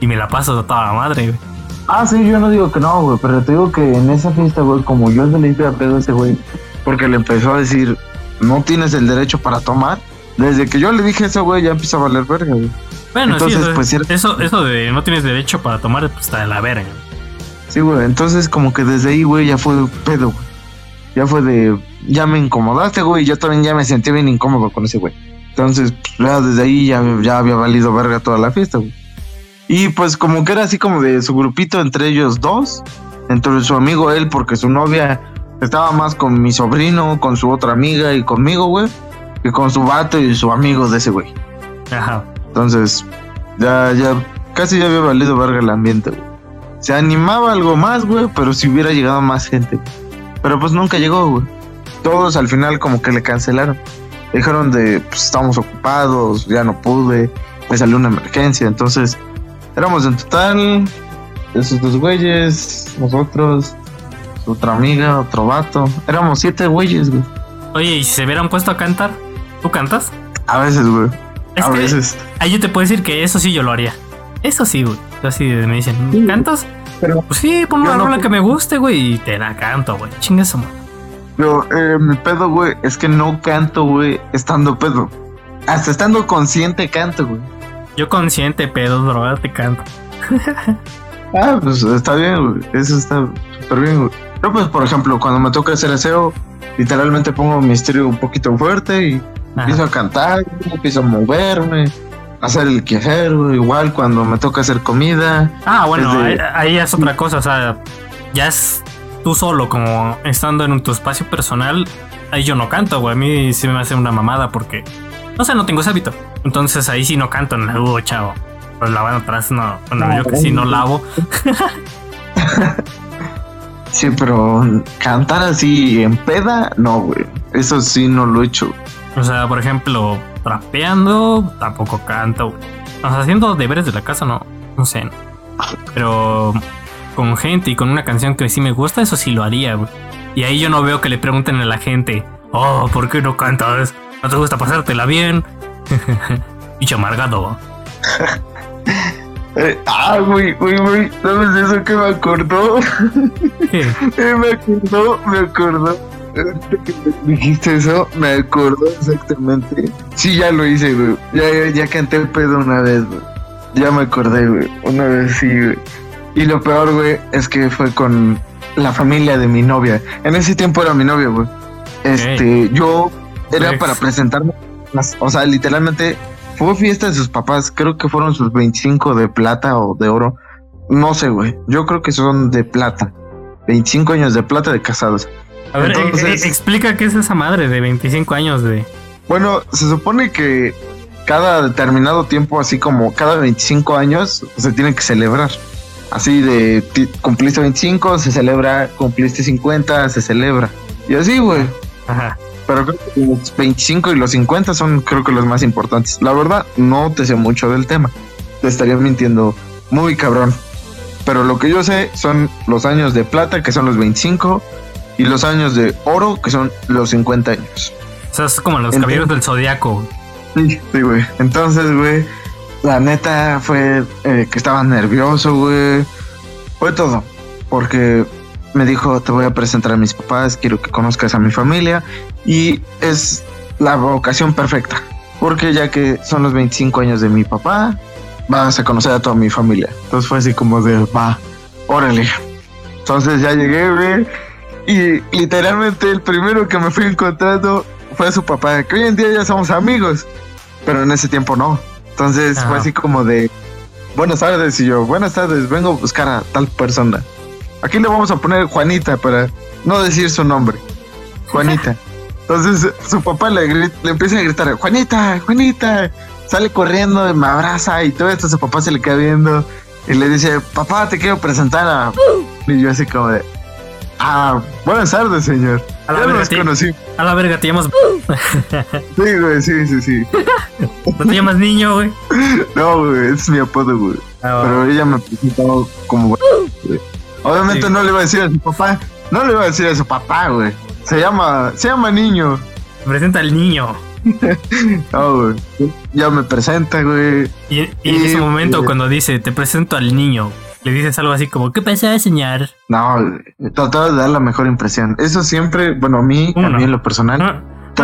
y me la paso a toda la madre, güey. Ah, sí, yo no digo que no, güey, pero te digo que en esa fiesta, güey, como yo se le hice a pedo a ese güey, porque le empezó a decir, no tienes el derecho para tomar. Desde que yo le dije eso, güey, ya empieza a valer verga, güey. Bueno, entonces, sí, pues, eso, eso de no tienes derecho para tomar, pues está de la verga. Sí, güey, entonces como que desde ahí, güey, ya fue pedo, güey. Ya fue de, ya me incomodaste, güey, y yo también ya me sentí bien incómodo con ese güey. Entonces, pues, ya desde ahí ya, ya había valido verga toda la fiesta, güey. Y pues como que era así como de su grupito entre ellos dos, entre su amigo él, porque su novia estaba más con mi sobrino, con su otra amiga y conmigo, güey, que con su vato y su amigo de ese güey. Ajá. Entonces, ya, ya, casi ya había valido verga el ambiente, güey se animaba algo más, güey, pero si hubiera llegado más gente. Pero pues nunca llegó, güey. Todos al final como que le cancelaron. Dijeron de, pues estamos ocupados, ya no pude, me salió una emergencia. Entonces, éramos en total, esos dos güeyes, nosotros, otra amiga, otro vato. Éramos siete güeyes, güey. Oye, ¿y si se hubieran puesto a cantar? ¿Tú cantas? A veces, güey. a veces. Ahí yo te puedo decir que eso sí yo lo haría. Eso sí, güey. Así me dicen, ¿cantas? Pero, pues sí, pon una rola que me guste, güey, y te la canto, güey. Chingue su Pero eh, mi pedo, güey, es que no canto, güey, estando pedo. Hasta estando consciente canto, güey. Yo consciente, pedo, droga, te canto. ah, pues está bien, güey. Eso está súper bien, güey. Pero pues, por ejemplo, cuando me toca hacer aseo, literalmente pongo mi estéreo un poquito fuerte y empiezo a cantar, empiezo a moverme hacer el quehacer, igual cuando me toca hacer comida. Ah, bueno, ahí, es otra cosa, o sea, ya es tú solo, como estando en tu espacio personal, ahí yo no canto, güey, a mí sí me hace una mamada porque, no sé, no tengo ese hábito. Entonces ahí sí no canto en el uh, chavo. Pues lavando atrás, no, bueno, yo que sí no lavo. sí, pero cantar así en peda, no, güey. Eso sí no lo he hecho. O sea, por ejemplo, trapeando, tampoco canto. O sea, haciendo deberes de la casa, no, no sé. Pero con gente y con una canción que sí me gusta, eso sí lo haría, güey. Y ahí yo no veo que le pregunten a la gente, oh, ¿por qué no cantas? ¿No te gusta pasártela bien? Bicho amargado. Eh, ah, güey, güey, güey, ¿sabes eso que me acordó? ¿Qué? Eh, me acordó, me acordó dijiste eso, me acordó exactamente. Sí, ya lo hice, güey. Ya, ya, canté el pedo una vez, güey. Ya me acordé, güey. Una vez sí, güey. Y lo peor, güey, es que fue con la familia de mi novia. En ese tiempo era mi novia, güey. Este, yo era para presentarme. O sea, literalmente fue fiesta de sus papás. Creo que fueron sus 25 de plata o de oro. No sé, güey. Yo creo que son de plata. 25 años de plata de casados. A ver, eh, eh, explica qué es esa madre de 25 años de... Bueno, se supone que cada determinado tiempo, así como cada 25 años, se tiene que celebrar. Así de cumpliste 25, se celebra, cumpliste 50, se celebra. Y así, güey. Ajá. Pero creo que los 25 y los 50 son creo que los más importantes. La verdad, no te sé mucho del tema. Te estaría mintiendo muy cabrón. Pero lo que yo sé son los años de plata, que son los 25, y los años de oro, que son los 50 años. O sea, es como los caballeros del zodiaco. Sí, sí, güey. Entonces, güey, la neta fue eh, que estaba nervioso, güey. Fue todo. Porque me dijo, te voy a presentar a mis papás, quiero que conozcas a mi familia. Y es la ocasión perfecta. Porque ya que son los 25 años de mi papá, vas a conocer a toda mi familia. Entonces fue así como de, va, órale. Entonces ya llegué, güey. Y literalmente el primero que me fui encontrando fue su papá, que hoy en día ya somos amigos, pero en ese tiempo no. Entonces fue así como de, buenas tardes, y yo, buenas tardes, vengo a buscar a tal persona. Aquí le vamos a poner Juanita para no decir su nombre. Juanita. Entonces su papá le, le empieza a gritar, Juanita, Juanita. Sale corriendo, y me abraza y todo esto, su papá se le queda viendo y le dice, papá, te quiero presentar a... Y yo así como de, ah, buenas tardes, señor. A la Ya sí. conocí. A la verga, te llamas. Sí, güey, sí, sí, sí. No te llamas niño, güey. No, güey, es mi apodo, güey. Ah, Pero ella me presentó como... güey. Obviamente Sí. no le iba a decir a su papá, no le iba a decir a su papá, güey. Se llama, se llama niño. Presenta al niño. No, güey. Ya me presenta, güey. Y, y en Y, ese momento, cuando dice, te presento al niño, le dices algo así como, ¿qué pasa, señor? No, trataba de dar la mejor impresión. Eso siempre, bueno, a mí, a Uno. mí en lo personal, No,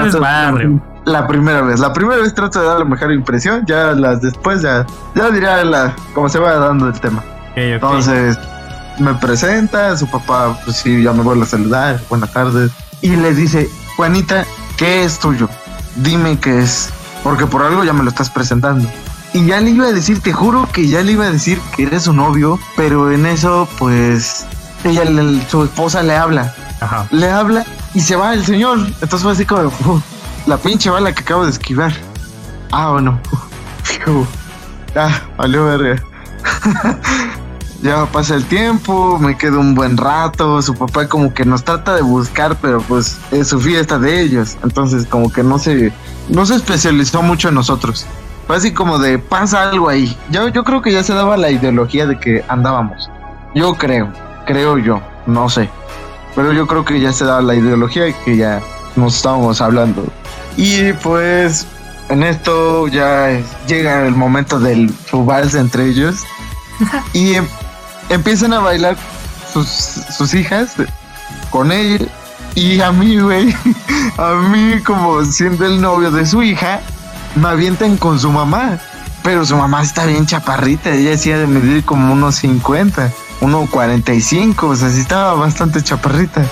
no es barrio. La primera vez, la primera vez trato de dar la mejor impresión, ya las después ya, ya dirá la, cómo se va dando el tema. Entonces, me presenta, su papá, pues sí, ya me vuelve a saludar, buenas tardes. Y le dice, Juanita, ¿qué es tuyo? Dime qué es, porque por algo ya me lo estás presentando. Y ya le iba a decir, te juro que ya le iba a decir que eres su novio, pero en eso, pues, ella, le- su esposa le habla, Ajá. le habla y se va el señor. Entonces fue así como, "Uf, la pinche bala que acabo de esquivar. Ah, bueno. Uf, ah, valió verga. ya pasa el tiempo, me quedo un buen rato. Su papá como que nos trata de buscar, pero pues es su fiesta de ellos. Entonces como que no se, no se especializó mucho en nosotros. Fue así como de pasa algo ahí. Yo, yo creo que ya se daba la ideología de que andábamos. Yo creo, creo yo, no sé. Pero yo creo que ya se daba la ideología y que ya nos estábamos hablando. Y pues en esto ya llega el momento del su vals entre ellos. y em- empiezan a bailar sus, sus hijas con él. Y a mí, güey, a mí como siendo el novio de su hija, me avientan con su mamá. Pero su mamá está bien chaparrita, ella decía de medir como unos 50, unos 45, o sea, sí estaba bastante chaparrita.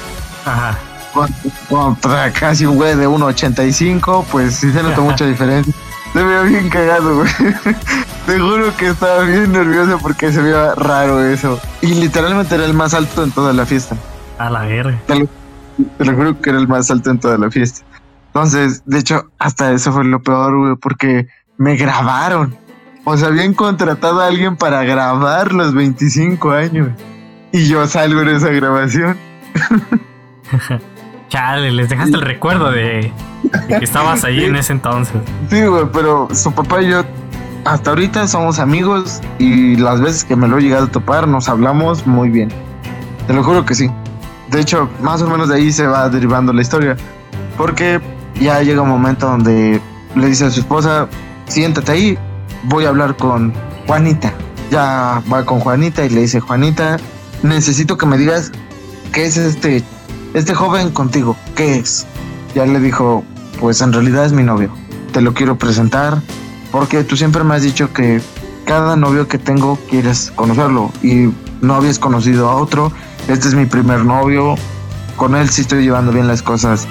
Ajá. Con- Contra casi un güey de 1.85, pues sí se nota mucha diferencia. Se veía bien cagado, güey. Te juro que estaba bien nervioso porque se veía raro eso. Y literalmente era el más alto en toda la fiesta. A la verga. Te lo, te lo juro que era el más alto en toda la fiesta. Entonces, de hecho, hasta eso fue lo peor, güey, porque me grabaron. O sea, habían contratado a alguien para grabar los 25 años. Y yo salgo en esa grabación. Chale, les dejaste el recuerdo de, de que estabas ahí en ese entonces. Sí, güey, pero su papá y yo hasta ahorita somos amigos y las veces que me lo he llegado a topar nos hablamos muy bien. Te lo juro que sí. De hecho, más o menos de ahí se va derivando la historia. Porque ya llega un momento donde le dice a su esposa, siéntate ahí, voy a hablar con Juanita. Ya va con Juanita y le dice, Juanita, necesito que me digas qué es este, este joven contigo, qué es. Ya le dijo, pues en realidad es mi novio. Te lo quiero presentar porque tú siempre me has dicho que cada novio que tengo quieres conocerlo y no habías conocido a otro. Este es mi primer novio. Con él sí estoy llevando bien las cosas.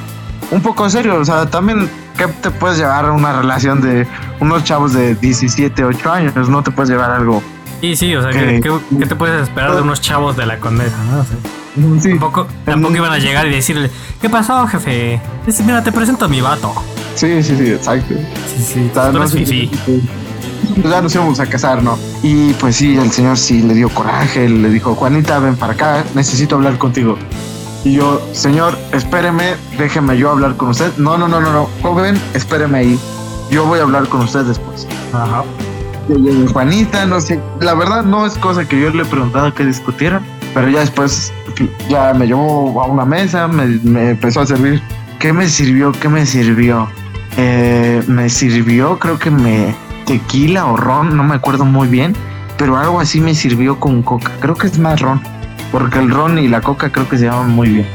Un poco en serio, o sea, también ¿qué te puedes llevar a una relación de unos chavos de 17, 8 años? No te puedes llevar algo. Sí, sí, o sea, ¿qué, qué- qué te puedes esperar de unos chavos de la condesa? ¿no? O sea, Sí, tampoco, tampoco iban a llegar y decirle, ¿qué pasó, jefe? Dice, mira, te presento a mi vato. sí, sí, sí, exacto. Sí, sí, tú no eres. Pues ya nos íbamos a casar, ¿no? Y pues sí, el señor sí le dio coraje, le dijo, Juanita, ven para acá, necesito hablar contigo. Y yo, señor, espéreme, déjeme yo hablar con usted. No, no, no, no, no, joven, espéreme ahí. Yo voy a hablar con usted después. Ajá. Y Juanita, no sé, la verdad no es cosa que yo le he preguntado que discutieran, Pero ya después ya me llevó a una mesa, me, me empezó a servir. ¿Qué me sirvió? ¿Qué me sirvió? Eh, me sirvió, creo que me tequila o ron, no me acuerdo muy bien, pero algo así me sirvió con coca. Creo que es más ron, porque el ron y la coca creo que se llaman muy bien.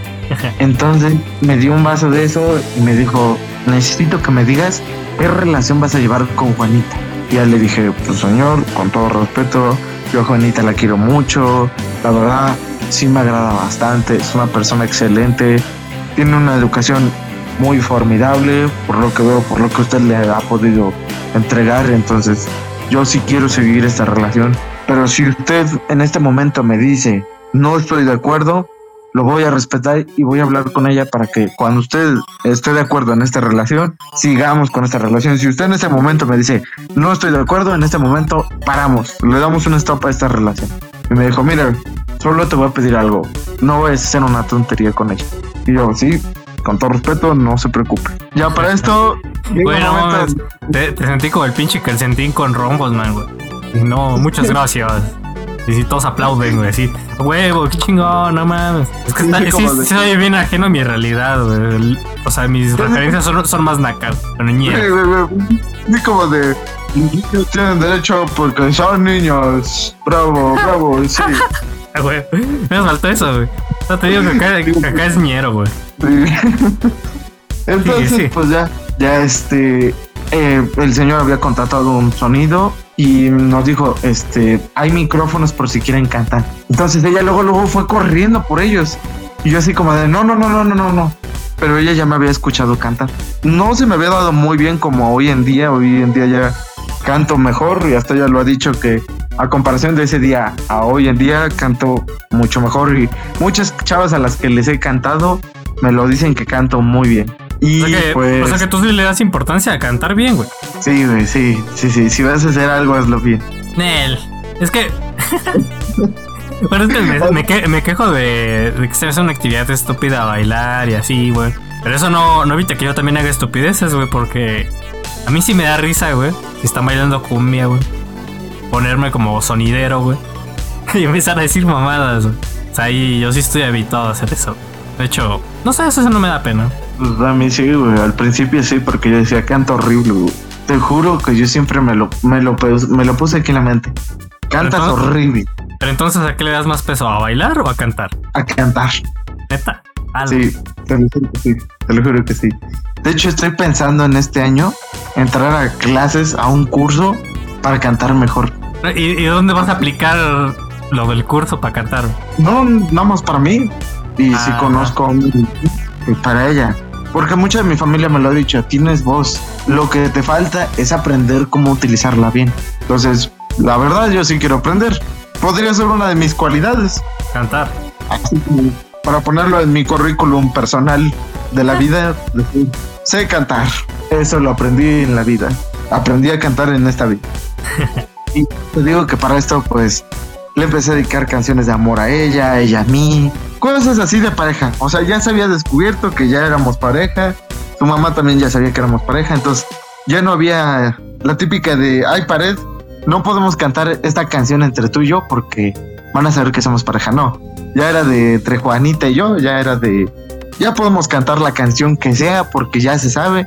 Entonces me dio un vaso de eso y me dijo, necesito que me digas qué relación vas a llevar con Juanita. Y ya le dije, pues señor, con todo respeto, yo a Juanita la quiero mucho, la verdad sí me agrada bastante, es una persona excelente, tiene una educación muy formidable, por lo que veo, por lo que usted le ha podido entregar, entonces yo sí quiero seguir esta relación, pero si usted en este momento me dice, no estoy de acuerdo, lo voy a respetar y voy a hablar con ella para que cuando usted esté de acuerdo en esta relación, sigamos con esta relación. Si usted en este momento me dice, no estoy de acuerdo, en este momento paramos, le damos un stop a esta relación. Y me dijo, mira, solo te voy a pedir algo, no voy a hacer una tontería con ella. Y yo, sí, con todo respeto, no se preocupe. Ya para esto, bueno, te, te, sentí como el pinche calcentín con rombos, man, güey. No, muchas gracias. Y si todos aplauden, güey, así, huevo, qué chingón, no mames. Es que está, sí, sí, soy bien ajeno a mi realidad, güey. O sea, mis referencias son, son más nacas, niñas. Sí, como de. Niños tienen derecho porque son niños. Bravo, bravo, sí. Güey, me faltó eso, güey. No te digo que acá, que acá es ñero, güey. Sí. Entonces, pues ya, ya este. Eh, el señor había contratado un sonido y nos dijo, este, hay micrófonos por si quieren cantar. Entonces ella luego, luego fue corriendo por ellos. Y yo así como de, no, no, no, no, no, no, no. Pero ella ya me había escuchado cantar. No se me había dado muy bien como hoy en día. Hoy en día ya canto mejor y hasta ella lo ha dicho que a comparación de ese día a hoy en día canto mucho mejor y muchas chavas a las que les he cantado me lo dicen que canto muy bien. Y o sea, que, pues, o sea que tú sí le das importancia a cantar bien, güey. Sí, güey, sí, sí, sí. Si vas a hacer algo, hazlo bien. Nel, es que. es que me, me, que, me quejo de, de que se hace una actividad estúpida bailar y así, güey. Pero eso no, no evita que yo también haga estupideces, güey, porque a mí sí me da risa, güey. Si están bailando cumbia, güey. Ponerme como sonidero, güey. Y empezar a decir mamadas, güey. O sea, ahí yo sí estoy habituado a hacer eso. De hecho, no sé, eso no me da pena. Pues a mí sí, güey. Al principio sí, porque yo decía canto horrible, güey. Te juro que yo siempre me lo, me lo, me lo puse aquí en la mente. Cantas entonces- horrible. Pero entonces, ¿a qué le das más peso? ¿A bailar o a cantar? A cantar. Neta. Sí, te lo juro que sí. Te lo juro que sí. De hecho, estoy pensando en este año entrar a clases, a un curso para cantar mejor. ¿Y, y dónde vas a aplicar lo del curso para cantar? No, nada más para mí. Y si Ah. conozco a un- para ella. Porque mucha de mi familia me lo ha dicho, tienes voz. Lo que te falta es aprender cómo utilizarla bien. Entonces, la verdad, yo sí quiero aprender. Podría ser una de mis cualidades. Cantar. Así como para ponerlo en mi currículum personal de la vida. decir, Sé cantar. Eso lo aprendí en la vida. Aprendí a cantar en esta vida. y te digo que para esto, pues, le empecé a dedicar canciones de amor a ella, ella a mí. Cosas así de pareja. O sea, ya se había descubierto que ya éramos pareja. Su mamá también ya sabía que éramos pareja. Entonces, ya no había la típica de, ay, pared, no podemos cantar esta canción entre tú y yo porque van a saber que somos pareja. No, ya era de entre Juanita y yo, ya era de, ya podemos cantar la canción que sea porque ya se sabe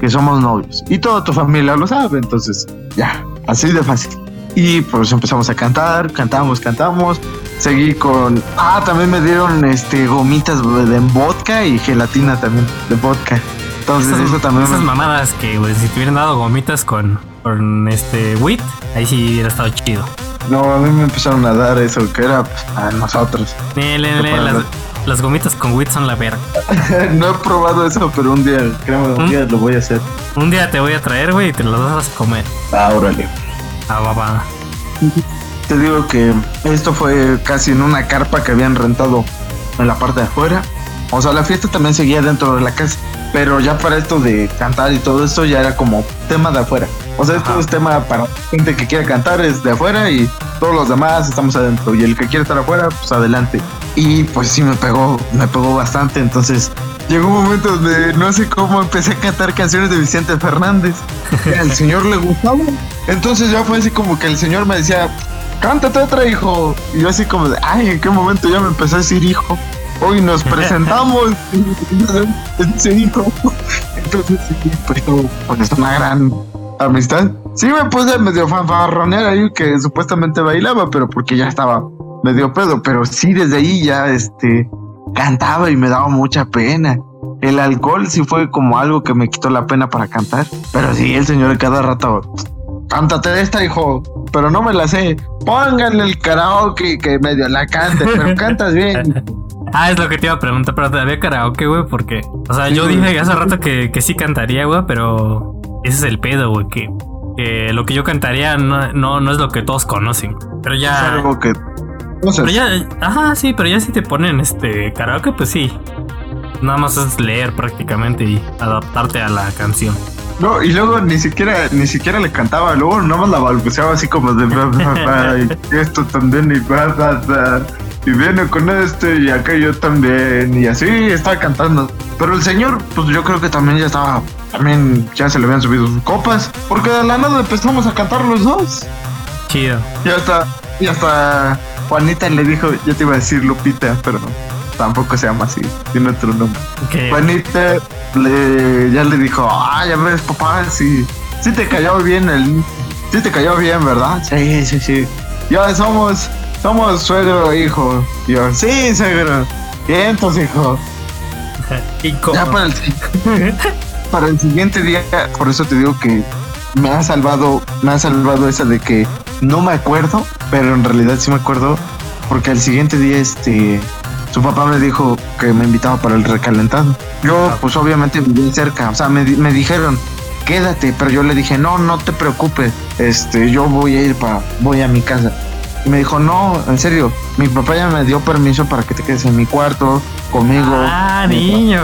que somos novios. Y toda tu familia lo sabe, entonces ya, así de fácil. Y pues empezamos a cantar, cantamos, cantamos. Seguí con, ah, también me dieron este gomitas de vodka y gelatina también de vodka. Entonces Esas, eso también esas me- mamadas que, güey, si te hubieran dado gomitas con, con este wheat, ahí sí hubiera estado chido. No, a mí me empezaron a dar eso, que era pues, a nosotros. Para las, los- las gomitas con wheat son la verga. no he probado eso, pero un día, créeme, un ¿Mm? día lo voy a hacer. Un día te voy a traer, güey, y te las vas a comer. Ah, órale. Ah, va, va. Te digo que esto fue casi en una carpa que habían rentado en la parte de afuera. O sea, la fiesta también seguía dentro de la casa. Pero ya para esto de cantar y todo esto ya era como tema de afuera. O sea, esto es tema para gente que quiera cantar es de afuera y todos los demás estamos adentro. Y el que quiere estar afuera, pues adelante. Y pues sí me pegó, me pegó bastante. Entonces llegó un momento donde no sé cómo empecé a cantar canciones de Vicente Fernández. Y al señor le gustaba. Entonces ya fue así como que el señor me decía, cántate otra, hijo. Y yo así como de, ay, ¿en qué momento ya me empecé a decir hijo? Hoy nos presentamos. Ese hijo. Entonces, sí, pues, pues es una gran amistad. Sí me puse medio fanfarronear ahí que supuestamente bailaba, pero porque ya estaba medio pedo. Pero sí, desde ahí ya, este, cantaba y me daba mucha pena. El alcohol sí fue como algo que me quitó la pena para cantar. Pero sí, el señor cada rato, cántate esta, hijo. Pero no me la sé. Póngale el karaoke que medio la cante, pero cantas bien. Ah, es lo que te iba a preguntar, pero todavía karaoke, güey, porque. O sea, yo dije hace rato que, que sí cantaría, güey, pero ese es el pedo, güey, que, que lo que yo cantaría no, no, no es lo que todos conocen. Pero ya. Es algo que. Pero ya, ajá, sí, pero ya si te ponen este karaoke, pues sí. Nada más es leer prácticamente y adaptarte a la canción. No, y luego ni siquiera, ni siquiera le cantaba, luego nomás la balbuceaba así como de esto también y ba, y viene con este y aquello también y así estaba cantando. Pero el señor, pues yo creo que también ya estaba, también ya se le habían subido sus copas, porque de la nada empezamos a cantar los dos. Chido. Y hasta, y hasta Juanita le dijo, yo te iba a decir Lupita, pero tampoco se llama así, tiene otro nombre. Juanita le, ya le dijo, ah, ya ves, papá, sí, sí te cayó bien el, sí te cayó bien, ¿verdad? Sí, sí, sí. Ya somos, somos suegro hijo. Yo, sí, suegro. Bien, entonces, hijo. Ya para el, para el siguiente día, por eso te digo que me ha salvado, me ha salvado esa de que no me acuerdo, pero en realidad sí me acuerdo, porque al siguiente día, este, su papá me dijo que me invitaba para el recalentado. Yo, pues obviamente viví cerca, o sea, me, me dijeron, quédate, pero yo le dije, no, no te preocupes, este, yo voy a ir para, voy a mi casa. Y me dijo, no, en serio, mi papá ya me dio permiso para que te quedes en mi cuarto, conmigo. Ah, niño.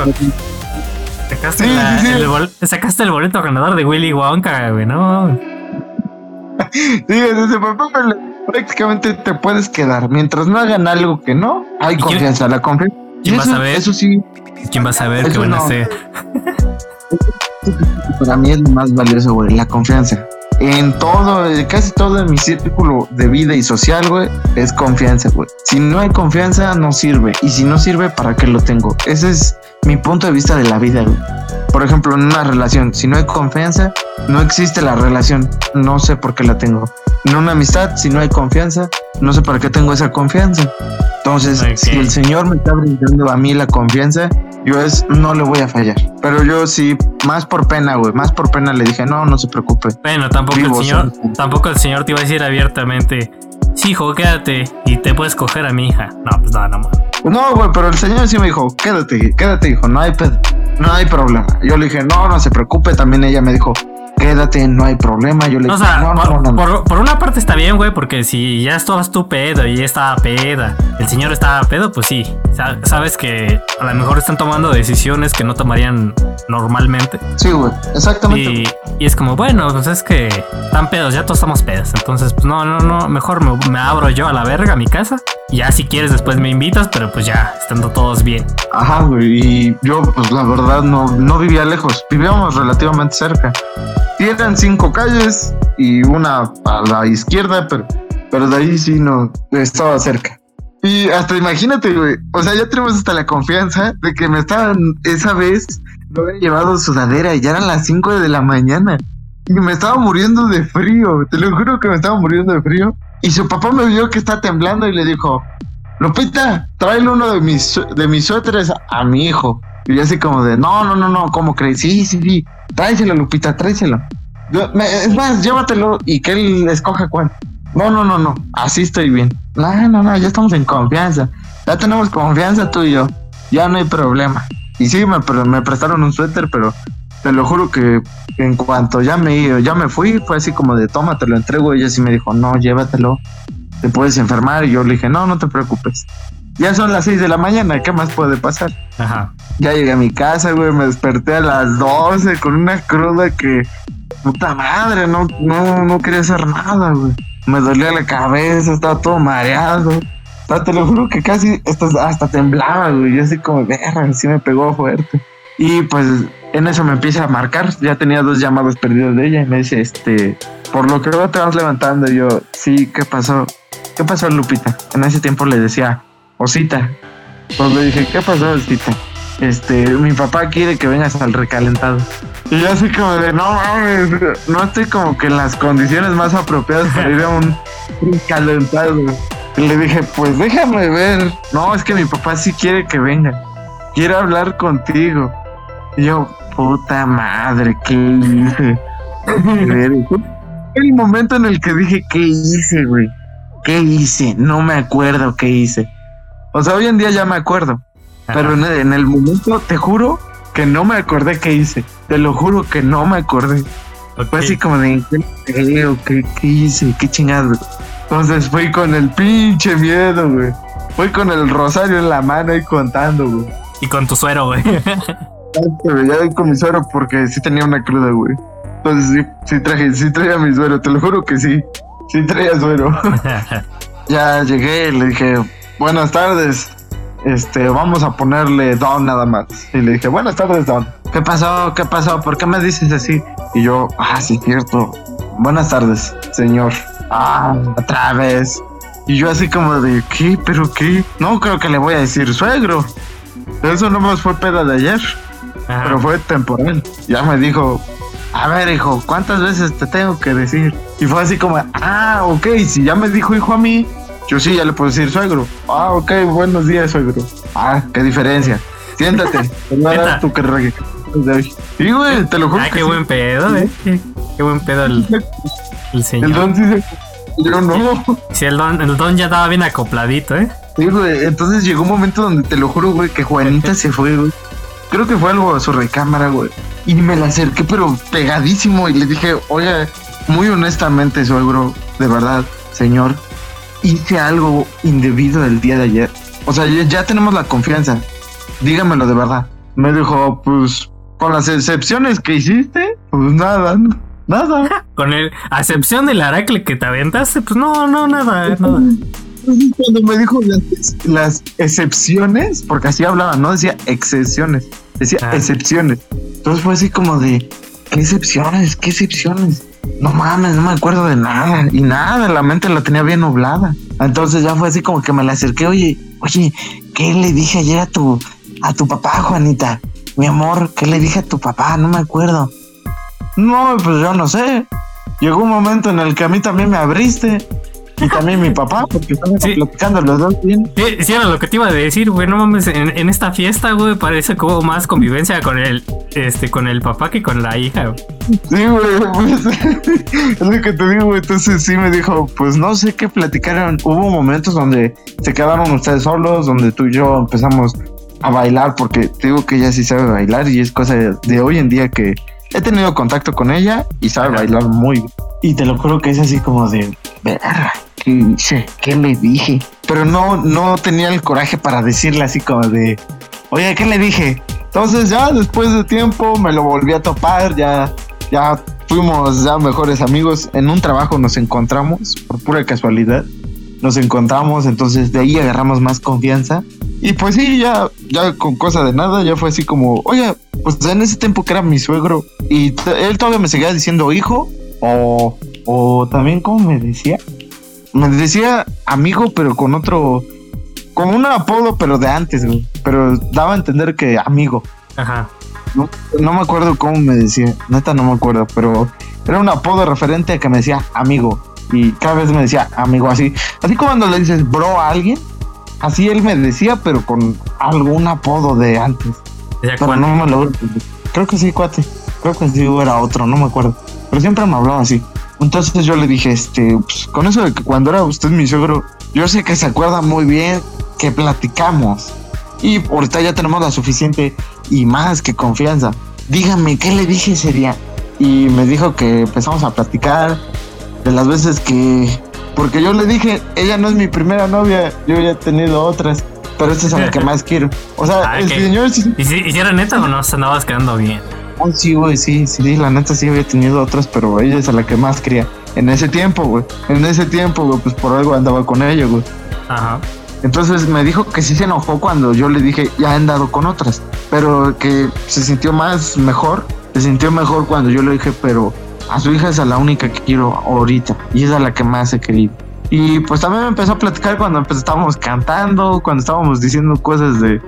Sacaste, Sí, la- sí, sí. El bol- sacaste el boleto ganador de Willy Wonka, güey, ¿no? Sí, desde papá me prácticamente te puedes quedar. Mientras no hagan algo que no, hay ¿Y quién- confianza. La confianza. quién va a eso, saber? eso sí, ¿Quién va a saber Eso qué van a no. hacer? para mí es lo más valioso, güey, la confianza. En todo, casi todo mi círculo de vida y social, güey, es confianza, güey. Si no hay confianza, no sirve. Y si no sirve, ¿para qué lo tengo? Ese es mi punto de vista de la vida, güey. Por ejemplo, en una relación, si no hay confianza, no existe la relación. No sé por qué la tengo. En una amistad, si no hay confianza, no sé para qué tengo esa confianza. Entonces, Ok. si el Señor me está brindando a mí la confianza, yo es, no le voy a fallar. Pero yo sí, más por pena, güey, más por pena le dije, no, no se preocupe. Bueno, tampoco Vivo, el señor, tampoco el señor te iba a decir abiertamente, sí, hijo, quédate y te puedes coger a mi hija. No, pues nada, no, no. No, güey, pero el Señor sí me dijo, quédate, quédate, hijo, no hay, pe- no hay problema. Yo le dije, no, no se preocupe. También ella me dijo, quédate, no hay problema. Yo le O dije, sea, no, por, no, no, por- por una parte está bien, güey, porque si ya estabas tú pedo y estaba peda, el señor estaba pedo, pues sí. Sa- Sabes que a lo mejor están tomando decisiones que no tomarían normalmente. Sí, güey, exactamente. Y, y es como, bueno, pues es que están pedos, ya todos estamos pedos. Entonces, pues no, no, no, mejor me, me abro yo a la verga a mi casa. Y ya si quieres después me invitas, pero pues ya, estando todos bien. Ajá, güey. Y yo, pues la verdad, no, no vivía lejos. Vivíamos relativamente cerca. Sí, eran cinco calles y una a la izquierda, pero, pero de ahí sí no estaba cerca. Y hasta imagínate, güey. O sea, ya tenemos hasta la confianza de que me estaban esa vez, no había llevado sudadera y ya eran las 5 de la mañana. Y me estaba muriendo de frío. Te lo juro que me estaba muriendo de frío. Y su papá me vio que está temblando y le dijo, Lupita, tráele uno de mis, de mis suéteres a mi hijo. Y yo así como de, no, no, no, no, ¿cómo crees? Sí, sí, sí, tráeselo, Lupita, tráeselo. Es más, llévatelo y que él escoja cuál. No, no, no, no, así estoy bien. No, no, no, ya estamos en confianza. Ya tenemos confianza tú y yo. Ya no hay problema. Y sí, me, me prestaron un suéter, pero te lo juro que en cuanto ya me, ya me fui, fue así como de, toma, te lo entrego. Y ella sí me dijo, no, llévatelo te puedes enfermar. Y yo le dije, no, no te preocupes. Ya son las 6 de la mañana, ¿qué más puede pasar? Ajá. Ya llegué a mi casa, güey, me desperté a las 12 con una cruda que, puta madre, no, no, no quería hacer nada, güey. Me dolía la cabeza, estaba todo mareado. O sea, te lo juro que casi hasta, hasta temblaba, güey. Yo así como, verga, así me pegó fuerte. Y pues en eso me empieza a marcar. Ya tenía dos llamadas perdidas de ella. Y me dice, este, por lo que veo te vas levantando. Y yo, sí, ¿qué pasó? ¿qué pasó, Lupita? En ese tiempo le decía, Osita. Pues le dije, ¿qué pasó, Osita? Este, mi papá quiere que vengas al recalentado. Y yo así como de, no mames, no estoy como que en las condiciones más apropiadas para ir a un recalentado. Y le dije, pues déjame ver. No, es que mi papá sí quiere que venga. Quiere hablar contigo. Y yo, puta madre, ¿qué hice? el momento en el que dije, ¿qué hice, güey? ¿Qué hice? No me acuerdo qué hice. O sea, hoy en día ya me acuerdo. Pero en el, en el momento, te juro que no me acordé qué hice. Te lo juro que no me acordé. Fue así como de, ¿qué, qué, qué hice? ¿Qué chingado? Entonces fui con el pinche miedo, güey. Fui con el rosario en la mano y contando, güey. Y con tu suero, güey. Ya con mi suero porque sí tenía una cruda, güey. Entonces sí, sí traje, sí traía mi suero, te lo juro que sí. Sí traía suero. ya llegué y le dije, buenas tardes. Este, vamos a ponerle Don nada más. Y le dije, buenas tardes, Don. ¿Qué pasó? ¿Qué pasó? ¿Por qué me dices así? Y yo, ah, sí, cierto. Buenas tardes, señor. Ah, otra vez. Y yo así como de, ¿qué? ¿Pero qué? No creo que le voy a decir suegro. Eso no más fue peda de ayer. Pero fue temporal. Ya me dijo, a ver, hijo, ¿cuántas veces te tengo que decir? Y fue así como, ah, ok, si ya me dijo hijo a mí, yo sí ya le puedo decir suegro. Ah, ok, buenos días, suegro. Ah, qué diferencia. Siéntate. Te voy a dar tu carrera. Sí, güey, te lo juro. Ah, qué sí. buen pedo, eh. Qué, qué buen pedo el, el señor. El don se... Yo no. Sí, el don, el don ya estaba bien acopladito, eh. Sí, güey. Entonces llegó un momento donde te lo juro, güey, que Juanita se fue, güey. Creo que fue algo a su recámara, güey. Y me la acerqué, pero pegadísimo. Y le dije, oiga, muy honestamente, suegro, de verdad, señor, hice algo indebido el día de ayer. O sea, ya, ya tenemos la confianza. Dígamelo de verdad. Me dijo, pues, con las excepciones que hiciste, pues nada, nada. Con el, a excepción del aracle que te aventaste, pues no, no, nada, nada. Cuando me dijo las, las excepciones, porque así hablaba, no decía excepciones, decía Ah. excepciones. Entonces fue así como de, ¿qué excepciones? ¿Qué excepciones? No mames, no me acuerdo de nada. Y nada, la mente la tenía bien nublada. Entonces ya fue así como que me la acerqué, oye, oye, ¿qué le dije ayer a tu, a tu papá, Juanita? Mi amor, ¿qué le dije a tu papá? No me acuerdo. No, pues yo no sé. Llegó un momento en el que a mí también me abriste. Y también mi papá, porque estamos Sí. platicando los dos bien. Sí, sí, era lo que te iba a decir, güey. No mames, en, en esta fiesta, güey, parece como más convivencia con el, este, con el papá que con la hija, güey. Sí, güey, pues, es lo que te digo, güey. Entonces sí me dijo, pues no sé qué platicaron. Hubo momentos donde se quedaron ustedes solos, donde tú y yo empezamos a bailar, porque te digo que ella sí sabe bailar y es cosa de, de hoy en día que he tenido contacto con ella y sabe Ajá. bailar muy bien. Y te lo juro que es así como de, verga, ¿qué hice? ¿Qué le dije? Pero no, no tenía el coraje para decirle así como de, oye, ¿qué le dije? Entonces ya después de tiempo me lo volví a topar, ya, ya fuimos ya mejores amigos. En un trabajo nos encontramos, por pura casualidad. Nos encontramos, entonces de ahí agarramos más confianza. Y pues sí, ya, ya con cosa de nada, ya fue así como, oye, pues en ese tiempo que era mi suegro, y él todavía me seguía diciendo hijo, o, o también, ¿cómo me decía? Me decía amigo, pero con otro, con un apodo, pero de antes, güey. Pero daba a entender que amigo. Ajá. No, no me acuerdo cómo me decía, neta no me acuerdo, pero era un apodo referente a que me decía amigo. Y cada vez me decía amigo así. Así como cuando le dices bro a alguien, así él me decía, pero con algún apodo de antes. Pero no me lo. Creo que sí, cuate. Creo que sí era otro, no me acuerdo. Pero siempre me hablaba así. Entonces yo le dije, este, pues, con eso de que cuando era usted mi suegro, yo sé que se acuerda muy bien que platicamos. Y ahorita ya tenemos la suficiente y más que confianza. Dígame, ¿qué le dije ese día? Y me dijo que empezamos a platicar de las veces que. Porque yo le dije, ella no es mi primera novia, yo ya he tenido otras, pero esta es a la que más quiero. O sea, Ah, el ok. señor sí ¿Y si, y si era neta o no? Se andabas quedando bien. Ah, sí, güey, sí, sí, la neta sí había tenido otras, pero ella es a la que más quería. En ese tiempo, güey. En ese tiempo, güey, pues por algo andaba con ella, güey. Ajá. Entonces me dijo que sí se enojó cuando yo le dije, ya he andado con otras, pero que se sintió más mejor. Se sintió mejor cuando yo le dije, pero a su hija es a la única que quiero ahorita y es a la que más he querido. Y pues también me empezó a platicar cuando pues, estábamos cantando, cuando estábamos diciendo cosas de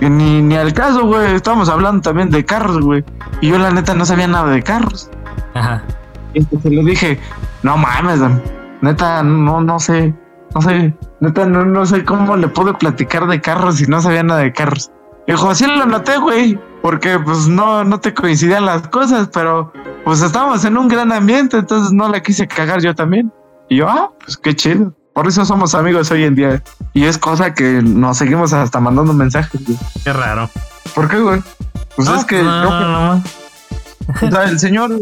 ni, ni al caso, güey. Estábamos hablando también de carros, güey. Y yo la neta no sabía nada de carros. Ajá. Y entonces le dije, no mames, neta, no, no sé, no sé, neta, no, no sé cómo le pude platicar de carros si no sabía nada de carros. Y dijo, sí lo noté, güey, porque pues no, no te coincidían las cosas, pero pues estábamos en un gran ambiente, entonces no la quise cagar yo también. Y yo, ah, pues qué chido. Por eso somos amigos hoy en día. Y es cosa que nos seguimos hasta mandando mensajes, güey. Qué raro. ¿Por qué, güey? Pues No, es que no, no, o sea, el señor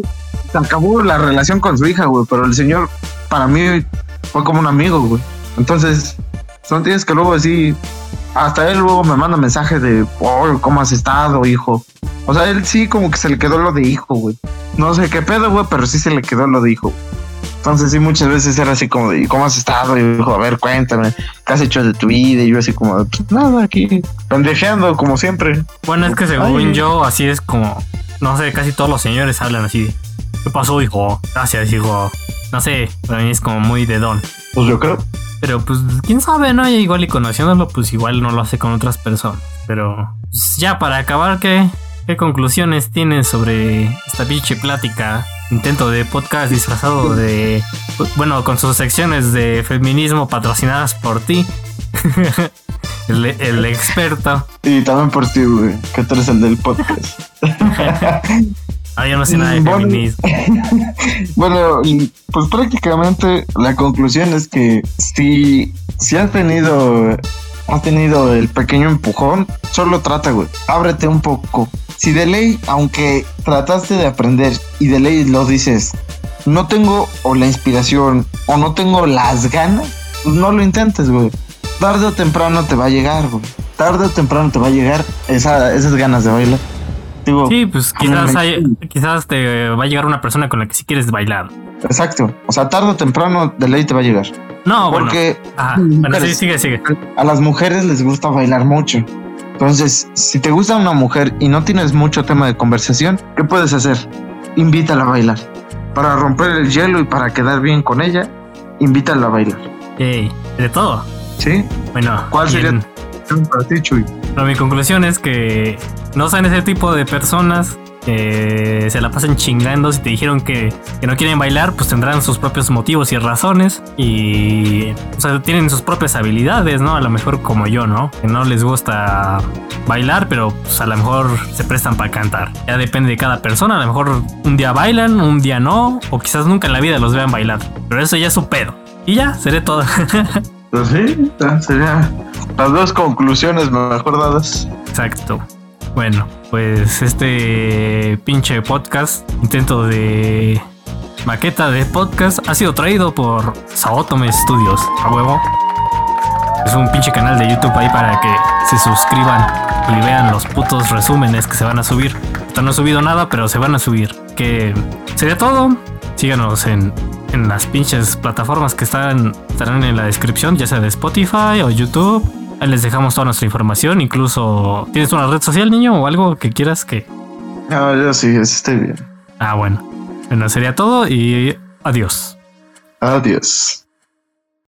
se acabó la relación con su hija, güey, pero el señor para mí fue como un amigo, güey. Entonces, son tienes que luego así, hasta él luego me manda mensajes de, oh, ¿cómo has estado, hijo? O sea, él sí como que se le quedó lo de hijo, güey. No sé qué pedo, güey, pero sí se le quedó lo de hijo. Entonces sí, muchas veces era así como de, ¿cómo has estado? Y dijo, a ver, cuéntame, ¿qué has hecho de tu vida? Y yo así como, pues nada, aquí, pendejeando como siempre. Bueno, es que según Ay. yo, así es como, no sé, casi todos los señores hablan así. de, ¿Qué pasó, hijo? Gracias, hijo. No sé, para mí es como muy de don. Pues yo creo. Pero pues, quién sabe, ¿no? Y igual y conociéndolo, pues igual no lo hace con otras personas. Pero pues, ya para acabar, ¿qué, qué conclusiones tienes sobre esta pinche plática? Intento de podcast disfrazado de... Bueno, con sus secciones de feminismo patrocinadas por ti. el, el experto. Y también por ti, güey, que tú eres el del podcast. Ah, yo no sé nada de bueno. feminismo. Bueno, pues prácticamente la conclusión es que si, si has tenido has tenido el pequeño empujón, solo trata, güey. Ábrete un poco. Si de ley, aunque trataste de aprender y de ley lo dices, no tengo o la inspiración o no tengo las ganas, pues no lo intentes, güey. Tarde o temprano te va a llegar, güey. Tarde o temprano te va a llegar esa, esas ganas de bailar. Digo, Sí, pues quizás, hay- quizás te va a llegar una persona con la que si quieres bailar. exacto. O sea, tarde o temprano de ley te va a llegar. No, bueno. Porque Ajá. Bueno, sí, Pero- sigue, sigue. a las mujeres les gusta bailar mucho. Entonces, si te gusta una mujer y no tienes mucho tema de conversación, ¿qué puedes hacer? Invítala a bailar. Para romper el hielo y para quedar bien con ella, invítala a bailar. Ey, de todo. ¿Sí? Bueno, ¿Cuál sería bien. Para ti, Chuy. Pero mi conclusión es que no sean ese tipo de personas que se la pasan chingando. Si te dijeron que, que no quieren bailar, pues tendrán sus propios motivos y razones. Y o sea, tienen sus propias habilidades, ¿no? A lo mejor como yo, ¿no? Que no les gusta bailar, pero pues a lo mejor se prestan para cantar. Ya depende de cada persona. A lo mejor un día bailan, un día no. O quizás nunca en la vida los vean bailar. Pero eso ya es su pedo. Y ya, seré todo. Pues sí, serían las dos conclusiones mejor dadas. Exacto. Bueno, pues este pinche podcast, intento de maqueta de podcast, ha sido traído por Saotome Studios, a huevo. Es un pinche canal de YouTube ahí para que se suscriban y vean los putos resúmenes que se van a subir. Hasta no he subido nada, pero se van a subir. Que sería todo. Síganos en, en las pinches plataformas que están, estarán en la descripción, ya sea de Spotify o YouTube. Ahí les dejamos toda nuestra información. Incluso, ¿tienes una red social, niño? O algo que quieras que. No, yo sí, estoy bien. Ah, bueno. Bueno, sería todo y adiós. Adiós.